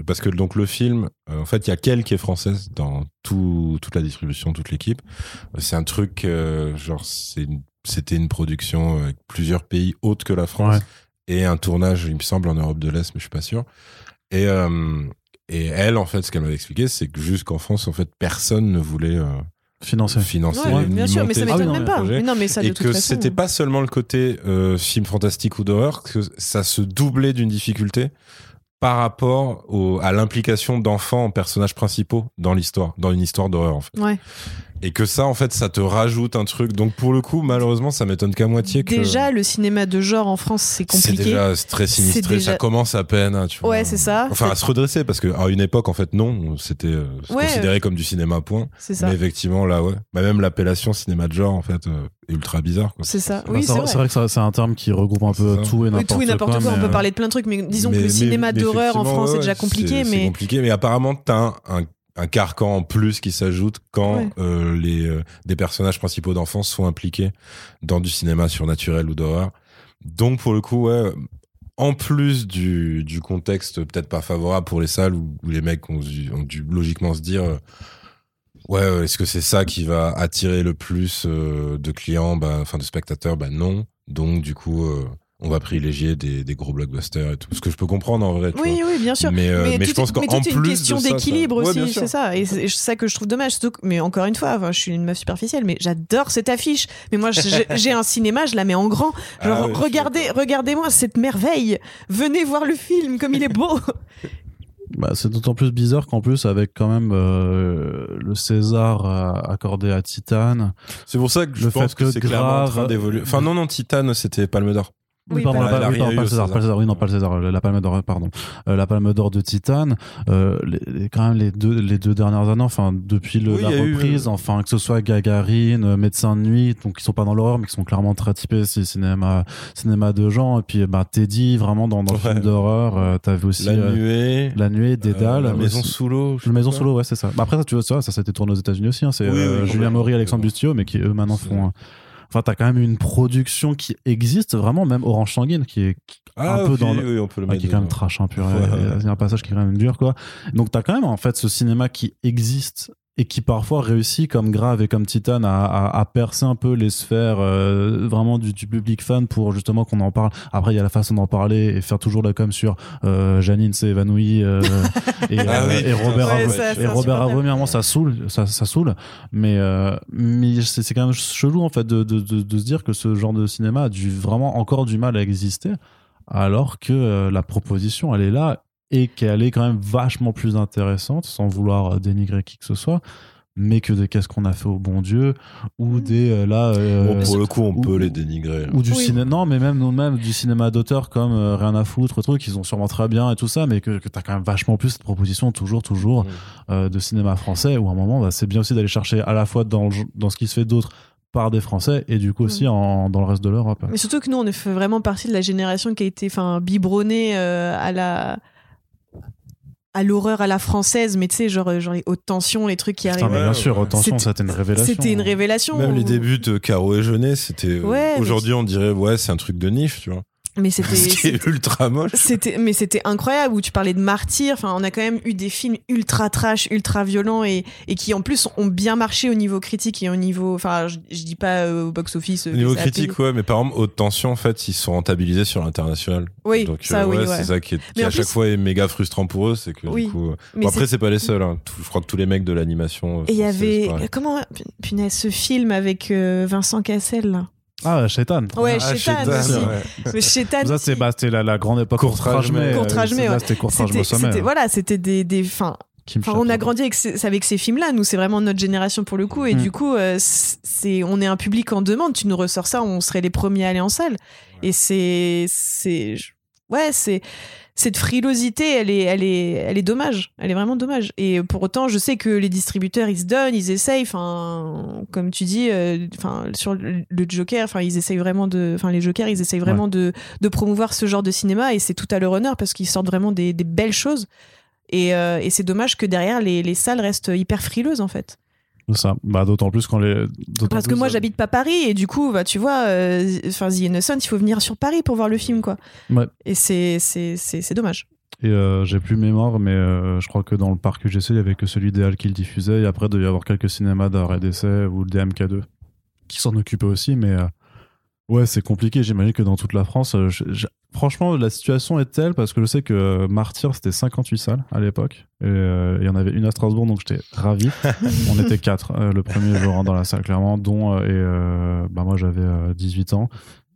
parce que donc le film, en fait, il y a qu'elle qui est française dans tout, toute la distribution, toute l'équipe. C'est un truc genre c'est c'était une production avec plusieurs pays autres que la France Ouais. Et un tournage, il me semble, en Europe de l'Est, mais je suis pas sûr. Et euh, et elle, en fait, ce qu'elle m'avait expliqué, c'est que jusqu'en France, en fait, personne ne voulait euh, financer, Ouais, ni bien sûr, mais ça m'étonne même pas. Mais non, mais ça, de et toute que façon, c'était pas seulement le côté euh, film fantastique ou d'horreur, que ça se doublait d'une difficulté par rapport au, à l'implication d'enfants en personnages principaux dans l'histoire, dans une histoire d'horreur en fait. Ouais. Et que ça en fait ça te rajoute un truc. Donc pour le coup malheureusement ça m'étonne qu'à moitié que Déjà, le cinéma de genre en France, c'est c'est compliqué. déjà très sinistré, C'est déjà- ça commence à peine. hein, tu vois. Ouais, c'est ça. Enfin à se redresser parce que à une époque en fait non, c'était euh, Ouais. considéré comme du cinéma point. C'est ça. Mais effectivement là ouais, bah, même l'appellation cinéma de genre en fait euh, est ultra bizarre. Quoi. C'est ça. Bah, Oui, c'est c'est vrai, vrai. que c'est un terme qui regroupe un peu C'est ça. tout et Oui, n'importe tout et n'importe quoi, on peut euh, parler de plein de trucs, mais disons que le cinéma d'horreur en France, c'est ouais, déjà c'est- compliqué, c'est mais compliqué, mais apparemment, t'as un, un, carcan en plus qui s'ajoute quand Ouais. euh, les euh, des personnages principaux d'enfance sont impliqués dans du cinéma surnaturel ou d'horreur. Donc, pour le coup, ouais, en plus du, du contexte peut-être pas favorable pour les salles où, où les mecs ont, dû- ont dû logiquement se dire. euh, Ouais, est-ce que c'est ça qui va attirer le plus de clients, bah, enfin de spectateurs? Bah non. Donc du coup, on va privilégier des, des gros blockbusters et tout. Ce que je peux comprendre en vrai. tu oui, oui, bien sûr. mais, euh, mais, tout je pense qu'en plus une question d'équilibre aussi, c'est ça. Et c'est c'est ça que je trouve dommage. Surtout que- mais encore une fois, enfin, je suis une meuf superficielle, mais j'adore cette affiche. Mais moi, j'ai un cinéma, je la mets en grand. Genre, Ah ouais, suis regardez, regardez-moi cette merveille. Venez voir le film, comme il est beau. Bah, c'est d'autant plus bizarre qu'en plus, avec quand même euh, le César accordé à Titan, C'est pour ça que je Le pense fait que, que c'est clairement en Grave- train d'évoluer. Enfin non non, Titan c'était Palme d'Or. Oui, pardon, pas- la, Elle a Palme- oui, rien pardon, eu pas au le César, César. pas le César, oui, non, pas le César, la Palme d'Or, pardon. Euh, la Palme d'Or de Titane, euh, les, les- quand même les deux, les deux dernières années, enfin, depuis le, Oui, la eu, reprise, euh, enfin, que ce soit Gagarine, euh, Médecin de nuit, donc qui sont pas dans l'horreur, mais qui sont clairement très typés, c'est cinéma, cinéma de gens, et puis, bah, Teddy, vraiment, dans, dans le Ouais. film d'horreur, euh, t'avais aussi, La euh, nuée. La Nuée, Dédale. la maison sous l'eau. La maison sous l'eau, ouais, c'est ça. Bah, après, ça, tu vois, ça, ça s'était tourné aux États-Unis aussi. Hein, c'est Julien. Maury, Alexandre Bustio, mais qui eux maintenant font. Enfin, t'as quand même une production qui existe vraiment, même Orange Sanguine, qui est Ah, un peu dans le- oui, on peut le ouais, mettre qui est quand même trash, hein. Ouais. Il y a un passage qui est quand même dur, quoi. Donc, t'as quand même, en fait, ce cinéma qui existe et qui parfois réussit, comme Grave et comme Titan, à, à- à percer un peu les sphères euh, vraiment du, du public fan pour justement qu'on en parle. Après, il y a la façon d'en parler et faire toujours la com sur euh, Janine s'est évanouie euh, et, Ah oui, et Robert Ouais, ça, et Robert a moment, ça saoule, ça, ça saoule. Mais, mais c'est quand même chelou, en fait, de, de, de, de se dire que ce genre de cinéma a du, vraiment encore du mal à exister, alors que la proposition, elle est là et qu'elle est quand même vachement plus intéressante, sans vouloir euh, dénigrer qui que ce soit, mais que de qu'est-ce qu'on a fait au bon Dieu, ou des, euh, là... euh, Bon, pour le coup, on ou- peut les dénigrer. ou du Oui. cinéma non mais même non même du cinéma d'auteur comme euh, rien à foutre truc ils ont sûrement très bien et tout ça mais que, que t'as quand même vachement plus cette proposition toujours toujours Mm. euh, de cinéma français où à un moment bah, c'est bien aussi d'aller chercher à la fois dans dans ce qui se fait d'autre par des français et du coup aussi Mm. en, dans le reste de l'Europe Mais surtout que nous, on est fait vraiment partie de la génération qui a été enfin, biberonnée euh, à la à l'horreur à la française, mais tu sais, genre, genre les hautes tensions, les trucs qui Putain, arrivent. mais bien sûr ouais. attention C'était- une révélation C'était une révélation. Même les débuts de Caro et Jeunet, c'était. euh, Ouais, mais- Aujourd'hui, on dirait, ouais, c'est un truc de niche, tu vois. Mais c'était. Ce qui est ultra moche. C'était, mais c'était incroyable où tu parlais de martyrs. Enfin, on a quand même eu des films ultra trash, ultra violents et, et qui en plus ont bien marché au niveau critique et au niveau. Enfin, je, je dis pas euh, au box office. Au niveau critique, ouais, mais par exemple, haute tension, en fait, ils sont rentabilisés sur l'international. Oui, Donc, ça, euh, oui, ouais, ouais. c'est ça qui, est, qui à chaque fois est méga frustrant pour eux, c'est que Oui. du coup. euh, Mais bon, après, c'est- pas les seuls. Hein. Tout- je crois que tous les mecs de l'animation. euh, Et il y avait comment punaise ce film avec euh, Vincent Cassel là? Ah Shaitan Ouais, Ah, Shaitan Shaitan, aussi. ouais. Mais Shaitan ça c'est bah, c'était la, la grande époque Courtrage-May. Courtrage-May, là ouais. c'était C'était, sommet c'était- voilà, c'était des, des, Enfin, on a grandi avec ces, avec ces films-là. Nous, c'est vraiment notre génération pour le coup. Et Mm. du coup, euh, c'est, on est un public en demande. Tu nous ressors ça, on serait les premiers à aller en salle. Et c'est, c'est, ouais, c'est, cette frilosité, elle est, elle est, elle est dommage. Elle est vraiment dommage. Et pour autant, je sais que les distributeurs, ils se donnent, ils essayent. Enfin, comme tu dis, euh, enfin, sur le le Joker, enfin, ils essayent vraiment de, enfin, les Jokers, ils essayent vraiment de, de promouvoir ce genre de cinéma. Et c'est tout à leur honneur parce qu'ils sortent vraiment des, des belles choses. Et, euh, et c'est dommage que derrière, les, les salles restent hyper frileuses, en fait. Ça bah d'autant plus quand les Parce que moi, euh, j'habite pas Paris, et du coup, bah, tu vois, euh, enfin, The Innocent, il faut venir sur Paris pour voir le film, quoi. Ouais. Et c'est, c'est, c'est, c'est dommage. Et euh, j'ai plus mémoire, mais euh, je crois que dans le parc UGC, il y avait que celui des Halles qui le diffusait. Et après, il devait y avoir quelques cinémas d'arrêt d'essai ou le DMK2 qui s'en occupaient aussi. Mais euh, ouais, c'est compliqué. J'imagine que dans toute la France, euh, je- je- franchement, la situation est telle parce que je sais que euh, Martyr, c'était 58 salles à l'époque. Et euh, il y en avait une à Strasbourg, donc j'étais ravi. On était quatre euh, le premier jour hein, dans la salle, clairement, dont euh, et, euh, bah, moi j'avais euh, 18 ans.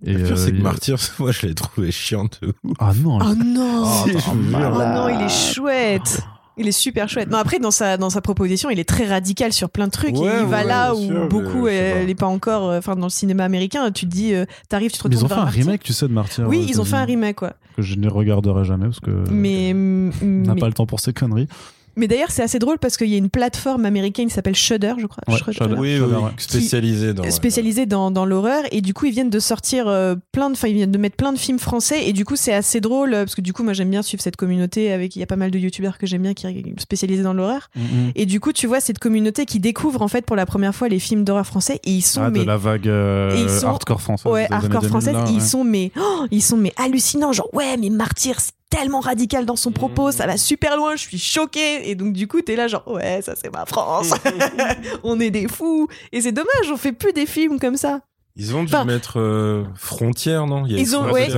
Et, Le pire, euh, c'est que il- Martyr, moi, je l'ai trouvé chiant de ouf. Ah non, Oh non! Oh, attends. Oh non, il est chouette! Il est super chouette. Non, après, dans sa, dans sa proposition, il est très radical sur plein de trucs. Ouais, il va ouais, là où sûr, beaucoup, elle n'est pas encore, euh, enfin, dans le cinéma américain, tu te dis, euh, t'arrives, tu te Mais ils retrouves ont fait un Martyr. remake, tu sais, de Martyr. Oui, aux ils ont fait un remake, quoi. Que je ne regarderai jamais parce que Mais, on n'a mais, pas le temps pour ces conneries. Mais d'ailleurs, c'est assez drôle parce qu'il y a une plateforme américaine qui s'appelle Shudder, je crois. Ouais, Shudder. Shudder. Oui, Shudder, oui, ouais. spécialisé dans. spécialisé dans, dans l'horreur et du coup ils viennent de sortir euh, plein de enfin ils viennent de mettre plein de films français et du coup c'est assez drôle euh, parce que du coup moi j'aime bien suivre cette communauté avec il y a pas mal de youtubeurs que j'aime bien qui sont spécialisés dans l'horreur et du coup tu vois cette communauté qui découvre en fait pour la première fois les films d'horreur français et ils sont Ah, mais de la vague euh, Et ils sont- hardcore française. ouais hardcore 2000, française là, ils ouais. sont mais oh, ils sont mais hallucinants genre ouais mais Martyr c'est tellement radical dans son propos Mmh. ça va super loin je suis choquée. Et donc du coup t'es là genre ouais ça c'est ma France. On est des fous. Et c'est dommage on fait plus des films comme ça Ils ont dû Enfin- mettre euh, frontière, non? Il y a Ils ont- une ouais.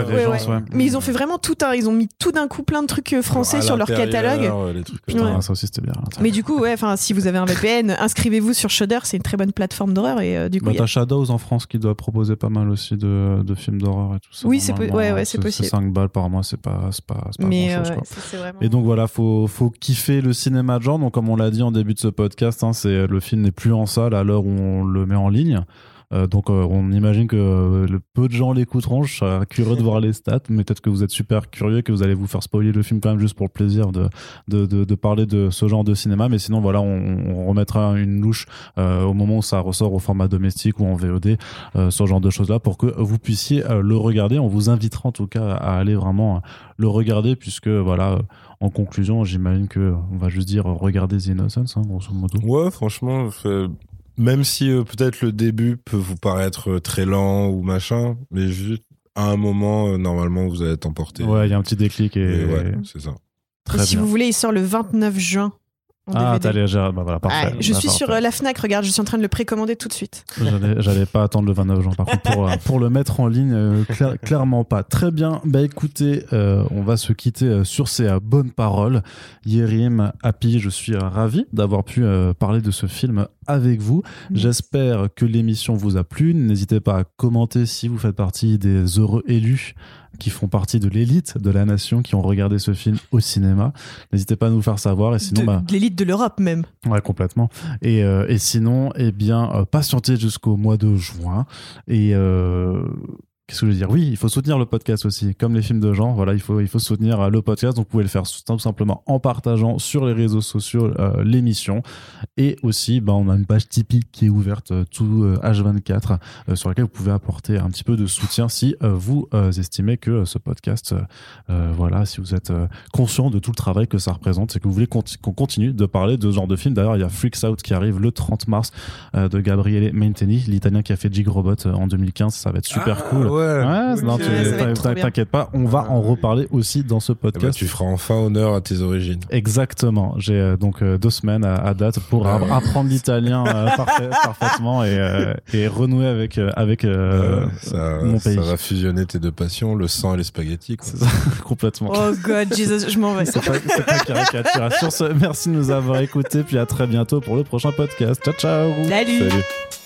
Mais ils ont fait vraiment tout un, ils ont mis tout d'un coup plein de trucs euh, français À sur leur catalogue. les trucs Putain, Ouais. ça aussi c'était bien. Mais du coup, ouais, enfin, si vous avez un VPN, inscrivez-vous sur Shudder, c'est une très bonne plateforme d'horreur et euh, du coup, Bah, y a- t'as Shadows en France qui doit proposer pas mal aussi de, de films d'horreur et tout ça. Oui, c'est po- Normalement, ouais, ouais, c'est possible. 5 balles par mois, c'est pas, c'est pas, mais grand chose. ouais, quoi. ça, c'est vraiment. Et donc voilà, faut, faut kiffer le cinéma de genre. Donc comme on l'a dit en début de ce podcast, hein, c'est le film n'est plus en salle à l'heure où on le met en ligne. Euh, donc euh, on imagine que euh, peu de gens l'écouteront. Je serais curieux de voir les stats, mais peut-être que vous êtes super curieux, que vous allez vous faire spoiler le film quand même juste pour le plaisir de, parler de ce genre de cinéma. Mais sinon, voilà, on, remettra une louche au moment où ça ressort au format domestique ou en VOD, ce genre de choses-là, pour que vous puissiez le regarder. On vous invitera en tout cas à aller vraiment le regarder, puisque voilà, en conclusion, j'imagine que on va juste dire regardez The Innocence, hein, grosso modo. Ouais, franchement, même si euh, peut-être le début peut vous paraître euh, très lent ou machin, mais juste à un moment, euh, normalement, vous allez être emporté. Ouais, il y a un petit déclic et, Et ouais, c'est ça. très si bien. vous voulez, il sort le 29 juin. En Ah, t'as les bah voilà, parfait. Je suis parfait. sur euh, la Fnac, regarde, je suis en train de le précommander tout de suite. J'allais, pas attendre le 29 juin. Par contre, pour, euh, pour le mettre en ligne, euh, cla- clairement pas. Très bien. Bah écoutez, euh, on va se quitter sur ces euh, bonnes paroles. Yérim, Happy, je suis ravi d'avoir pu parler de ce film avec vous. Mm. J'espère que l'émission vous a plu. N'hésitez pas à commenter si vous faites partie des heureux élus qui font partie de l'élite de la nation qui ont regardé ce film au cinéma. N'hésitez pas à nous faire savoir. Et sinon, de, bah, l'élite de l'Europe même. Ouais, complètement. Et, euh, et sinon, eh bien, euh, patientez jusqu'au mois de juin. Et euh, qu'est-ce que je veux dire? Oui, il faut soutenir le podcast aussi. Comme les films de genre, voilà, il faut, il faut soutenir euh, le podcast. Donc, vous pouvez le faire tout simplement en partageant sur les réseaux sociaux euh, l'émission. Et aussi, bah, on a une page Tipeee qui est ouverte euh, tout euh, H24 euh, sur laquelle vous pouvez apporter un petit peu de soutien si vous estimez que ce podcast, voilà, si vous êtes conscient de tout le travail que ça représente et que vous voulez qu'on continue de parler de ce genre de film. D'ailleurs, il y a Freaks Out qui arrive le 30 mars de Gabriele Menteni, l'italien qui a fait Jig Robot en 2015. Ça va être super Ah, cool. Ouais, Ouais, non, tu- t'inquiète pas, on va en reparler aussi dans ce Eh ben, podcast. tu feras enfin honneur à tes origines. Exactement. J'ai euh, donc euh, deux semaines à, à date pour apprendre l'italien euh, parfait- parfaitement et, euh, et renouer avec euh, avec euh, Euh, ça, mon pays. ça va fusionner tes deux passions, le sang et les spaghettis. quoi. C'est ça, complètement. Oh God, Jesus, je m'en vais. C'est pas, c'est pas caricatural. Sur ce, merci de nous avoir écoutés, puis à très bientôt pour le prochain podcast. Ciao, ciao Salut. Salut.